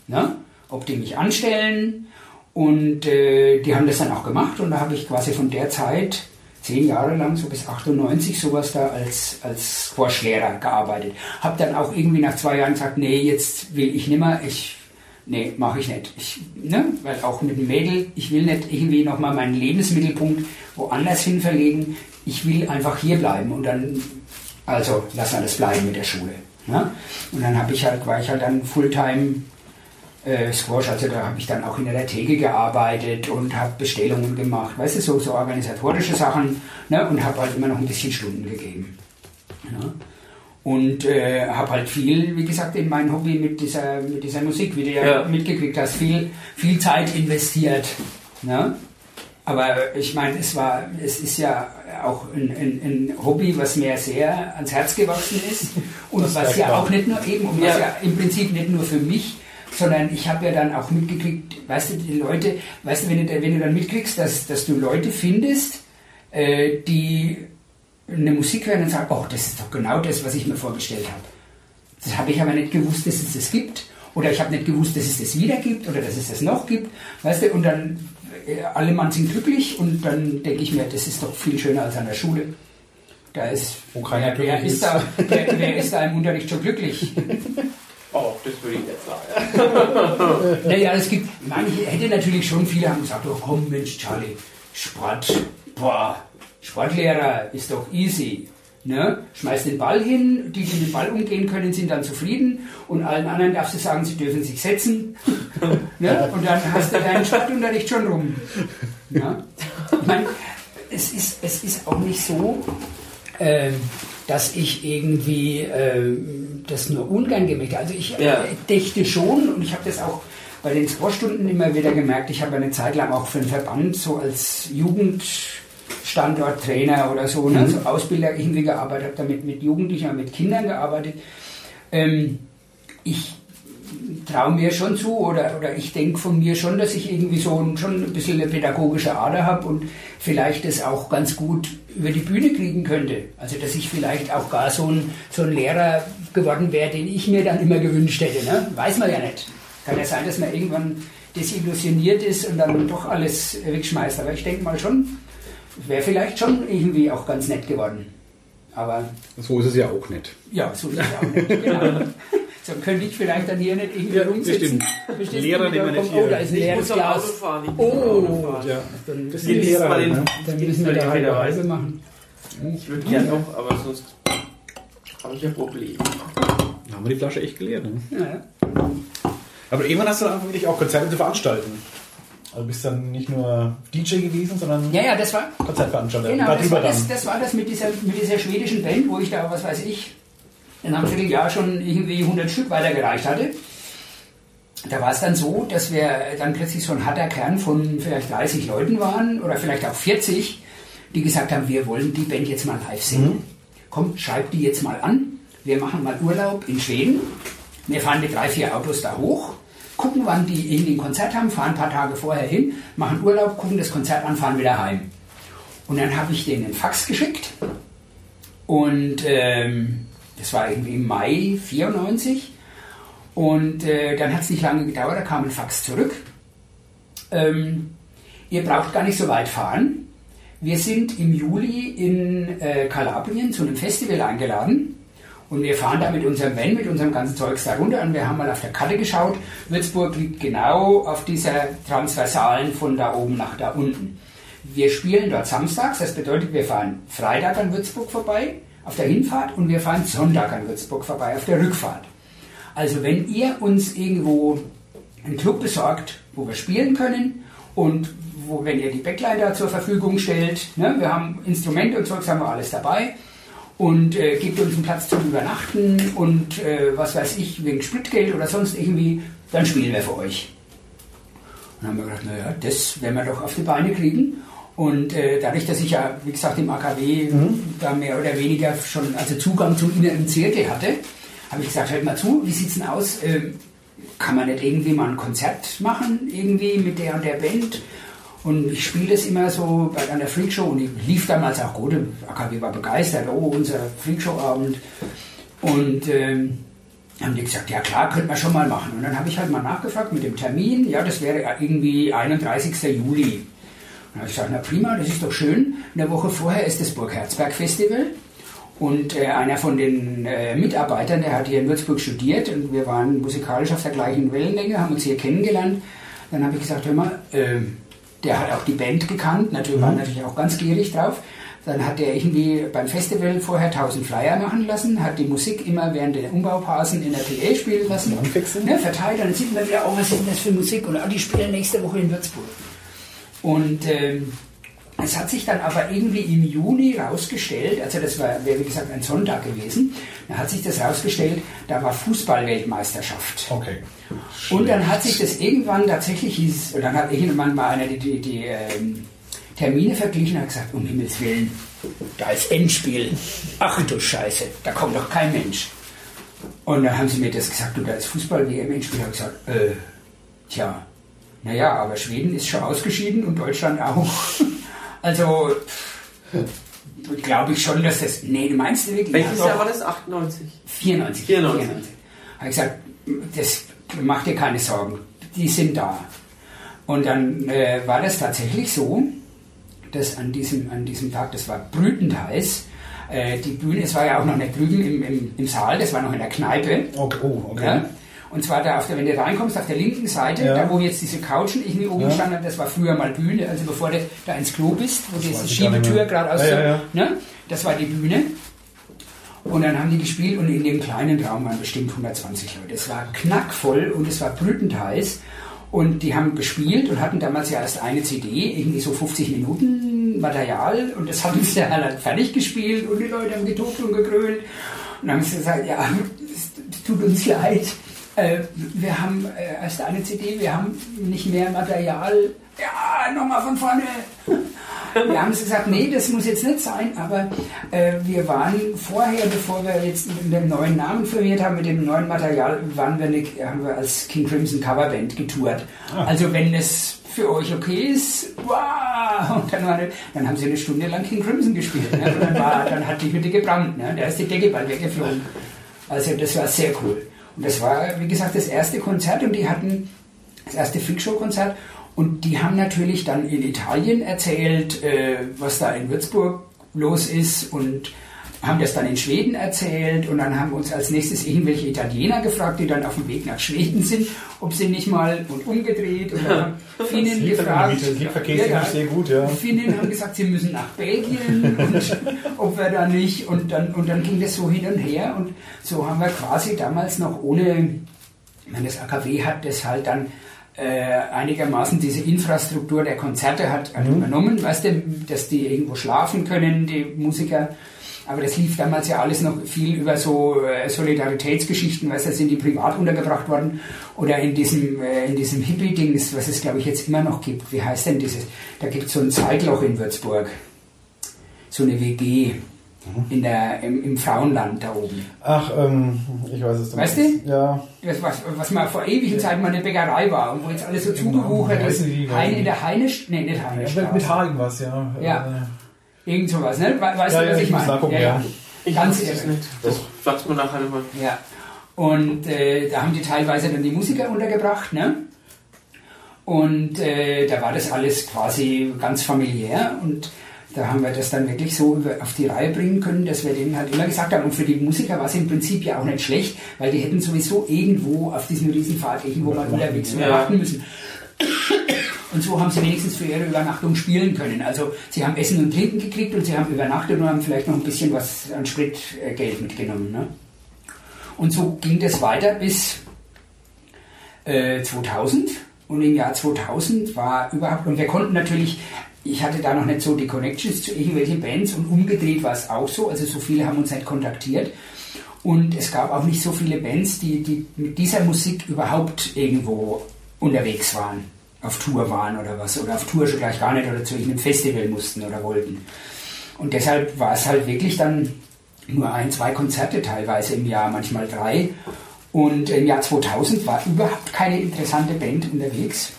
Ne? Ob die mich anstellen. Und äh, die haben das dann auch gemacht. Und da habe ich quasi von der Zeit zehn Jahre lang, so bis 98, sowas da als, als Squash-Lehrer gearbeitet. Hab dann auch irgendwie nach zwei Jahren gesagt, nee, jetzt will ich nimmer, ich, nee, mache ich nicht. Ich, ne, weil auch mit dem Mädel, ich will nicht irgendwie nochmal meinen Lebensmittelpunkt woanders hin verlegen. Ich will einfach hier bleiben und dann, also, lass alles bleiben mit der Schule. Ne? Und dann habe ich halt, war ich halt dann Fulltime äh, Squash, also da habe ich dann auch in der Theke gearbeitet und habe Bestellungen gemacht, weißt du, so, so organisatorische Sachen ne, und habe halt immer noch ein bisschen Stunden gegeben. Ne? Und äh, habe halt viel, wie gesagt, in mein Hobby mit dieser, mit dieser Musik, wie du ja, ja. mitgekriegt hast, viel, viel Zeit investiert. Ne? Aber ich meine, es war, es ist ja auch ein, ein, ein, Hobby, was mir sehr ans Herz gewachsen ist und das was ja auch nicht nur eben, und was ja im Prinzip nicht nur für mich sondern ich habe ja dann auch mitgekriegt, weißt du, die Leute, weißt du, wenn du, wenn du dann mitkriegst, dass, dass du Leute findest, äh, die eine Musik hören und sagen, oh, das ist doch genau das, was ich mir vorgestellt habe. Das habe ich aber nicht gewusst, dass es das gibt. Oder ich habe nicht gewusst, dass es das wieder gibt oder dass es das noch gibt. Weißt du, und dann äh, alle Mann sind glücklich und dann denke ich mir, das ist doch viel schöner als an der Schule. Da ist, Wo keiner wer, wer ist, da, wer, wer ist da im Unterricht schon glücklich? Oh, das würde ich nicht sagen. naja, es gibt, manche hätte natürlich schon viele haben gesagt, oh komm Mensch, Charlie, Sport, boah, Sportlehrer ist doch easy. Ne? Schmeiß den Ball hin, die, die mit dem Ball umgehen können, sind dann zufrieden und allen anderen darfst du sagen, sie dürfen sich setzen. ne? Und dann hast du deinen Sportunterricht schon rum. Ja? Ich meine, es ist, es ist auch nicht so, ähm, dass ich irgendwie äh, das nur ungern gemerkt habe. Also ich ja. dächte schon und ich habe das auch bei den Sportstunden immer wieder gemerkt. Ich habe eine Zeit lang auch für einen Verband so als Jugendstandorttrainer oder so, ne, mhm. ne, so Ausbilder irgendwie gearbeitet, habe damit mit Jugendlichen, mit Kindern gearbeitet. Ähm, ich traue mir schon zu oder, oder ich denke von mir schon, dass ich irgendwie so ein, schon ein bisschen eine pädagogische Ader habe und vielleicht das auch ganz gut über die Bühne kriegen könnte. Also dass ich vielleicht auch gar so ein, so ein Lehrer geworden wäre, den ich mir dann immer gewünscht hätte. Ne? Weiß man ja nicht. Kann ja sein, dass man irgendwann desillusioniert ist und dann doch alles wegschmeißt. Aber ich denke mal schon, wäre vielleicht schon irgendwie auch ganz nett geworden. Aber so ist es ja auch nicht. Ja, so ist es auch nicht. Genau. So könnte ich vielleicht dann hier nicht irgendwie ja, rumsitzen. Bestimmt. Lehrer nehmen wir nicht hier. Oh, da ist ein leeres Glas. Fahren, oh, ja. dann, das sind Lehrer, den, ne? dann müssen wir da halt eine Reise machen. Ich würde gerne noch, aber sonst habe ich ein Problem. Dann haben wir die Flasche echt geleert. Ne? Ja. Aber irgendwann hast du dann wirklich auch Konzerte zu veranstalten. Also bist dann nicht nur DJ gewesen, sondern ja, ja, das war Konzertveranstalter. Genau, das war das, das war das mit dieser, mit dieser schwedischen Band, wo ich da, was weiß ich, in einem Vierteljahr schon irgendwie 100 Stück weitergereicht hatte. Da war es dann so, dass wir dann plötzlich so ein harter Kern von vielleicht 30 Leuten waren oder vielleicht auch 40, die gesagt haben, wir wollen die Band jetzt mal live singen. Mhm. Kommt, schreibt die jetzt mal an. Wir machen mal Urlaub in Schweden. Wir fahren mit drei, vier Autos da hoch, gucken, wann die irgendwie ein Konzert haben, fahren ein paar Tage vorher hin, machen Urlaub, gucken das Konzert an, fahren wieder heim. Und dann habe ich denen einen Fax geschickt und ähm, das war irgendwie im Mai 94 und äh, dann hat es nicht lange gedauert, da kam ein Fax zurück. Ähm, ihr braucht gar nicht so weit fahren. Wir sind im Juli in äh, Kalabrien zu einem Festival eingeladen und wir fahren da mit unserem Van, mit unserem ganzen Zeugs da runter und wir haben mal auf der Karte geschaut. Würzburg liegt genau auf dieser Transversalen von da oben nach da unten. Wir spielen dort samstags, das bedeutet, wir fahren Freitag an Würzburg vorbei auf der Hinfahrt und wir fahren Sonntag an Würzburg vorbei auf der Rückfahrt. Also wenn ihr uns irgendwo einen Club besorgt, wo wir spielen können und wo, wenn ihr die Backline da zur Verfügung stellt, ne, wir haben Instrumente und Zeugs, haben wir alles dabei und äh, gebt uns einen Platz zum Übernachten und äh, was weiß ich, wegen Spritgeld oder sonst irgendwie, dann spielen wir für euch. Und dann haben wir gedacht, naja, das werden wir doch auf die Beine kriegen. Und äh, dadurch, dass ich ja, wie gesagt, im AKW da mehr oder weniger schon also Zugang zum inneren Zirkel hatte, habe ich gesagt, hört mal zu, wie sieht's denn aus? Ähm, kann man nicht irgendwie mal ein Konzert machen, irgendwie mit der und der Band? Und ich spiele das immer so bei einer Freakshow und ich lief damals auch gut. AKW war begeistert, oh, unser Freakshow-Abend. Und ähm, haben die gesagt, ja klar, könnte man schon mal machen. Und dann habe ich halt mal nachgefragt mit dem Termin, ja, das wäre irgendwie 31. Juli. Und dann habe ich gesagt, na prima, das ist doch schön. Eine Woche vorher ist das Burg Herzberg Festival. Und äh, einer von den äh, Mitarbeitern, der hat hier in Würzburg studiert und wir waren musikalisch auf der gleichen Wellenlänge, haben uns hier kennengelernt. Dann habe ich gesagt, hör mal, äh, der hat auch die Band gekannt, natürlich Mhm. war natürlich auch ganz gierig drauf. Dann hat er irgendwie beim Festival vorher 1000 Flyer machen lassen, hat die Musik immer während der Umbaupassen in der PA spielen lassen. Anfixen. Ne, verteilt, dann sieht man wieder, oh, was ist denn das für Musik? Und oh, die spielen nächste Woche in Würzburg. Und ähm, es hat sich dann aber irgendwie im Juni rausgestellt, also das war, wäre wie gesagt ein Sonntag gewesen, da hat sich das rausgestellt, da war Fußball-Weltmeisterschaft. Okay. Und dann hat sich das irgendwann tatsächlich hieß, und dann hat irgendwann mal einer die, die, die ähm, Termine verglichen und hat gesagt, um Himmels Willen, da ist Endspiel. Ach du Scheiße, da kommt doch kein Mensch. Und dann haben sie mir das gesagt, du, da ist Fußball-WM-Endspiel. Ich habe gesagt, äh, tja, naja, aber Schweden ist schon ausgeschieden und Deutschland auch. Also, glaube ich schon, dass das. Nee, du meinst du wirklich? Welches Ja, Jahr war das? 98. 94. 94. Habe ich gesagt, das mach dir keine Sorgen, die sind da. Und dann äh, war das tatsächlich so, dass an diesem, an diesem Tag, das war brütend heiß, äh, die Bühne, es war ja auch noch nicht drüben im, im, im Saal, das war noch in der Kneipe. Okay. Oh, okay. Ja? Und zwar da auf der, wenn du reinkommst, auf der linken Seite, Ja. da wo jetzt diese Couchen irgendwie oben Ja. standen, das war früher mal Bühne, also bevor du da ins Klo bist, wo diese Schiebetür gerade aus Ja, ja. Ne? Das war die Bühne. Und dann haben die gespielt und in dem kleinen Raum waren bestimmt 120 Leute. Es war knackvoll und es war brütend heiß. Und die haben gespielt und hatten damals ja erst eine CD, irgendwie so 50 Minuten Material. Und das haben sie dann halt fertig gespielt und die Leute haben getobt und gegrölt. Und dann haben sie gesagt, ja, es tut uns leid. Äh, wir haben äh, erst eine CD, wir haben nicht mehr Material. Ja, nochmal von vorne. Wir haben gesagt, nee, das muss jetzt nicht sein, aber äh, wir waren vorher, bevor wir jetzt mit dem neuen Namen firmiert haben, mit dem neuen Material, waren wir eine, haben wir als King Crimson Coverband getourt. Also wenn es für euch okay ist, wow! Und dann, eine, dann haben sie eine Stunde lang King Crimson gespielt. Ne? Und dann, war, dann hat die Hütte gebrannt, ne? da ist die Decke bald weggeflogen. Also das war sehr cool. Und das war, wie gesagt, das erste Konzert und die hatten das erste Freakshow-Konzert. Und die haben natürlich dann in Italien erzählt, äh, was da in Würzburg los ist und haben das dann in Schweden erzählt. Und dann haben wir uns als nächstes irgendwelche Italiener gefragt, die dann auf dem Weg nach Schweden sind, ob sie nicht mal und umgedreht und dann Finnen gefragt. Ist ja, sehr gut, ja. Finnen haben gesagt, sie müssen nach Belgien und ob wir da nicht und dann, und dann ging das so hin und her und so haben wir quasi damals noch ohne, ich meine, das AKW hat das halt dann äh, einigermaßen diese Infrastruktur der Konzerte hat mhm. übernommen, weißt du, dass die irgendwo schlafen können, die Musiker aber das lief damals ja alles noch viel über so äh, Solidaritätsgeschichten, weißt du, sind die privat untergebracht worden oder in diesem, äh, in diesem Hippie-Dings, was es glaube ich jetzt immer noch gibt. Wie heißt denn dieses? Da gibt es so ein Zeitloch in Würzburg. So eine WG. Mhm. In der, im, im, Frauenland da oben. Ach, ähm, ich weiß es. Weißt du? Ja. Das, was, was mal vor ewigen Zeiten mal eine Bäckerei war und wo jetzt alles so genau. zugewuchert ist. Hein in der Heinisch, nee, nicht Heinisch. Ja, mit H irgendwas, ja. Ja. Irgend sowas, ne? Weißt ja, du, was ja, ich meine? Ja, ja. Ich Ganz ehrlich. Nicht. Das sagst du nachher mal. Ja. Und äh, da haben die teilweise dann die Musiker untergebracht, ne? Und äh, da war das alles quasi ganz familiär und da haben wir das dann wirklich so auf die Reihe bringen können, dass wir denen halt immer gesagt haben, und für die Musiker war es im Prinzip ja auch nicht schlecht, weil die hätten sowieso irgendwo auf diesem Riesenpfad irgendwo mal unterwegs ja. warten müssen. Und so haben sie wenigstens für ihre Übernachtung spielen können. Also sie haben Essen und Trinken gekriegt und sie haben übernachtet und haben vielleicht noch ein bisschen was an Spritgeld mitgenommen. Ne? Und so ging das weiter bis äh, 2000. Und im Jahr 2000 war überhaupt, und wir konnten natürlich, ich hatte da noch nicht so die Connections zu irgendwelchen Bands und umgedreht war es auch so. Also so viele haben uns nicht kontaktiert. Und es gab auch nicht so viele Bands, die, die mit dieser Musik überhaupt irgendwo unterwegs waren auf Tour waren oder was, oder auf Tour schon gleich gar nicht oder zu irgendeinem Festival mussten oder wollten. Und deshalb war es halt wirklich dann nur ein, zwei Konzerte teilweise im Jahr, manchmal drei. Und im Jahr 2000 war überhaupt keine interessante Band unterwegs.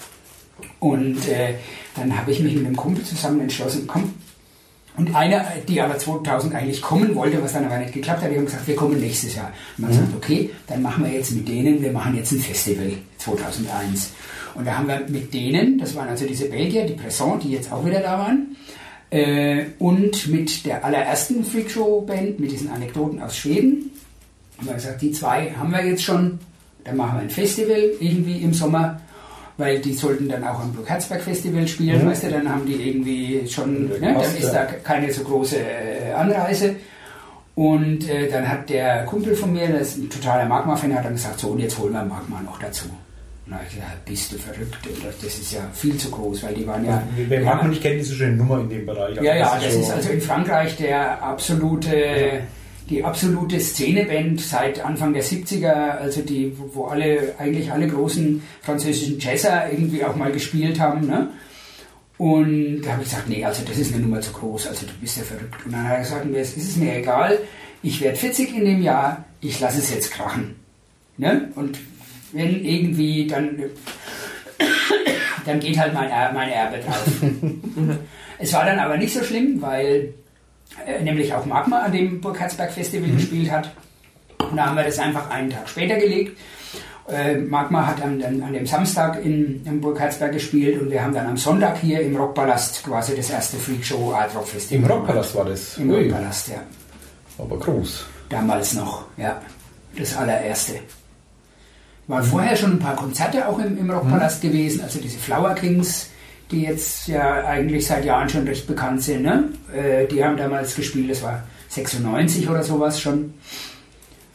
Und äh, dann habe ich mich mit einem Kumpel zusammen entschlossen, komm. Und einer, die aber 2000 eigentlich kommen wollte, was dann aber nicht geklappt hat, die haben gesagt, wir kommen nächstes Jahr. Und man mhm. sagt, okay, dann machen wir jetzt mit denen, wir machen jetzt ein Festival 2001. Und da haben wir mit denen, das waren also diese Belgier, die Presson, die jetzt auch wieder da waren, äh, und mit der allerersten Freakshow-Band, mit diesen Anekdoten aus Schweden, haben wir gesagt, die zwei haben wir jetzt schon, dann machen wir ein Festival irgendwie im Sommer, weil die sollten dann auch am Burgherzberg Festival spielen, mhm. weißt du, dann haben die irgendwie schon, ne, dann ist da keine so große äh, Anreise. Und äh, dann hat der Kumpel von mir, das ist ein totaler Magma-Fan, hat dann gesagt, so und jetzt holen wir Magma noch dazu. Na, ich gesagt, bist du verrückt? Das ist ja viel zu groß, weil die waren ja. Wer mag man nicht kennt, ist schon eine Nummer in dem Bereich. Ja, ja, das, das ist, also in Frankreich der absolute, ja. die absolute Szeneband seit Anfang der 70er, also die, wo alle, eigentlich alle großen französischen Jazzer irgendwie auch mal gespielt haben, ne? Und da habe ich gesagt, nee, also das ist eine Nummer zu groß, also du bist ja verrückt. Und dann hat er gesagt, es ist mir egal, ich werde 40 in dem Jahr, ich lasse es jetzt krachen. Ne? Und wenn irgendwie, dann, dann geht halt mein, mein Erbe drauf. es war dann aber nicht so schlimm, weil äh, nämlich auch Magma an dem Burkhardsberg Festival mhm. gespielt hat. Und da haben wir das einfach einen Tag später gelegt. Äh, Magma hat an, an, an, dem Samstag in, in Burkhardsberg gespielt und wir haben dann am Sonntag hier im Rockpalast quasi das erste Freakshow Art Rock Festival. Im Rockpalast war das? Im Ui. Rockpalast, ja. Aber groß. Damals noch, ja. Das allererste. Waren vorher schon ein paar Konzerte auch im, im Rockpalast mhm. gewesen, also diese Flower Kings, die jetzt ja eigentlich seit Jahren schon recht bekannt sind. Ne? Äh, die haben damals gespielt, das war 96 oder sowas schon.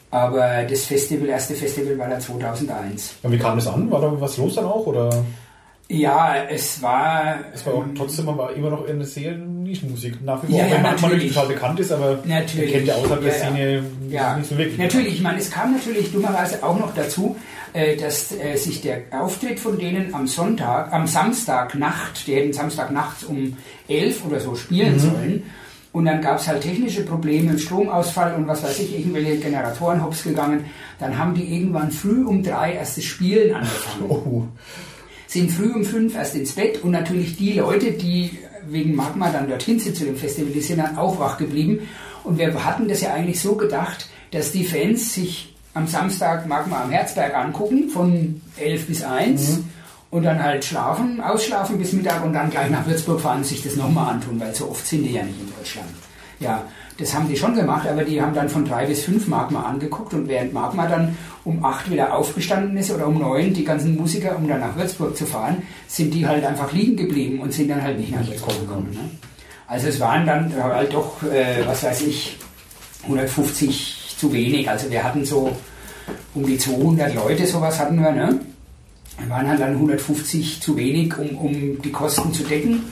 Aber das Festival, erste Festival war da 2001. Und wie kam das an? War da was los dann auch? Oder? Ja, es war. Es war ähm, trotzdem aber immer noch eine sehr Nischenmusik. Nach wie vor, ja, ja, wenn man natürlich total bekannt ist, aber natürlich. kennt ja außerhalb der ja, Szene ja. nicht so wirklich. Natürlich, ich meine, es kam natürlich dummerweise auch noch dazu, äh, dass äh, sich der Auftritt von denen am Sonntag, am Samstagnacht, die hätten Samstagnachts um elf oder so spielen mhm. sollen. Und dann gab es halt technische Probleme, Stromausfall und was weiß ich, irgendwelche Generatoren hops gegangen. Dann haben die irgendwann früh um drei erst das Spielen angefangen. Oh sind früh um fünf erst ins Bett und natürlich die Leute, die wegen Magma dann dorthin sind zu dem Festival, die sind dann auch wach geblieben. Und wir hatten das ja eigentlich so gedacht, dass die Fans sich am Samstag Magma am Herzberg angucken, von 11 bis 1. Mhm. Und dann halt schlafen, ausschlafen bis Mittag und dann gleich nach Würzburg fahren und sich das nochmal antun, weil so oft sind die ja nicht in Deutschland. Ja, das haben die schon gemacht, aber die haben dann von drei bis fünf Magma angeguckt und während Magma dann um acht wieder aufgestanden ist oder um neun die ganzen Musiker, um dann nach Würzburg zu fahren, sind die halt einfach liegen geblieben und sind dann halt nicht nach Würzburg gekommen. Ne? Also es waren dann halt doch, äh, was weiß ich, 150 zu wenig. Also wir hatten so um die 200 Leute, sowas hatten wir. Ne? Wir waren halt dann 150 zu wenig, um, um die Kosten zu decken.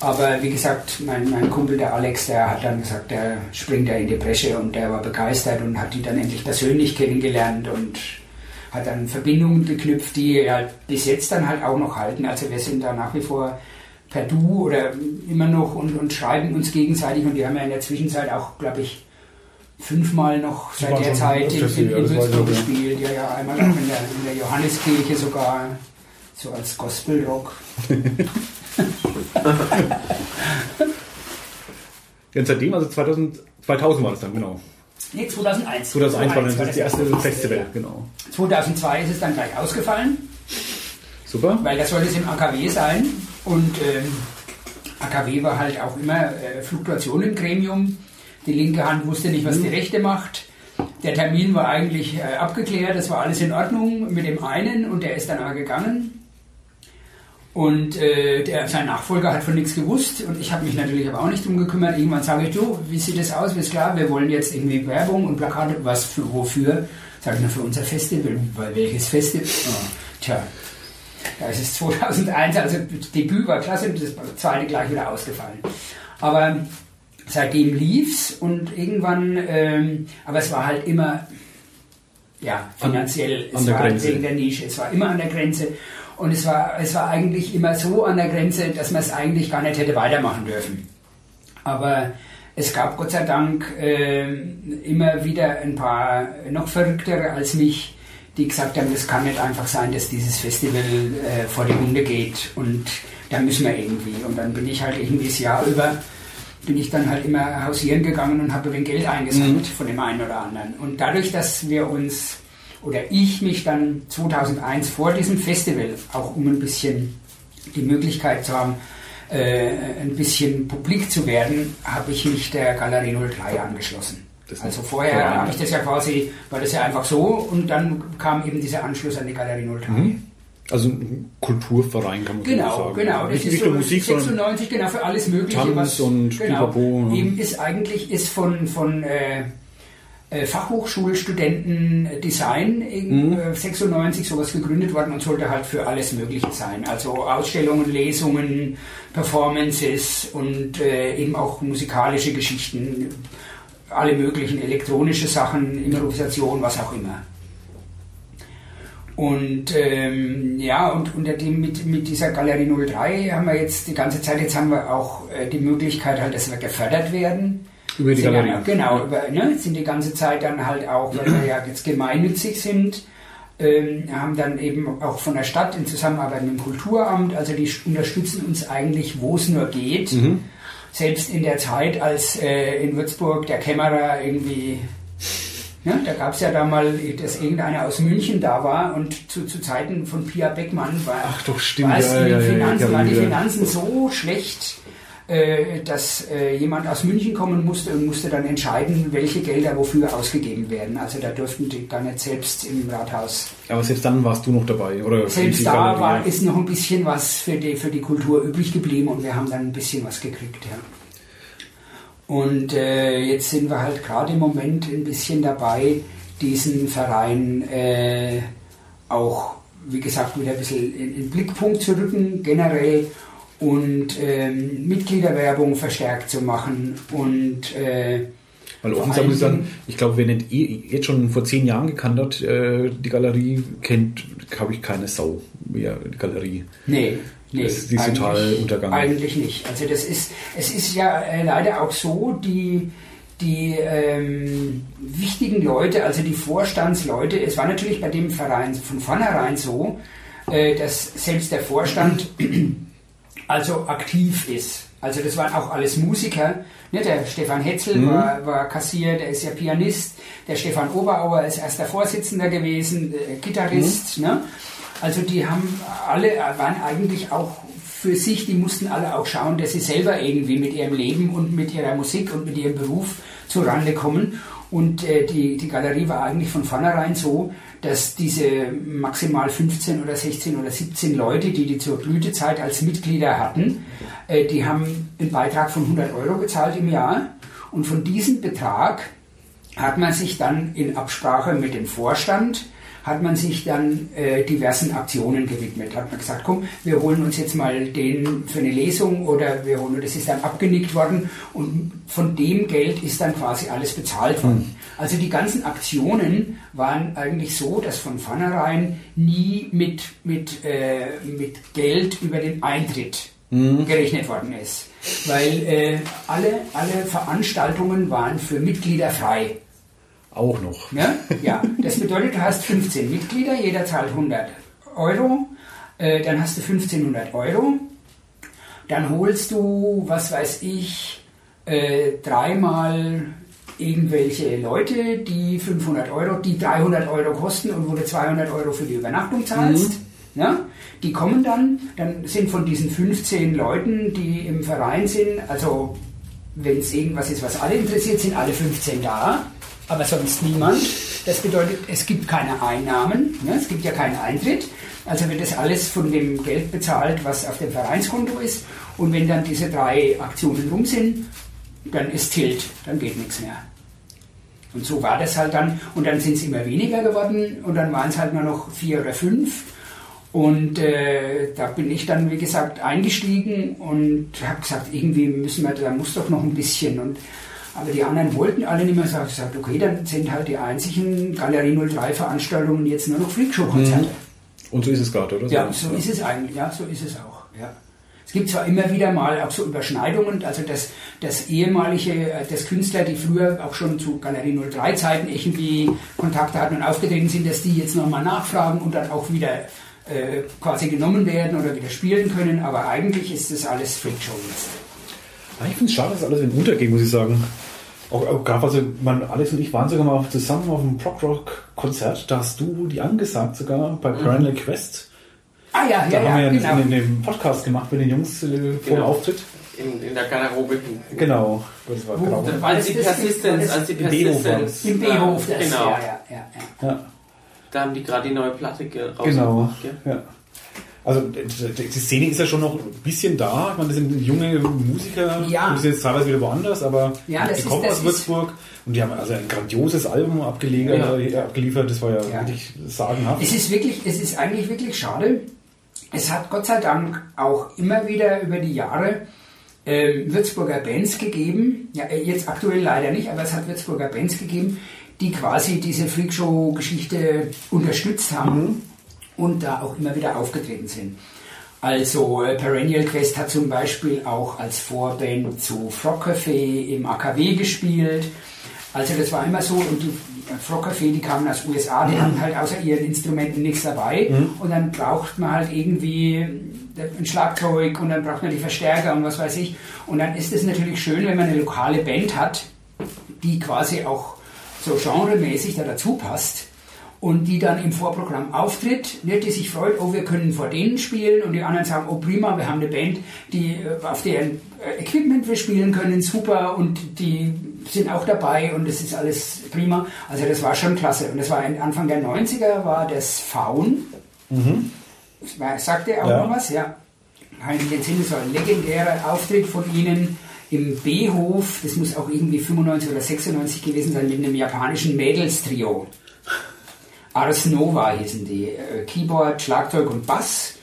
Aber wie gesagt, mein, mein Kumpel, der Alex, der hat dann gesagt, der springt da in die Bresche und der war begeistert und hat die dann endlich persönlich kennengelernt und hat dann Verbindungen geknüpft, die ja bis jetzt dann halt auch noch halten. Also wir sind da nach wie vor per Du oder immer noch und, und schreiben uns gegenseitig und die haben ja in der Zwischenzeit auch, glaube ich, fünfmal noch seit der Zeit in, in, in Würzburg gespielt. Ja, ja, einmal auch in der, in der Johanneskirche sogar, so als Gospelrock. ja, seitdem, also 2000, 2000 war das dann, genau. Nee, 2001. 2001 war dann das erste Festival, genau. 2002 ist es dann gleich ausgefallen. Super. Weil das sollte es im AKW sein. Und ähm, AKW war halt auch immer äh, Fluktuation im Gremium. Die linke Hand wusste nicht, was die rechte macht. Der Termin war eigentlich äh, abgeklärt, das war alles in Ordnung mit dem einen und der ist dann aber gegangen. Und äh, der, sein Nachfolger hat von nichts gewusst und ich habe mich natürlich aber auch nicht drum gekümmert. Irgendwann sage ich, du, wie sieht das aus? Ist klar, wir wollen jetzt irgendwie Werbung und Plakate. Was für, wofür? Sage ich, nur für unser Festival. Weil welches Festival? Oh, tja, da ist es 2001, also das Debüt war klasse und das zweite gleich wieder ausgefallen. Aber seitdem lief's und irgendwann, ähm, aber es war halt immer, ja, finanziell, an, es war Grenze. wegen der Nische, es war immer an der Grenze und es war, es war eigentlich immer so an der Grenze, dass man es eigentlich gar nicht hätte weitermachen dürfen. Aber es gab Gott sei Dank äh, immer wieder ein paar noch verrücktere als mich, die gesagt haben, das kann nicht einfach sein, dass dieses Festival äh, vor die Hunde geht und da müssen wir irgendwie. Und dann bin ich halt irgendwie das Jahr über bin ich dann halt immer hausieren gegangen und habe ein Geld eingesammelt mhm. von dem einen oder anderen. Und dadurch, dass wir uns oder ich mich dann 2001 vor diesem Festival auch um ein bisschen die Möglichkeit zu haben, äh, ein bisschen publik zu werden, habe ich mich der Galerie 03 angeschlossen. also vorher habe ich das ja quasi, war das ja einfach so und dann kam eben dieser Anschluss an die Galerie 03. Mhm. Also ein Kulturverein kann man genau, so sagen. Genau, das nicht, ist so Musik, 96, genau, für alles Mögliche. Tanz was, und genau, Eben ist eigentlich ist von, von äh Fachhochschulstudenten Design in mhm. 96 äh, sowas gegründet worden und sollte halt für alles Mögliche sein. Also Ausstellungen, Lesungen, Performances und äh, eben auch musikalische Geschichten, alle möglichen elektronische Sachen, Improvisation, was auch immer. Und ähm, ja, und unter dem, mit, mit dieser Galerie 03 haben wir jetzt die ganze Zeit, jetzt haben wir auch äh, die Möglichkeit halt, dass wir gefördert werden. Über die Galerie. Ja, genau, über, ne, sind die ganze Zeit dann halt auch, weil wir ja jetzt gemeinnützig sind, ähm, haben dann eben auch von der Stadt in Zusammenarbeit mit dem Kulturamt, also die unterstützen uns eigentlich, wo es nur geht. Mhm. Selbst in der Zeit, als äh, in Würzburg der Kämmerer irgendwie ja, da gab es ja da mal, dass irgendeiner aus München da war und zu, zu Zeiten von Pia Beckmann war, Ach doch, stimmt, ja, ja, Finanzen, ja, waren die Finanzen so schlecht, dass äh, jemand aus München kommen musste und musste dann entscheiden, welche Gelder wofür ausgegeben werden. Also da durften die gar nicht selbst im Rathaus. Aber selbst dann warst du noch dabei, oder? Selbst da war, ist noch ein bisschen was für die, für die Kultur übrig geblieben und wir haben dann ein bisschen was gekriegt, ja. Und äh, jetzt sind wir halt gerade im Moment ein bisschen dabei, diesen Verein äh, auch, wie gesagt, wieder ein bisschen in, in den Blickpunkt zu rücken, generell und ähm, Mitgliederwerbung verstärkt zu machen und äh, weil offen sagen muss sagen, ich glaube, wer nicht eh, jetzt schon vor zehn Jahren gekannt hat, äh, die Galerie kennt, glaube ich, keine Sau mehr, die Galerie. Nee, Nee, das ist total untergegangen. Eigentlich nicht. Also das ist, es ist ja äh, leider auch so, die, die ähm, wichtigen Leute, also die Vorstandsleute, es war natürlich bei dem Verein von vornherein so, äh, dass selbst der Vorstand also aktiv ist. Also das waren auch alles Musiker. Ne? Der Stefan Hetzel mhm. war, war, Kassier, der ist ja Pianist. Der Stefan Oberauer ist erster Vorsitzender gewesen, äh, Gitarrist. Mhm. Ne? Also die haben alle, waren eigentlich auch für sich, die mussten alle auch schauen, dass sie selber irgendwie mit ihrem Leben und mit ihrer Musik und mit ihrem Beruf zurande kommen. Und äh, die, die Galerie war eigentlich von vornherein so, dass diese maximal 15 oder 16 oder 17 Leute, die die zur Blütezeit als Mitglieder hatten, äh, die haben einen Beitrag von 100 Euro gezahlt im Jahr. Und von diesem Betrag hat man sich dann in Absprache mit dem Vorstand hat man sich dann äh, diversen Aktionen gewidmet. Hat man gesagt, komm, wir holen uns jetzt mal den für eine Lesung oder wir holen, das ist dann abgenickt worden und von dem Geld ist dann quasi alles bezahlt worden. Mhm. Also die ganzen Aktionen waren eigentlich so, dass von vornherein nie mit, mit, äh, mit Geld über den Eintritt mhm. gerechnet worden ist. Weil äh, alle, alle Veranstaltungen waren für Mitglieder frei. Auch noch. Ja, ja. das bedeutet, du hast 15 Mitglieder, jeder zahlt 100 Euro, äh, dann hast du 1500 Euro, dann holst du, was weiß ich, äh, dreimal irgendwelche Leute, die 500 Euro, die 300 Euro kosten und wo du 200 Euro für die Übernachtung zahlst. Mhm. Ja? Die kommen dann, dann sind von diesen 15 Leuten, die im Verein sind, also wenn es irgendwas ist, was alle interessiert, sind alle 15 da aber sonst niemand. Das bedeutet, es gibt keine Einnahmen, ne? es gibt ja keinen Eintritt. Also wird das alles von dem Geld bezahlt, was auf dem Vereinskonto ist. Und wenn dann diese drei Aktionen rum sind, dann ist Tilt, dann geht nichts mehr. Und so war das halt dann. Und dann sind es immer weniger geworden und dann waren es halt nur noch vier oder fünf. Und äh, da bin ich dann, wie gesagt, eingestiegen und habe gesagt, irgendwie müssen wir, da muss doch noch ein bisschen. Und aber die anderen wollten alle nicht mehr. Ich habe gesagt, okay, dann sind halt die einzigen Galerie 03 Veranstaltungen jetzt nur noch Freakshow-Konzerte. Mhm. Und so ist es gerade, oder? Ja, so ist es eigentlich. Ja, so ist es auch. Ja. Es gibt zwar immer wieder mal auch so Überschneidungen, also dass das ehemalige, äh, das Künstler, die früher auch schon zu Galerie 03 Zeiten irgendwie Kontakte hatten und aufgetreten sind, dass die jetzt nochmal nachfragen und dann auch wieder äh, quasi genommen werden oder wieder spielen können, aber eigentlich ist das alles Freakshow jetzt. Ich finde es schade, dass alles in Untergeht, muss ich sagen. Auch, auch gab also, man, Alex und ich waren sogar mal zusammen auf einem Prog Rock Konzert. Da hast du die angesagt sogar bei Perennial mhm. Quest. Ah ja, da ja, haben ja, wir ja genau. in, dem Podcast gemacht mit den Jungs äh, vor dem genau. Auftritt. In, in der Garderobe. Genau. Das war genau. Als die Persistenz, als die Persistenz. Im B-Hof. Genau. Ja, ja, ja, ja. Da haben die gerade die neue Platte rausgebracht. Genau. Ja. Also die Szene ist ja schon noch ein bisschen da. Ich meine, das sind junge Musiker, ja. die sind jetzt teilweise wieder woanders, aber ja, die kommen aus Würzburg und die haben also ein grandioses Album abgelegt, ja. abgeliefert. Das war ja, ja, wirklich sagenhaft. Es ist wirklich, es ist eigentlich wirklich schade. Es hat Gott sei Dank auch immer wieder über die Jahre ähm, Würzburger Bands gegeben. Ja, äh, jetzt aktuell leider nicht, aber es hat Würzburger Bands gegeben, die quasi diese Freakshow-Geschichte unterstützt haben. Mhm und da auch immer wieder aufgetreten sind. Also äh, Perennial Quest hat zum Beispiel auch als Vorband zu Frog Café im AKW gespielt. Also das war immer so und die Frog Café, die kamen aus USA, die mhm. hatten halt außer ihren Instrumenten nichts dabei mhm. und dann braucht man halt irgendwie ein Schlagzeug und dann braucht man die Verstärker und was weiß ich. Und dann ist es natürlich schön, wenn man eine lokale Band hat, die quasi auch so genremäßig da dazu passt und die dann im Vorprogramm auftritt, ne, die sich freut, oh, wir können vor denen spielen und die anderen sagen, oh prima, wir haben eine Band, die äh, auf deren äh, Equipment wir spielen können, super und die sind auch dabei und das ist alles prima. Also das war schon klasse und das war Anfang der 90er war das Faun. Mhm. Sagt ihr auch ja. noch was? Ja. Kann ich jetzt so ein legendärer Auftritt von ihnen im B-Hof, das muss auch irgendwie 95 oder 96 gewesen sein, mit einem japanischen Mädelstrio. Ars Nova hießen die. Äh, Keyboard, Schlagzeug und Bass.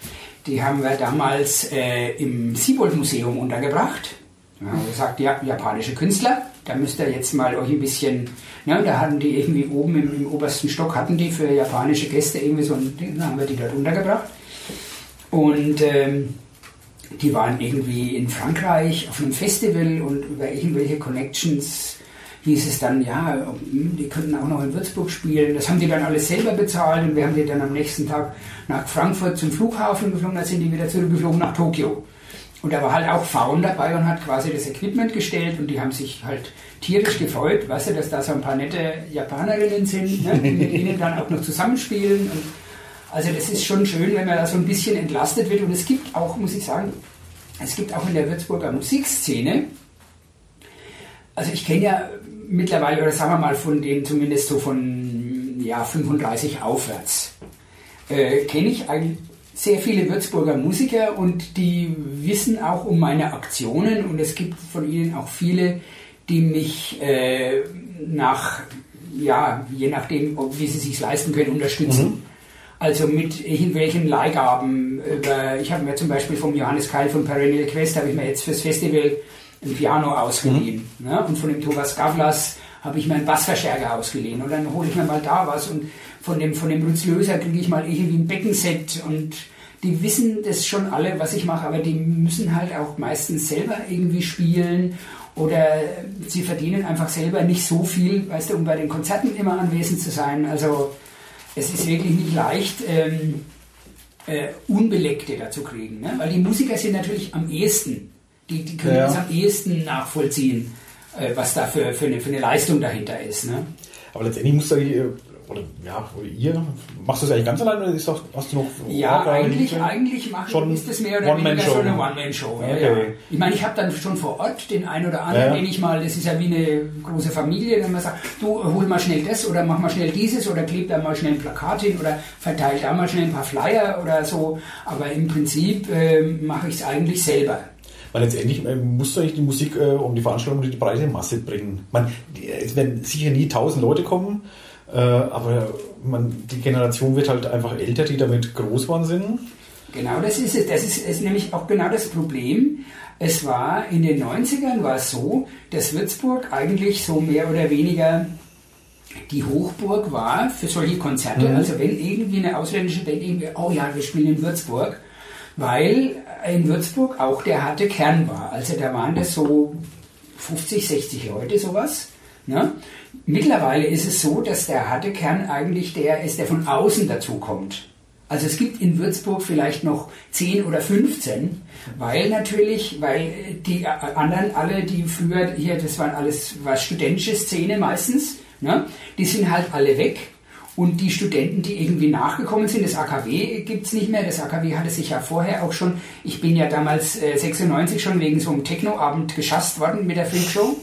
Die haben wir damals äh, im Siebold Museum untergebracht. Ja, gesagt, ja, japanische Künstler, da müsst ihr jetzt mal euch ein bisschen, ja, da hatten die irgendwie oben im, im obersten Stock, hatten die für japanische Gäste irgendwie so ein, dann haben wir die dort untergebracht. Und ähm, die waren irgendwie in Frankreich auf einem Festival und über irgendwelche Connections hieß es dann, ja, hm, die könnten auch noch in Würzburg spielen. Das haben die dann alles selber bezahlt und wir haben die dann am nächsten Tag nach Frankfurt zum Flughafen geflogen, dann sind die wieder zurückgeflogen nach Tokio. Und da war halt auch Faun dabei und hat quasi das Equipment gestellt und die haben sich halt tierisch gefreut, weißt du, dass da so ein paar nette Japanerinnen sind, ne, die mit ihnen dann auch noch zusammenspielen. Und also das ist schon schön, wenn man da so ein bisschen entlastet wird. Und es gibt auch, muss ich sagen, es gibt auch in der Würzburger Musikszene, also ich kenne ja mittlerweile, oder sagen wir mal von denen zumindest so von ja, 35 aufwärts, äh, kenne ich eigentlich sehr viele Würzburger Musiker und die wissen auch um meine Aktionen und es gibt von ihnen auch viele, die mich äh, nach, ja, je nachdem, ob, wie sie sich leisten können, unterstützen. Mhm. Also mit irgendwelchen Leihgaben. Über, ich habe mir zum Beispiel vom Johannes Keil von Perennial Quest, habe ich mir jetzt fürs Festival ein Piano ausgeliehen. Mhm. Ne? Und von dem Thomas Gavlas habe ich mir einen Bassverstärker ausgeliehen. Und dann hole ich mir mal da was. Und von dem, von dem Lutz Löser kriege ich mal irgendwie ein Beckenset. Und die wissen das schon alle, was ich mache. Aber die müssen halt auch meistens selber irgendwie spielen. Oder sie verdienen einfach selber nicht so viel, weißt du, um bei den Konzerten immer anwesend zu sein. Also es ist wirklich nicht leicht, ähm, äh, Unbeleckte dazu kriegen. Ne? Weil die Musiker sind natürlich am ehesten die, die können ja. das am ehesten nachvollziehen, äh, was da für, für, eine, für eine Leistung dahinter ist. Ne? Aber letztendlich muss da oder ja, oder ihr, machst du das eigentlich ganz allein oder ist das, hast du noch Ja, eigentlich, eigentlich mache schon ist das mehr oder weniger so eine One-Man-Show. Ja, okay. ja. Ich meine, ich habe dann schon vor Ort den einen oder anderen, ja. den ich mal, das ist ja wie eine große Familie, wenn man sagt, du hol mal schnell das oder mach mal schnell dieses oder kleb da mal schnell ein Plakat hin oder verteile da mal schnell ein paar Flyer oder so. Aber im Prinzip äh, mache ich es eigentlich selber. Weil letztendlich äh, musst du eigentlich die Musik äh, um die Veranstaltung die breite Masse bringen. Man, die, es werden sicher nie tausend Leute kommen, äh, aber man, die Generation wird halt einfach älter, die damit groß geworden sind. Genau, das ist es. Das ist, ist nämlich auch genau das Problem. Es war in den 90ern war es so, dass Würzburg eigentlich so mehr oder weniger die Hochburg war für solche Konzerte. Mhm. Also wenn irgendwie eine ausländische Band irgendwie, oh ja, wir spielen in Würzburg, weil in Würzburg auch der harte Kern war. Also da waren das so 50, 60 Leute sowas. Ne? Mittlerweile ist es so, dass der harte Kern eigentlich der ist, der von außen dazukommt. Also es gibt in Würzburg vielleicht noch 10 oder 15, weil natürlich, weil die anderen alle, die früher hier, das waren alles, war studentische Szene meistens, ne? die sind halt alle weg und die Studenten, die irgendwie nachgekommen sind, das AKW gibt es nicht mehr. Das AKW hatte sich ja vorher auch schon, ich bin ja damals äh, 96 schon wegen so einem Techno-Abend geschasst worden mit der Freakshow.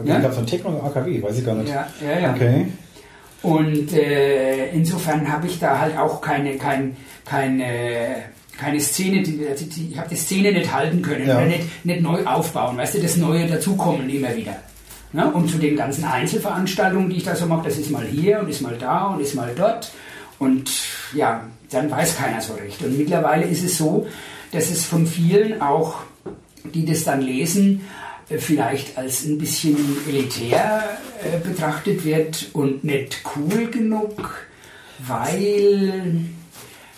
Wie ja? gab es ein Techno-AKW? Weiß ich gar nicht. Ja, ja, ja. Okay. Und äh, insofern habe ich da halt auch keine, kein, keine, keine Szene, die, die, ich habe die Szene nicht halten können ja. oder nicht, nicht neu aufbauen. Weißt du, das Neue dazukommen immer wieder. Ne? Und zu den ganzen Einzelveranstaltungen, die ich da so mache, das ist mal hier und ist mal da und ist mal dort. Und ja, dann weiß keiner so recht. Und mittlerweile ist es so, dass es von vielen auch, die das dann lesen, äh, vielleicht als ein bisschen elitär äh, betrachtet wird und nicht cool genug, weil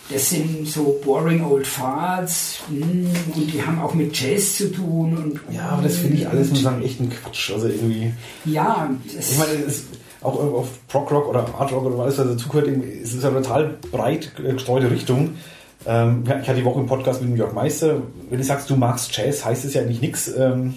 das sind so boring old farts hm, und die haben auch mit Jazz zu tun. Und, ja, aber das finde ich alles, muss sagen, echt ein Quatsch. Also irgendwie. Ja, ich meine, das, auch auf Prog Rock oder Art Rock oder alles, was dazugehört, es ist eine total breit gestreute Richtung. Ähm, ich hatte die Woche im Podcast mit Jörg Meister. Wenn du sagst, du magst Jazz, heißt es ja eigentlich nichts. Ähm,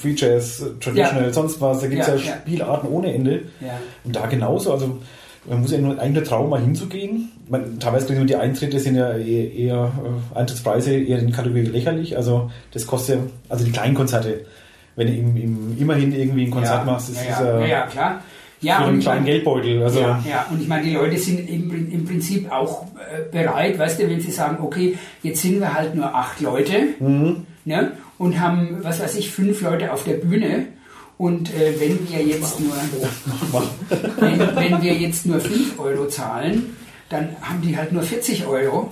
Free Jazz, Traditional, ja. sonst was. Da gibt es ja, ja, Spielarten ohne Ende. Ja. Und da genauso. Also man muss ja nur eigentlich Traum mal hinzugehen. Man, teilweise kriegen die Eintritte sind ja eher, eher äh, Eintrittspreise eher in Kategorie lächerlich. Also das kostet ja, also die kleinen Konzerte, wenn du im, im, immerhin irgendwie ein Konzert ja, machst, ja, ist ja, ja, ja klar. Ja, für einen kleinen Geldbeutel. Also ja, ja, und ich meine, die Leute sind im, im Prinzip auch äh, bereit, weißt du, wenn sie sagen, okay, jetzt sind wir halt nur acht Leute mhm. ne, und haben, was weiß ich, fünf Leute auf der Bühne und äh, wenn wir jetzt nur wenn, wenn, wir jetzt nur 5 Euro zahlen, dann haben die halt nur 40 Euro.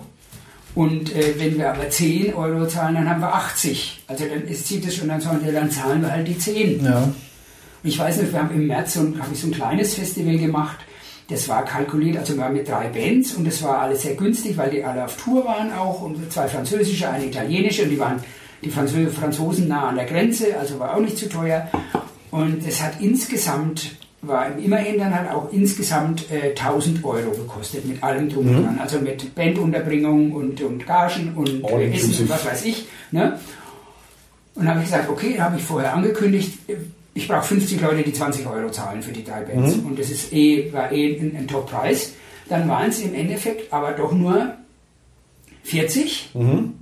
Und äh, wenn wir aber 10 Euro zahlen, dann haben wir 80. Also dann ist, zieht es schon, dann, sagen wir, dann zahlen wir halt die 10. Ja. Ich weiß nicht, wir haben im März so ein, ich so ein kleines Festival gemacht. Das war kalkuliert, also wir waren mit drei Bands und das war alles sehr günstig, weil die alle auf Tour waren auch und zwei französische, eine italienische und die waren die Franzosen nah an der Grenze, also war auch nicht zu teuer. Und es hat insgesamt, war immerhin dann halt auch insgesamt äh, 1000 Euro gekostet mit allem drum und mhm. dran. Also mit Bandunterbringung und, und Gagen und äh, Essen und was weiß ich. Ne? Und dann habe ich gesagt, okay, da habe ich vorher angekündigt, ich brauche 50 Leute, die 20 Euro zahlen für die drei Bands. Mhm. Und das ist eh, war eh ein, ein Top-Preis. Dann waren es im Endeffekt aber doch nur 40. Mhm.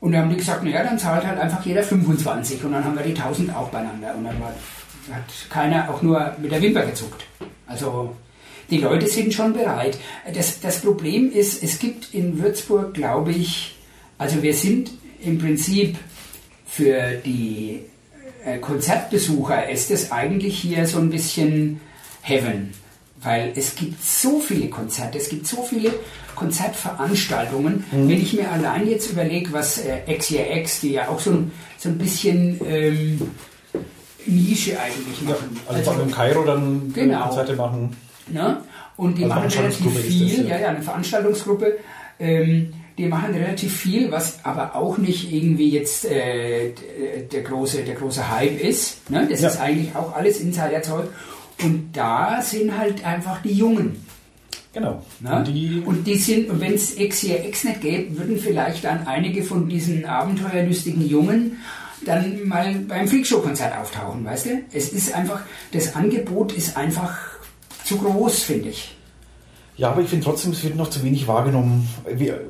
Und dann haben die gesagt, naja, dann zahlt halt einfach jeder 25. Und dann haben wir die 1000 auch beieinander. Und dann war, hat keiner auch nur mit der Wimper gezuckt. Also die Leute sind schon bereit. Das, das Problem ist, es gibt in Würzburg, glaube ich, also wir sind im Prinzip für die äh, Konzertbesucher ist es eigentlich hier so ein bisschen Heaven, weil es gibt so viele Konzerte, es gibt so viele Konzertveranstaltungen. Mhm. Wenn ich mir allein jetzt überlege, was äh, XYX, die ja auch so ein, so ein bisschen ähm, Nische eigentlich machen. Ja, also, also in Kairo dann genau. Konzerte machen. Ne? Und die also machen relativ viel, das, ja. ja, ja, eine Veranstaltungsgruppe. Ähm, die machen relativ viel, was aber auch nicht irgendwie jetzt äh, der, große, der große Hype ist. Ne? Das ja. ist eigentlich auch alles Insiderzeug. Und da sind halt einfach die Jungen. Genau. Ne? Und, die, und die sind, und wenn es X hier X nicht gäbe, würden vielleicht dann einige von diesen abenteuerlustigen Jungen dann mal beim Freakshow-Konzert auftauchen, weißt du? Es ist einfach, das Angebot ist einfach zu groß, finde ich. Ja, aber ich finde trotzdem, es wird noch zu wenig wahrgenommen.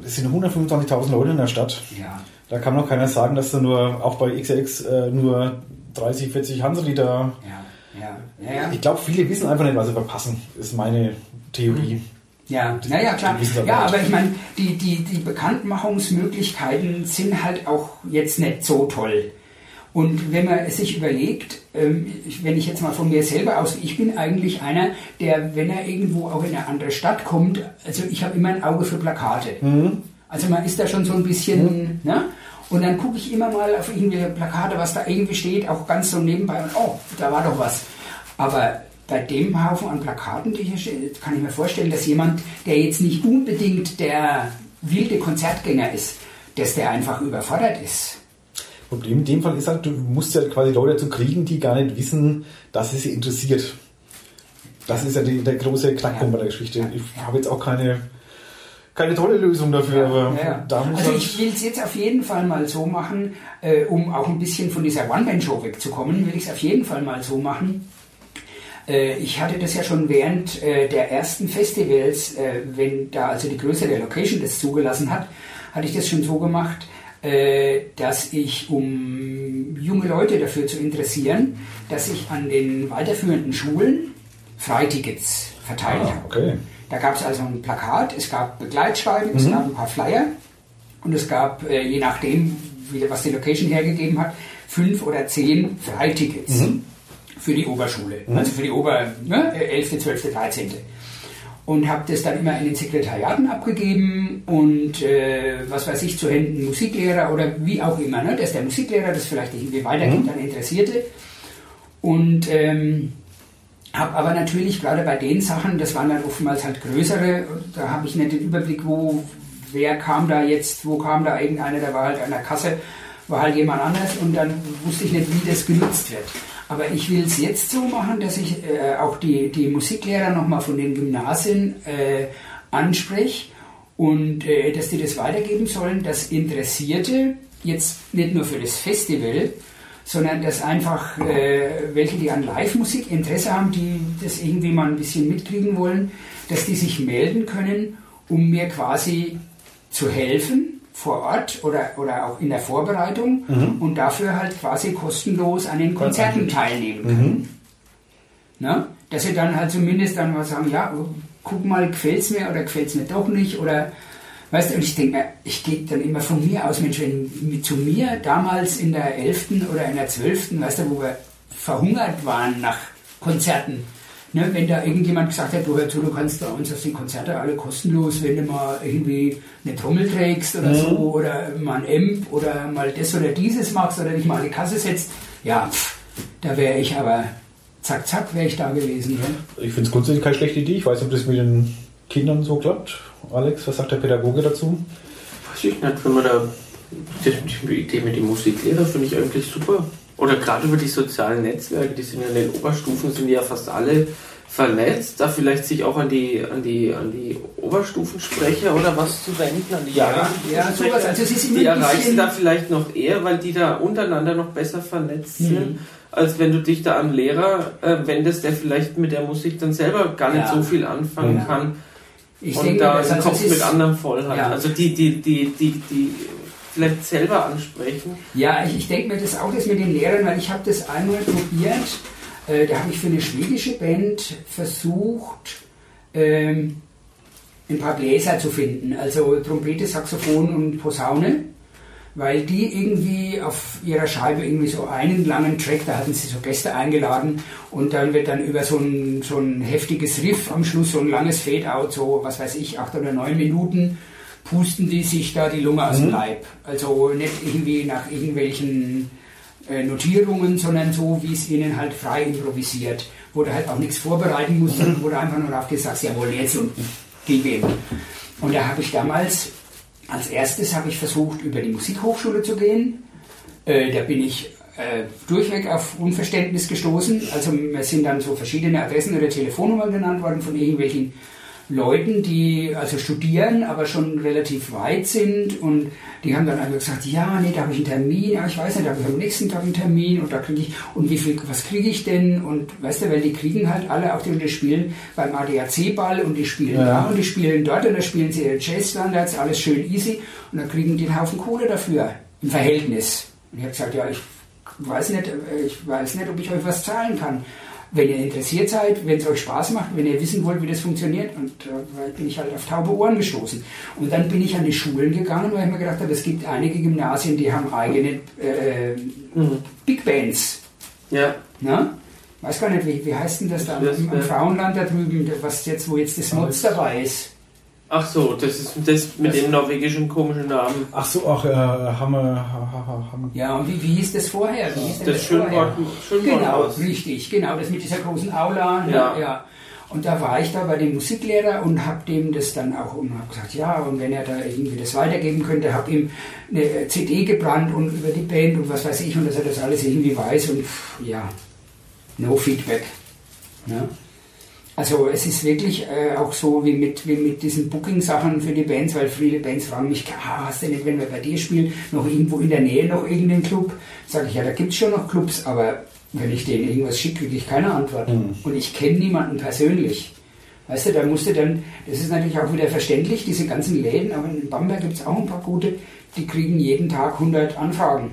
Es sind 125.000 Leute in der Stadt. Ja. Da kann noch keiner sagen, dass da nur, auch bei XX, äh, nur 30, 40 Hanseliter. Ja, ja. ja. Ich glaube, viele wissen einfach nicht, was sie verpassen, ist meine Theorie. Ja, naja, klar. Ja, aber ich meine, die, die, die Bekanntmachungsmöglichkeiten sind halt auch jetzt nicht so toll. Und wenn man sich überlegt, ähm, wenn ich jetzt mal von mir selber aus, ich bin eigentlich einer, der, wenn er irgendwo auch in eine andere Stadt kommt, also ich habe immer ein Auge für Plakate. Mhm. Also man ist da schon so ein bisschen, mhm. ne? Und dann gucke ich immer mal auf irgendwelche Plakate, was da irgendwie steht, auch ganz so nebenbei und oh, da war doch was. Aber bei dem Haufen an Plakaten, die hier stehen, kann ich mir vorstellen, dass jemand, der jetzt nicht unbedingt der wilde Konzertgänger ist, dass der einfach überfordert ist. Problem in dem Fall ist halt, du musst ja quasi Leute dazu kriegen, die gar nicht wissen, dass es sie interessiert. Das ist ja die, der große Knackpunkt bei der Geschichte. Ich habe jetzt auch keine, keine tolle Lösung dafür, aber ja. da muss Also ich will es jetzt auf jeden Fall mal so machen, äh, um auch ein bisschen von dieser One-Man-Show wegzukommen, will ich es auf jeden Fall mal so machen. Äh, ich hatte das ja schon während äh, der ersten Festivals, äh, wenn da also die größere Location das zugelassen hat, hatte ich das schon so gemacht, dass ich, um junge Leute dafür zu interessieren, dass ich an den weiterführenden Schulen Freitickets verteilt ah, okay. Da gab es also ein Plakat, es gab Begleitschreiben, mhm. es gab ein paar Flyer und es gab, äh, je nachdem, wie, was die Location hergegeben hat, fünf oder zehn Freitickets mhm. für die Oberschule, mhm. also für die Ober, ne, 11., 12., 13 und habe das dann immer in den Sekretariaten abgegeben und äh, was weiß ich, zu Händen Musiklehrer oder wie auch immer, ne? dass der Musiklehrer das vielleicht irgendwie weitergibt mhm. an Interessierte. Und ähm, habe aber natürlich gerade bei den Sachen, das waren dann oftmals halt größere, da habe ich nicht den Überblick, wo, wer kam da jetzt, wo kam da irgendeiner, der war halt an der Kasse, war halt jemand anders und dann wusste ich nicht, wie das genutzt wird. Aber ich will es jetzt so machen, dass ich äh, auch die, die Musiklehrer nochmal von den Gymnasien äh, anspreche und äh, dass die das weitergeben sollen, dass Interessierte jetzt nicht nur für das Festival, sondern dass einfach äh, welche, die an Live-Musik Interesse haben, die das irgendwie mal ein bisschen mitkriegen wollen, dass die sich melden können, um mir quasi zu helfen vor Ort oder, oder auch in der Vorbereitung mhm. und dafür halt quasi kostenlos an den Konzerten teilnehmen können. Mhm. Ne? Dass sie dann halt zumindest dann mal sagen, ja, guck mal, gefällt es mir oder gefällt es mir doch nicht oder weißt du, und ich denke mir, ich gehe dann immer von mir aus, Mensch, wenn zu mir damals in der 11. oder in der 12., weißt du, wo wir verhungert waren nach Konzerten, Ne, wenn da irgendjemand gesagt hat, du hör zu, du kannst bei uns auf die Konzerte alle kostenlos, wenn du mal irgendwie eine Trommel trägst oder mhm. so, oder mal ein Amp oder mal das oder dieses machst oder dich mal an die Kasse setzt, ja, pff, da wäre ich aber zack, zack, wäre ich da gewesen. Ja. Ich finde es grundsätzlich keine schlechte Idee. Ich weiß nicht, ob das mit den Kindern so klappt. Alex, was sagt der Pädagoge dazu? Weiß ich nicht, wenn man da die Idee mit dem Musiklehrer finde ich eigentlich super. Oder gerade über die sozialen Netzwerke, die sind ja in den Oberstufen, sind ja fast alle vernetzt, da vielleicht sich auch an die, an die, an die Oberstufensprecher oder was zu wenden, an die Ja, ja, sowas. Also ist immer die bisschen- da vielleicht noch eher, weil die da untereinander noch besser vernetzt Mhm. sind, als wenn du dich da an Lehrer äh, wendest, der vielleicht mit der Musik dann selber gar nicht Ja. so viel anfangen Ja. kann Ich und denke, da das, den Kopf mit ist, anderem voll hat. Ja. Also die, die, die, die, die vielleicht selber ansprechen. Ja, ich, ich denke mir das auch, das mit den Lehrern, weil ich habe das einmal probiert. Äh, da habe ich für eine schwedische Band versucht, ähm, ein paar Bläser zu finden, also Trompete, Saxophon und Posaune, weil die irgendwie auf ihrer Scheibe irgendwie so einen langen Track, da hatten sie so Gäste eingeladen und dann wird dann über so ein, so ein heftiges Riff am Schluss, so ein langes Fade-out, so was weiß ich, acht oder neun Minuten, pusten die sich da die Lunge aus dem Leib. Also nicht irgendwie nach irgendwelchen äh, Notierungen, sondern so, wie es ihnen halt frei improvisiert, wo du halt auch nichts vorbereiten musst, sondern wo du einfach nur aufgehst, sagst, jawohl, jetzt und gib ihm. Und da habe ich damals, als erstes habe ich versucht, über die Musikhochschule zu gehen. Äh, da bin ich äh, durchweg auf Unverständnis gestoßen. Also mir sind dann so verschiedene Adressen oder Telefonnummern genannt worden von irgendwelchen Leuten, die also studieren, aber schon relativ weit sind und die haben dann einfach gesagt, ja, nee, da habe ich einen Termin, ja, ich weiß nicht, da habe ich am nächsten Tag einen Termin und da kriege ich, und wie viel, was kriege ich denn? Und weißt du, weil die kriegen halt alle, auch die, die spielen beim ADAC-Ball und die spielen Ja. da und die spielen dort und da spielen sie ihre Jazz-Standards, alles schön easy und dann kriegen die einen Haufen Kohle dafür, im Verhältnis. Und ich habe gesagt, ja, ich weiß nicht, äh, ich weiß nicht, ob ich euch was zahlen kann. Wenn ihr interessiert seid, wenn es euch Spaß macht, wenn ihr wissen wollt, wie das funktioniert, und da bin ich halt auf taube Ohren gestoßen. Und dann bin ich an die Schulen gegangen, weil ich mir gedacht habe, es gibt einige Gymnasien, die haben eigene äh, Big Bands. Ja, Ne? Weiß gar nicht, wie, wie heißt denn das da im, wär- Frauenland da drüben, was jetzt, wo jetzt das Mods dabei ist? Ach so, das ist das mit dem norwegischen komischen Namen. Ach so, ach, äh, Hammer, ha, ha, ha, Hammer. Ja, und wie, wie hieß das vorher? Wie hieß denn Das Schönwort, Genau, Schönworthaus. richtig, genau, das mit dieser großen Aula. Ne? Ja. Ja. Und da war ich da bei dem Musiklehrer und habe dem das dann auch und habe gesagt, ja, und wenn er da irgendwie das weitergeben könnte, habe ihm eine CD gebrannt und über die Band und was weiß ich und dass er das alles irgendwie weiß und pff, ja, no Feedback. Ne? Also es ist wirklich äh, auch so wie mit, wie mit diesen Booking-Sachen für die Bands, weil viele Bands fragen mich, ah, hast du nicht, wenn wir bei dir spielen, noch irgendwo in der Nähe noch irgendeinen Club? Sage ich, ja, da gibt es schon noch Clubs, aber wenn ich denen irgendwas schicke, kriege ich keine Antwort. Und ich kenne niemanden persönlich. Weißt du, da musste dann, das ist natürlich auch wieder verständlich, diese ganzen Läden, aber in Bamberg gibt es auch ein paar gute, die kriegen jeden Tag 100 Anfragen.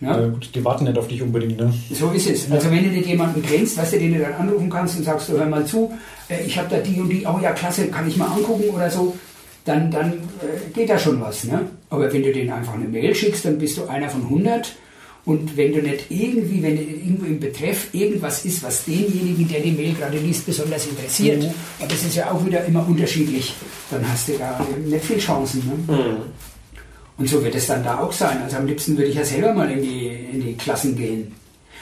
Ja? Äh, gut, die warten nicht auf dich unbedingt, ne? So ist es. Also wenn du nicht jemanden kennst, weißt du, den du dann anrufen kannst und sagst, du hör mal zu, äh, ich habe da die und die, oh ja, klasse, kann ich mal angucken oder so, dann, dann äh, geht da schon was. Ne? Aber wenn du denen einfach eine Mail schickst, dann bist du einer von 100. Und wenn du nicht irgendwie, wenn irgendwo im Betreff irgendwas ist, was denjenigen, der die Mail gerade liest, besonders interessiert, und das ist ja auch wieder immer unterschiedlich, dann hast du da nicht viel Chancen. Ne? Hm. Und so wird es dann da auch sein. Also am liebsten würde ich ja selber mal in die, in die Klassen gehen.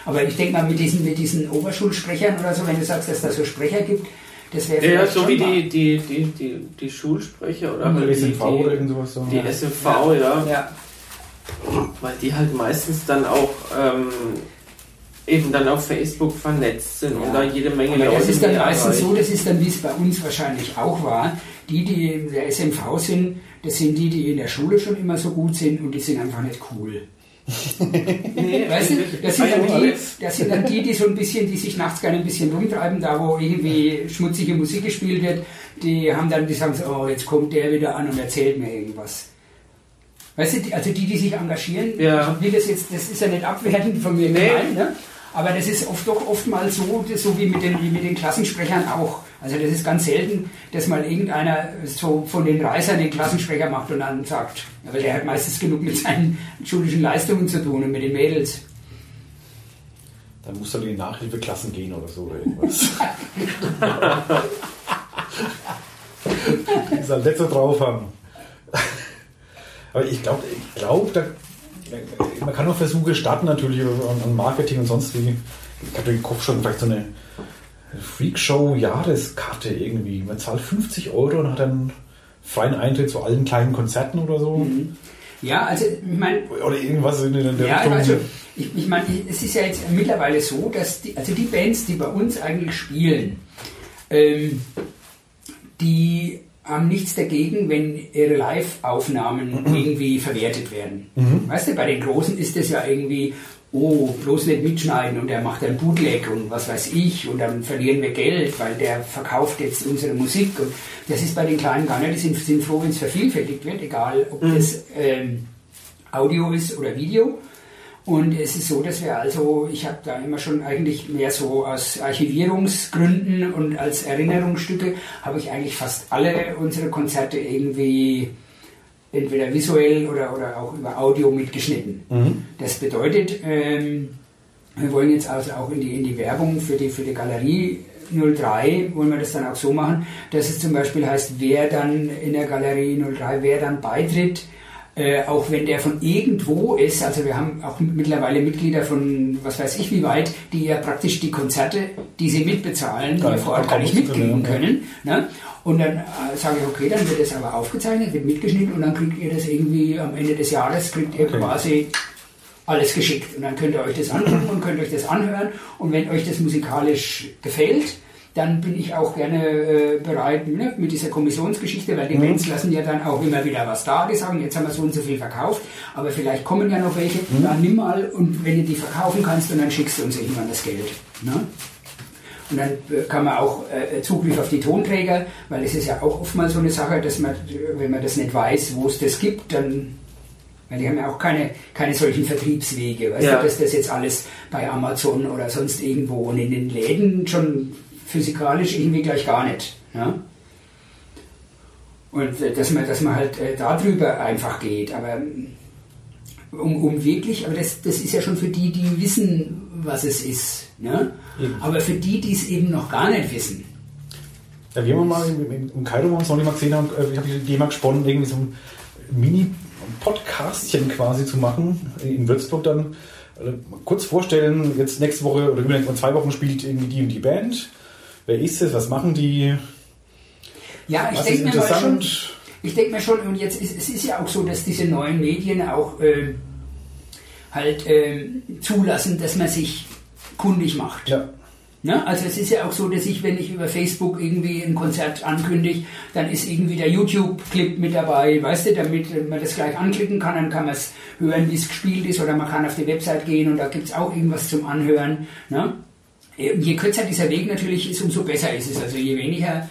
Aber ich denke mal, mit diesen, mit diesen Oberschulsprechern oder so, wenn du sagst, dass da so Sprecher gibt, das wäre Ja, vielleicht so wie die, die, die, die, die Schulsprecher oder die, SMV oder irgend sowas. So. die ja. SMV, ja. Ja, Weil die halt meistens dann auch ähm, eben dann auf Facebook vernetzt sind und da jede Menge aber das Leute ist dann meistens so, das ist dann, wie es bei uns wahrscheinlich auch war. Die, die in der SMV sind, das sind die, die in der Schule schon immer so gut sind und die sind einfach nicht cool. Nee, Weißt du, das sind, dann die, das sind dann die, die so ein bisschen, die sich nachts gerne ein bisschen rumtreiben, da wo irgendwie schmutzige Musik gespielt wird, die haben dann, die sagen so, oh, jetzt kommt der wieder an und erzählt mir irgendwas. Weißt du, also die, die sich engagieren, Ja. will das jetzt, das ist ja nicht abwertend von mir Nee. gemeint, ne? aber das ist oft doch oftmals so, so wie mit, den, wie mit den Klassensprechern auch. Also das ist ganz selten, dass mal irgendeiner so von den Reisern den Klassensprecher macht und dann sagt, weil der hat meistens genug mit seinen schulischen Leistungen zu tun und mit den Mädels. Dann musst du in die Nachhilfeklassen gehen oder so oder irgendwas. Die nicht so drauf haben. Aber ich glaube, ich glaub, da, man kann auch Versuche starten natürlich an, Marketing und sonst wie. Ich habe im Kopf schon vielleicht so eine Freakshow-Jahreskarte irgendwie. Man zahlt 50 Euro und hat dann freien Eintritt zu allen kleinen Konzerten oder so. Ja, also ich meine. Oder irgendwas in der ja, Richtung. Also, ich, ich meine, es ist ja jetzt mittlerweile so, dass die, also die Bands, die bei uns eigentlich spielen, ähm, die haben nichts dagegen, wenn ihre Live-Aufnahmen mhm. irgendwie verwertet werden. Mhm. Weißt du, bei den Großen ist es ja irgendwie, oh, bloß nicht mitschneiden und er macht ein Bootleg und was weiß ich und dann verlieren wir Geld, weil der verkauft jetzt unsere Musik. Und das ist bei den Kleinen gar nicht, die sind, sind froh, wenn es vervielfältigt wird, egal ob mhm. das ähm, Audio ist oder Video. Und es ist so, dass wir also, ich habe da immer schon eigentlich mehr so aus Archivierungsgründen und als Erinnerungsstücke, habe ich eigentlich fast alle unsere Konzerte irgendwie entweder visuell oder, oder auch über Audio mitgeschnitten. Mhm. Das bedeutet, ähm, wir wollen jetzt also auch in die, in die Werbung für die, für die Galerie 03 wollen wir das dann auch so machen, dass es zum Beispiel heißt, wer dann in der Galerie 03, wer dann beitritt, äh, auch wenn der von irgendwo ist, also wir haben auch mittlerweile Mitglieder von was weiß ich wie weit, die ja praktisch die Konzerte, die sie mitbezahlen, die vor Ort gar nicht mitkriegen können. Ne? Und dann äh, sage ich, okay, dann wird es aber aufgezeichnet, wird mitgeschnitten und dann kriegt ihr das irgendwie am Ende des Jahres, kriegt ihr okay. quasi alles geschickt. Und dann könnt ihr euch das angucken und könnt euch das anhören. Und wenn euch das musikalisch gefällt, dann bin ich auch gerne äh, bereit ne, mit dieser Kommissionsgeschichte, weil die mhm. Bands lassen ja dann auch immer wieder was da. Die sagen, jetzt haben wir so und so viel verkauft, aber vielleicht kommen ja noch welche. Mhm. Dann nimm mal und wenn du die verkaufen kannst, und dann schickst du uns irgendwann das Geld. Ne? Und dann kann man auch äh, Zugriff auf die Tonträger, weil es ist ja auch oftmals so eine Sache, dass man, wenn man das nicht weiß, wo es das gibt, dann weil die haben ja auch keine, keine solchen Vertriebswege. Weißt ja. du, dass das jetzt alles bei Amazon oder sonst irgendwo und in den Läden schon physikalisch irgendwie gleich gar nicht. Ja? Und äh, dass man, dass man halt äh, darüber einfach geht. Aber um, um wirklich, aber das, das ist ja schon für die, die wissen, was es ist. Ne? Aber für die, die es eben noch gar nicht wissen. Ja, wir haben mal im, im, im Kaido uns noch nicht mal gesehen, haben, äh, ich habe die mal gesponnen, irgendwie so ein Mini-Podcastchen quasi zu machen in Würzburg dann. Also kurz vorstellen, jetzt nächste Woche oder über zwei Wochen spielt irgendwie die und die Band Wer ist es? Was machen die? Ja, ich denke mir mal schon. Ich denke mir schon, und jetzt ist es ist ja auch so, dass diese neuen Medien auch äh, halt äh, zulassen, dass man sich kundig macht. Ja. Ne? Also es ist ja auch so, dass ich, wenn ich über Facebook irgendwie ein Konzert ankündige, dann ist irgendwie der YouTube-Clip mit dabei, weißt du, damit man das gleich anklicken kann, dann kann man es hören, wie es gespielt ist, oder man kann auf die Website gehen und da gibt es auch irgendwas zum Anhören. Ne? Je kürzer dieser Weg natürlich ist, umso besser ist es. Also je weniger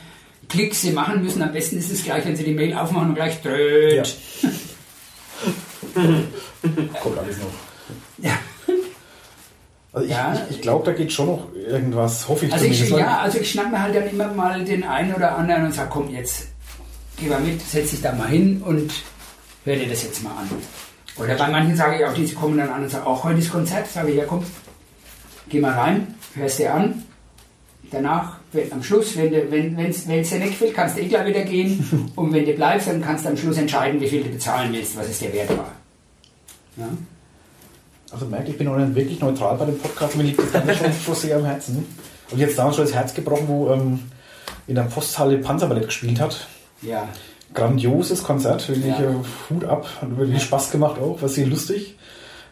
Klicks sie machen müssen, am besten ist es gleich, wenn sie die Mail aufmachen und gleich dröht. Ja. Kommt alles noch. Ja. Also ich, ja. ich, ich glaube, da geht schon noch irgendwas, hoffe ich also ich, Ja, also ich schnapp mir halt dann immer mal den einen oder anderen und sage, komm jetzt, geh mal mit, setz dich da mal hin und hör dir das jetzt mal an. Oder bei manchen sage ich auch, die kommen dann an und sagen, auch heute ist Konzert, sage ich, ja komm, geh mal rein, hörst dir an. Danach, wenn, am Schluss, wenn es wenn, wenn's, wenn's dir nicht gefällt, kannst du eh gleich wieder gehen. Und wenn du bleibst, dann kannst du am Schluss entscheiden, wie viel du bezahlen willst, was es dir wert war. Ja? Also merkt, ich bin auch wirklich neutral bei dem Podcast, mir liegt das Ganze schon, schon sehr am Herzen. Und jetzt damals schon das Herz gebrochen, wo ähm, in der Posthalle Panzerballett gespielt hat. Ja. Grandioses Konzert, wirklich ja. äh, Hut ab, hat wirklich Spaß gemacht auch, war sehr lustig.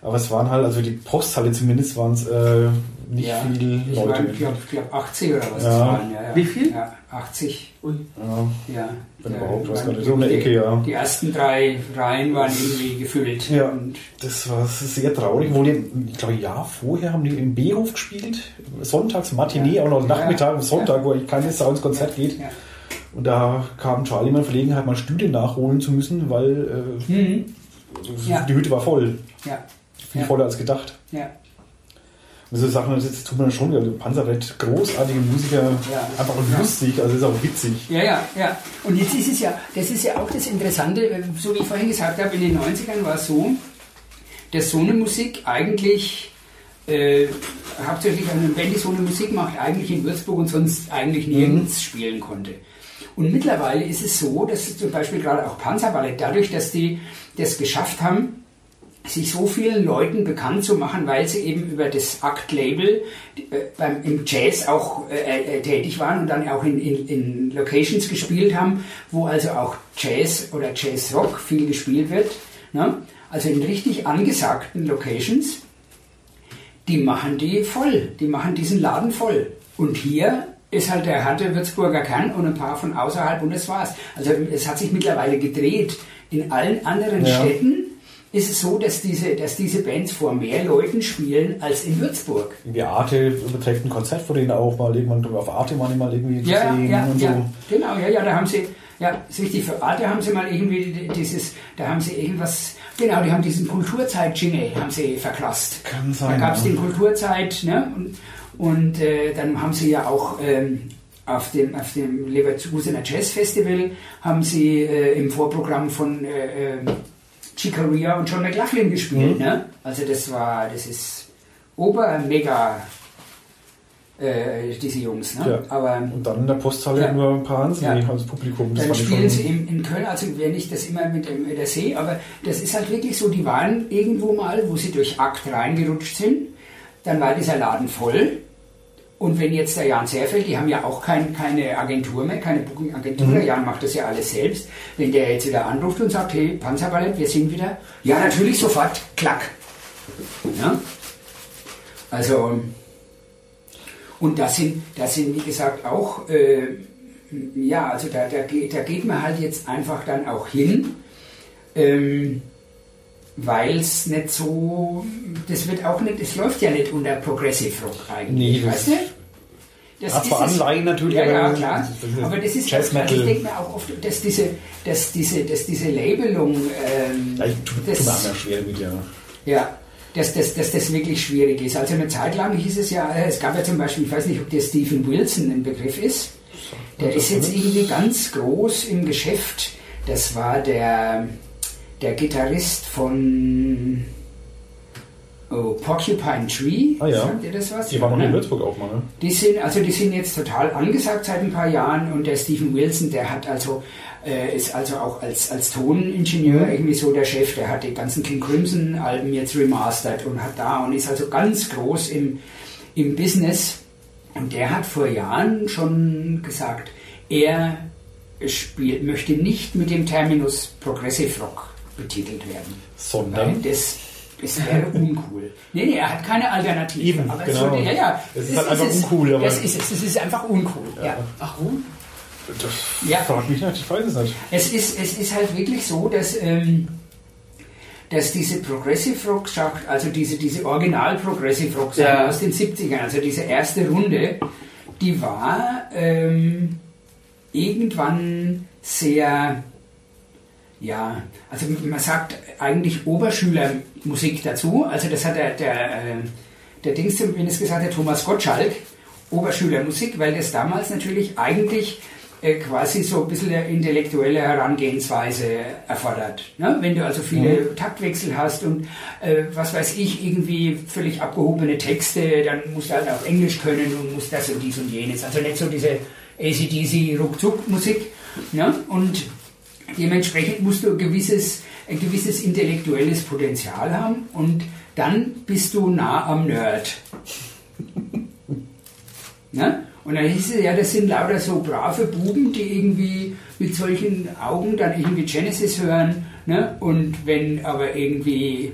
Aber es waren halt, also die Posthalle zumindest waren es äh, nicht ja, viele Leute. Ich glaube glaub 80 oder was ja. waren. Ja, ja. Wie viel? Ja, 80. Ui. Ja, ja wenn überhaupt, weiß gar nicht. So eine Ecke, ja. Die ersten drei Reihen waren irgendwie gefüllt. Ja, und das war sehr traurig. Wo die, ich glaube, ein Jahr vorher haben die im B-Hof gespielt. Sonntags, Matinee, auch noch Nachmittag und Sonntag, wo keine Sau ins Konzert geht. Und da kam Charlie mal in Verlegenheit, mal Stühle nachholen zu müssen, weil äh, mhm. die Hütte war voll. Ja viel ja. voller als gedacht. Ja. Und so Sachen, das tut man schon. Panzerwett, großartige Musiker, ja. einfach lustig, also ist auch witzig. Ja, ja, ja. Und jetzt ist es ja, das ist ja auch das Interessante, äh, so wie ich vorhin gesagt habe, in den 90ern war es so, dass so eine Musik eigentlich äh, hauptsächlich eine Band, die so eine Musik macht, eigentlich in Würzburg und sonst eigentlich nirgends mhm. spielen konnte. Und mittlerweile ist es so, dass zum Beispiel gerade auch Panzerballett, dadurch, dass die das geschafft haben, sich so vielen Leuten bekannt zu machen, weil sie eben über das Act-Label äh, beim, im Jazz auch äh, äh, tätig waren und dann auch in, in, in, Locations gespielt haben, wo also auch Jazz oder Jazz-Rock viel gespielt wird. ne? also in richtig angesagten Locations, die machen die voll, die machen diesen Laden voll. Und hier ist halt der harte Würzburger Kern und ein paar von außerhalb und das war's. Also es hat sich mittlerweile gedreht. In allen anderen Ja. Städten ist es so, dass diese, dass diese Bands vor mehr Leuten spielen als in Würzburg. Irgendwie Arte überträgt ein Konzert von denen auch mal irgendwann auf Arte mal irgendwie zu Ja, sehen ja, und so. ja, genau, ja, ja, da haben sie, ja, ist richtig, für Arte haben sie mal irgendwie dieses, da haben sie irgendwas, genau, die haben diesen Kulturzeit-Jingle, haben sie verklast. Kann Da sein. gab es ja. den Kulturzeit, ne, und, und äh, dann haben sie ja auch ähm, auf dem, auf dem Leverkusener Jazz Festival haben sie äh, im Vorprogramm von äh, ähm, Chicoria und John McLaughlin gespielt, Mhm. ne? Also das war, das ist ober mega äh, diese Jungs, ne? Ja. Aber Und dann in der Posthalle Ja. nur ein paar Hansel Ja. als Publikum. Das dann spielen sie in, in Köln, also wenn ich das immer mit dem, der sehe, aber das ist halt wirklich so, die waren irgendwo mal, wo sie durch Akt reingerutscht sind, dann war dieser Laden voll. Und wenn jetzt der Jan Zerfeld, die haben ja auch kein, keine Agentur mehr, keine Booking-Agentur, Mhm. der Jan macht das ja alles selbst. Wenn der jetzt wieder anruft und sagt, hey, Panzerballett, wir sind wieder, ja, natürlich sofort, klack. Ja? Also, und das sind, das sind, wie gesagt, auch, äh, ja, also da, da, geht, da geht man halt jetzt einfach dann auch hin, ähm, weil es nicht so, das wird auch nicht, es läuft ja nicht unter Progressive Rock eigentlich, Nee, das- weißt du? Das Hat. Anleihen natürlich, ja, ja, aber klar. das das aber das ist Jazz also ich Metal. denke mir auch oft, dass diese, dass diese, dass diese Labelung, ähm, Ja, ich das- auch mehr schwer mit, ja. ja, dass, dass, dass das wirklich schwierig ist. Also eine Zeit lang hieß es ja, es gab ja zum Beispiel, ich weiß nicht, ob der Stephen Wilson ein Begriff ist. Der ist jetzt irgendwie ganz groß im Geschäft. Das war der, der Gitarrist von oh, Porcupine Tree. Ah ja. Sagt ihr das was? Die waren noch in? Würzburg auch mal, ne? Die sind, also die sind jetzt total angesagt seit ein paar Jahren und der Stephen Wilson, der hat also, äh, ist also auch als, als Toningenieur irgendwie so der Chef, der hat die ganzen King Crimson Alben jetzt remastert und hat da und ist also ganz groß im, im Business. Und der hat vor Jahren schon gesagt, er spielt, möchte nicht mit dem Terminus Progressive Rock betitelt werden. Weil Sondern. das, das wäre uncool. Nee, nee, er hat keine Alternative. Eben, aber es genau. sollte, ja, ja. Es ist halt einfach uncool, aber- Das ist es, es ist einfach uncool. Ja. Warum? Das Ja. fragt mich nicht, ich weiß es nicht. Es, ist, es ist halt wirklich so, dass, ähm, dass diese Progressive Rock Schacht, also diese, diese Original Progressive Rock Ja. aus den 70ern, also diese erste Runde, die war ähm, irgendwann sehr, ja, also man sagt eigentlich Oberschülermusik dazu. Also das hat der, der, äh, der Dings zumindest gesagt, der Thomas Gottschalk, Oberschülermusik, weil das damals natürlich eigentlich äh, quasi so ein bisschen eine intellektuelle Herangehensweise erfordert. Ne? Wenn du also viele Taktwechsel hast und äh, was weiß ich, irgendwie völlig abgehobene Texte, dann musst du halt auch Englisch können und musst das und dies und jenes. Also nicht so diese ACDC Ruckzuck-Musik. Ne? Und dementsprechend musst du ein gewisses, ein gewisses intellektuelles Potenzial haben und dann bist du nah am Nerd. Ne? Und dann hieß es ja, das sind lauter so brave Buben, die irgendwie mit solchen Augen dann irgendwie Genesis hören. Ne? Und wenn aber irgendwie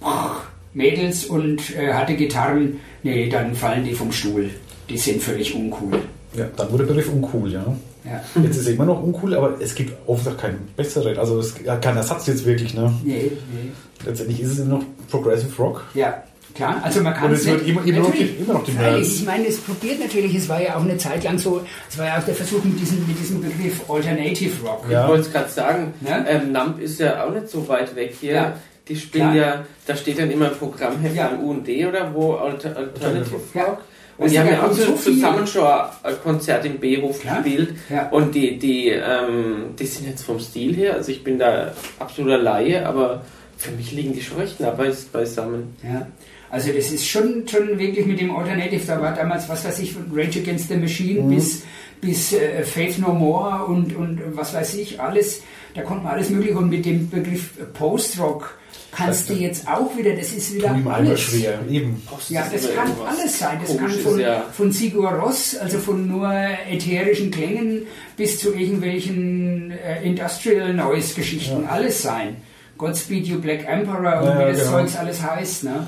ach, Mädels und äh, harte Gitarren, nee, dann fallen die vom Stuhl. Die sind völlig uncool. Ja, dann wurde der Begriff uncool, ja. Ja. Jetzt ist er immer noch uncool, aber es gibt oft keinen besseren. Also es ja, kein Ersatz jetzt wirklich, ne? Nee, nee. Letztendlich ist es immer noch Progressive Rock. Ja, klar. Also man kann Und es wird immer- immer noch die- immer noch die Nerds. Ich meine, es probiert natürlich, es war ja auch eine Zeit lang so, es war ja auch der Versuch mit diesem, mit diesem Begriff Alternative Rock. Ja. Ich wollte es gerade sagen, Ja? ähm, NAMP ist ja auch nicht so weit weg hier. Ja. Die spielen Klar. ja, da steht dann immer ein Programmheft Ja. U&D oder wo, Alter, Alternative Ja. Rock. Und die haben ja auch so so viel- zusammen schon ein Konzert im B-Hof gespielt. Ja. Und die, die, ähm, die sind jetzt vom Stil her, also ich bin da absoluter Laie, aber für mich liegen die schon recht nah beis- beisammen. Ja. Also das ist schon, schon wirklich mit dem Alternative, da war damals, was weiß ich, von Rage Against the Machine Mhm. bis, bis äh, Faith No More und, und was weiß ich, alles, da konnte man alles mögliche und mit dem Begriff Post-Rock kannst du jetzt auch wieder, das ist wieder alles. schwer. Eben. Ja, das kann alles sein. Das kann von, ja. von Sigur Ross, also von nur ätherischen Klängen, bis zu irgendwelchen äh, Industrial Noise Geschichten, alles sein. Godspeed You Black Emperor und Ja, wie das genau. Zeugs alles heißt. Ne?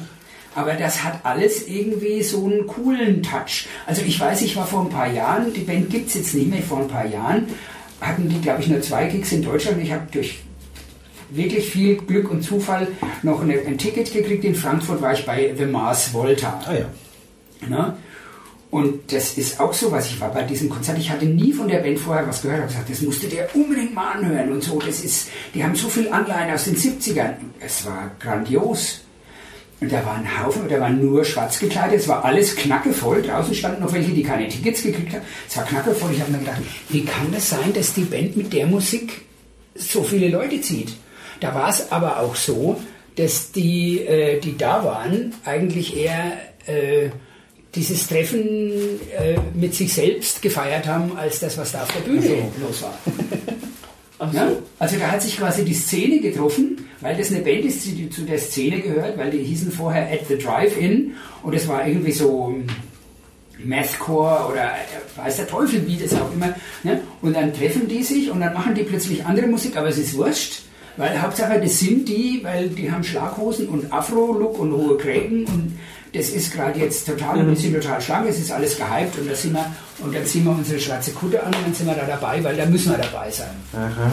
Aber das hat alles irgendwie so einen coolen Touch. Also ich weiß, ich war vor ein paar Jahren, die Band gibt es jetzt nicht mehr, vor ein paar Jahren hatten die, glaube ich, nur zwei Gigs in Deutschland. Ich habe durch wirklich viel Glück und Zufall noch eine, ein Ticket gekriegt. In Frankfurt war ich bei The Mars Volta. Ah ja. Ne? Und das ist auch so, was ich war bei diesem Konzert. Ich hatte nie von der Band vorher was gehört. Ich habe gesagt, das musst du dir unbedingt mal anhören und so. Das ist, die haben so viel Anleihen aus den 70ern. Es war grandios. Und da war ein Haufen, da waren nur schwarz gekleidet, es war alles knackevoll. Draußen standen noch welche, die keine Tickets gekriegt haben. Es war knackevoll. Ich habe mir gedacht, wie kann das sein, dass die Band mit der Musik so viele Leute zieht? Da war es aber auch so, dass die, äh, die da waren, eigentlich eher äh, dieses Treffen äh, mit sich selbst gefeiert haben, als das, was da auf der Bühne los war. Ach Ja? so. Also da hat sich quasi die Szene getroffen, weil das eine Band ist, die zu der Szene gehört, weil die hießen vorher At the Drive-In und es war irgendwie so Mathcore oder äh, weiß der Teufel, wie das auch immer. Ne? Und dann treffen die sich und dann machen die plötzlich andere Musik, aber es ist wurscht. Weil Hauptsache, das sind die, weil die haben Schlaghosen und Afro-Look und hohe Krägen und das ist gerade jetzt total, wir sind total schlank, es ist alles gehypt und, da sind wir, und dann ziehen wir unsere schwarze Kutte an und dann sind wir da dabei, weil da müssen wir dabei sein. Aha.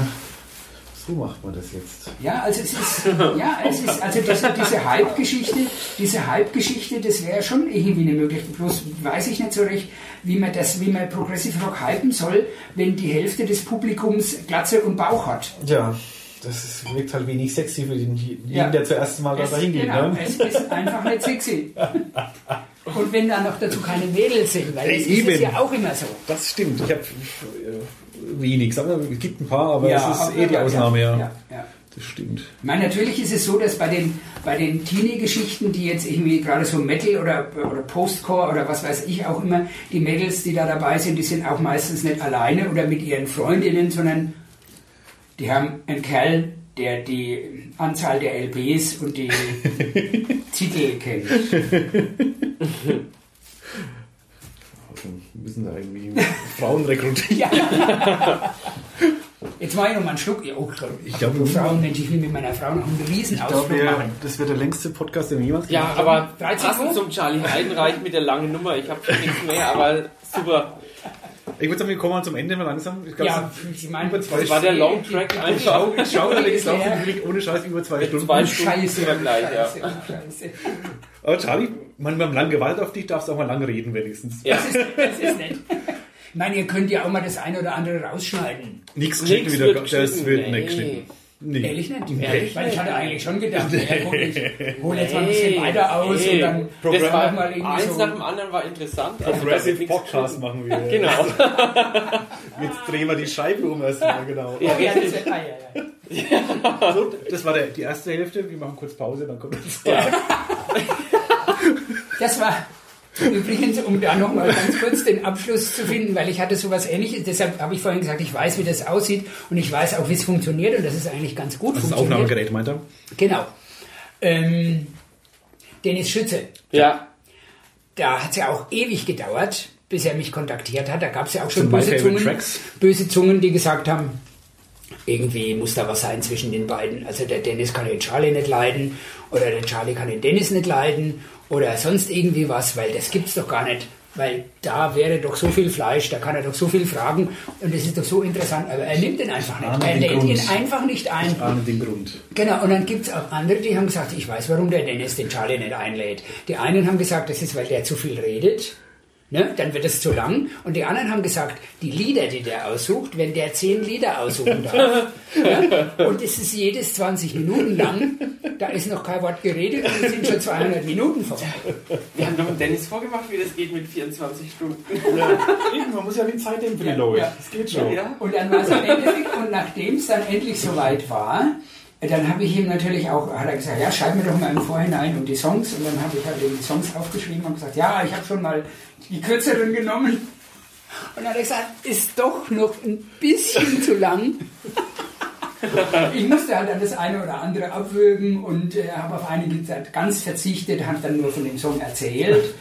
So macht man das jetzt. Ja, also es ist, ja, es ist, also diese, diese Hype-Geschichte, diese Hype-Geschichte, das wäre schon irgendwie eine Möglichkeit. Bloß weiß ich nicht so recht, wie man das, wie man Progressive Rock hypen soll, wenn die Hälfte des Publikums Glatze und Bauch hat. Ja, das ist, wirkt halt wenig sexy für den, jeden, Ja. der zuerst mal da Es, dahin geht. genau, Ne? es ist einfach nicht sexy. Und wenn da noch dazu keine Mädels sind, weil das ist Eben. es ja auch immer so. Das stimmt. Ich habe äh, wenig. Sagen wir, es gibt ein paar, aber Ja, es ist eh die Ausnahme, ja. ja, ja. Das stimmt. Ich meine, natürlich ist es so, dass bei den, bei den Teenie-Geschichten, die jetzt irgendwie gerade so Metal oder, oder Postcore oder was weiß ich auch immer, die Mädels, die da dabei sind, die sind auch meistens nicht alleine oder mit ihren Freundinnen, sondern die haben einen Kerl, der die Anzahl der LPs und die Titel kennt. Wir müssen da irgendwie Frauen rekrutieren. Ja. Jetzt mache ich noch mal einen Schluck. Ja, Oh, Ich glaub, du Frauen, Mensch, ich will mit meiner Frau noch einen riesen Ich glaube, Ausflug machen. das wird der längste Podcast, den wir jemals Ja, gemacht aber 13 passend zum Charlie Heidenreich mit der langen Nummer. Ich habe schon nichts mehr, aber super. Ich würde sagen, wir kommen zum Ende mal langsam. Ich glaube, Ja, es ich meine, Das war der Long Track einfach. Schau, ich schaue, Die ich ist laufe leer. wirklich ohne Scheiß über zwei Stunden. Zwei Stunden Scheiße, wir gleich, ja. Scheiße, oh, Scheiße. Aber Charlie, man, wir haben lange gewartet auf dich, darfst auch mal lange reden wenigstens. Ja. Das ist, das ist nett. Ich meine, ihr könnt ja auch mal das eine oder andere rausschneiden. Nichts geschnitten wieder, wird das wird nicht geschnitten. Nee. Ehrlich nicht? Ehrlich Weil ich hatte eigentlich schon gedacht, ja, guck, ich hole jetzt mal ein bisschen weiter aus nee. und dann das war, mal irgendwie eins so. nach dem anderen war interessant. Also, Progressive nichts Podcast machen wir. Genau. Jetzt drehen wir die Scheibe um erstmal, genau. Oh, ja, das ist, ah, ja, ja. So, das war der, die erste Hälfte. Wir machen kurz Pause, dann kommt das. Ja. Das war übrigens, um da nochmal ganz kurz den Abschluss zu finden, weil ich hatte sowas ähnliches, deshalb habe ich vorhin gesagt, ich weiß, wie das aussieht und ich weiß auch, wie es funktioniert und das ist eigentlich ganz gut Das. Aufnahmegerät, meint er? Genau. Ähm, Dennis Schütze, ja. da hat es ja auch ewig gedauert, bis er mich kontaktiert hat. Da gab es ja auch schon böse Zungen, böse Zungen, die gesagt haben, irgendwie muss da was sein zwischen den beiden. Also der Dennis kann den Charlie nicht leiden oder der Charlie kann den Dennis nicht leiden oder sonst irgendwie was, weil das gibt's doch gar nicht. Weil da wäre doch so viel Fleisch, da kann er doch so viel fragen und es ist doch so interessant, aber er nimmt ihn einfach nicht. Er lädt Grund. ihn einfach nicht ein. Ich ahne den Grund. Genau, und dann gibt es auch andere, die haben gesagt, ich weiß, warum der Dennis den Charlie nicht einlädt. Die einen haben gesagt, das ist, weil der zu viel redet. Ne? Dann wird es zu lang. Und die anderen haben gesagt, die Lieder, die der aussucht, wenn der zehn Lieder aussuchen darf. ja? Und es ist jedes 20 Minuten lang, da ist noch kein Wort geredet und es sind schon 200 Minuten vorbei. Wir haben noch einen Dennis vorgemacht, wie das geht mit 24 Stunden. Eben, man muss ja die Zeit nehmen für die Ja, Leute. ja. Das geht schon. Ja. Und dann war es im Endeffekt, und nachdem es dann endlich soweit war, dann habe ich ihm natürlich auch, hat er gesagt, ja, schreib mir doch mal im Vorhinein um die Songs. Und dann habe ich halt eben die Songs aufgeschrieben und gesagt, ja, ich habe schon mal die kürzeren genommen. Und dann hat er gesagt, ist doch noch ein bisschen zu lang. Ich musste halt dann das eine oder andere abwürgen und äh, habe auf einige Zeit ganz verzichtet, habe dann nur von dem Song erzählt.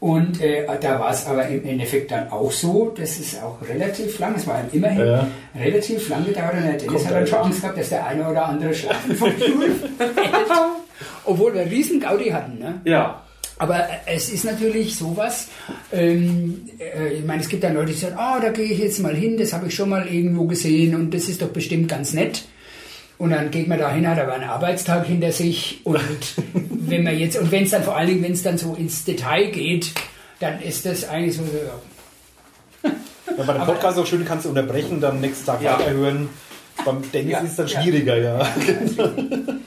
Und äh, da war es aber im Endeffekt dann auch so, dass es auch relativ lang, es war immerhin Ja. relativ lang gedauert und der Dennis Kommt hat dann schon. Angst gehabt, dass der eine oder andere Schlafen vom Stuhl. Obwohl wir riesen Gaudi hatten. Ne? Ja. Aber äh, es ist natürlich sowas, ähm, äh, ich meine, es gibt dann Leute, die sagen, ah, da gehe ich jetzt mal hin, das habe ich schon mal irgendwo gesehen und das ist doch bestimmt ganz nett. Und dann geht man da hin, hat aber einen Arbeitstag hinter sich und wenn man jetzt, und wenn es dann vor allen Dingen, wenn es dann so ins Detail geht, dann ist das eigentlich so, ja. Ja, bei dem Podcast auch schön, kannst du unterbrechen, dann nächsten Tag Ja. weiterhören. Beim Dennis Ja, ist es dann ja. schwieriger, ja.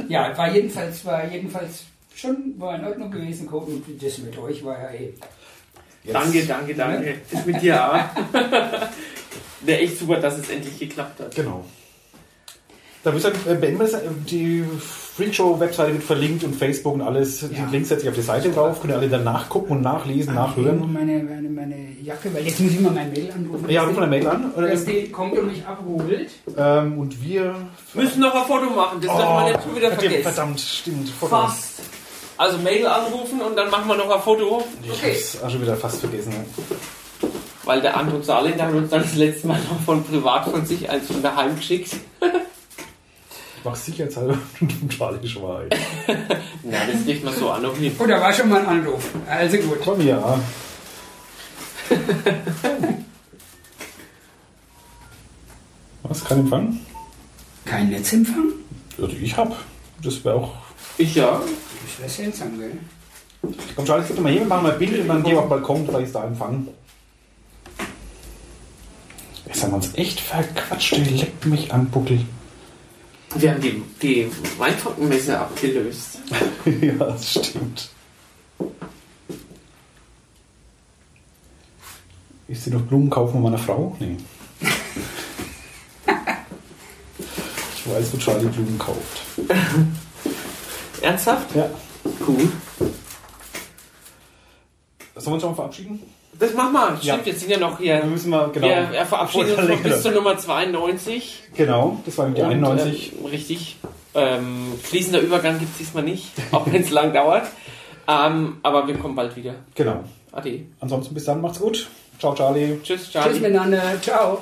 ja, war jedenfalls, war jedenfalls schon, war in Ordnung gewesen, und das mit euch war ja eh. Danke, danke, danke. Das mit dir auch. Wäre echt super, dass es endlich geklappt hat. Genau. Da würde ich sagen, beenden wir das. Die Freakshow-Webseite wird verlinkt und Facebook und alles. Ja. Die Links setze ich auf die Seite drauf. Könnt ihr alle dann nachgucken und nachlesen, Nur nachhören. meine, meine, meine Jacke, weil jetzt muss ich mal mein Mail anrufen. Ja, ruf mal eine Mail an. dass Oder, die kommt und mich abholt. ähm, und wir. Müssen noch ein Foto machen, das darf man nicht schon wieder vergessen. Verdammt, stimmt. Foto. Fast. Also Mail anrufen und dann machen wir noch ein Foto, Ich Okay. hab's auch schon wieder fast vergessen. weil der Anton Saarländer hat uns dann das letzte Mal noch von privat von sich eins von daheim geschickt. Ich mach sicherheitshalber und Charlie Schwein. Na, das kriegt man so an noch hin. Oh, da war schon mal ein Anruf. Also gut. Komm ja. Was? Kein Empfang? Kein Netzempfang? Also ich hab. Das wäre auch. Ich ja. Das wäre seltsam, gell? Komm, Charlie, gib doch mal hier, wir machen mal ein Bild und dann gehen wir auf den Balkon, vielleicht ist da Empfang. Jetzt haben wir uns echt verquatscht, die leckt mich am Buckel. Wir haben die, die Weintrockenmesse abgelöst. ja, das stimmt. Ist sie noch Blumen kaufen von meiner Frau? Nee. ich weiß, wo Charlie Blumen kauft. Ernsthaft? Ja. Cool. Sollen wir uns schon mal verabschieden? Das machen wir. Stimmt, Ja. jetzt sind ja noch hier. Dann müssen wir, genau. Wir, wir verabschieden uns noch bis zur Nummer 92. Genau, das war die 91. Und, ähm, richtig. Ähm, fließender Übergang gibt es diesmal nicht, auch wenn es lang dauert. Ähm, aber wir kommen bald wieder. Genau. Ade. Ansonsten bis dann, macht's gut. Ciao, Charlie. Tschüss, Charlie. Tschüss miteinander. Ciao.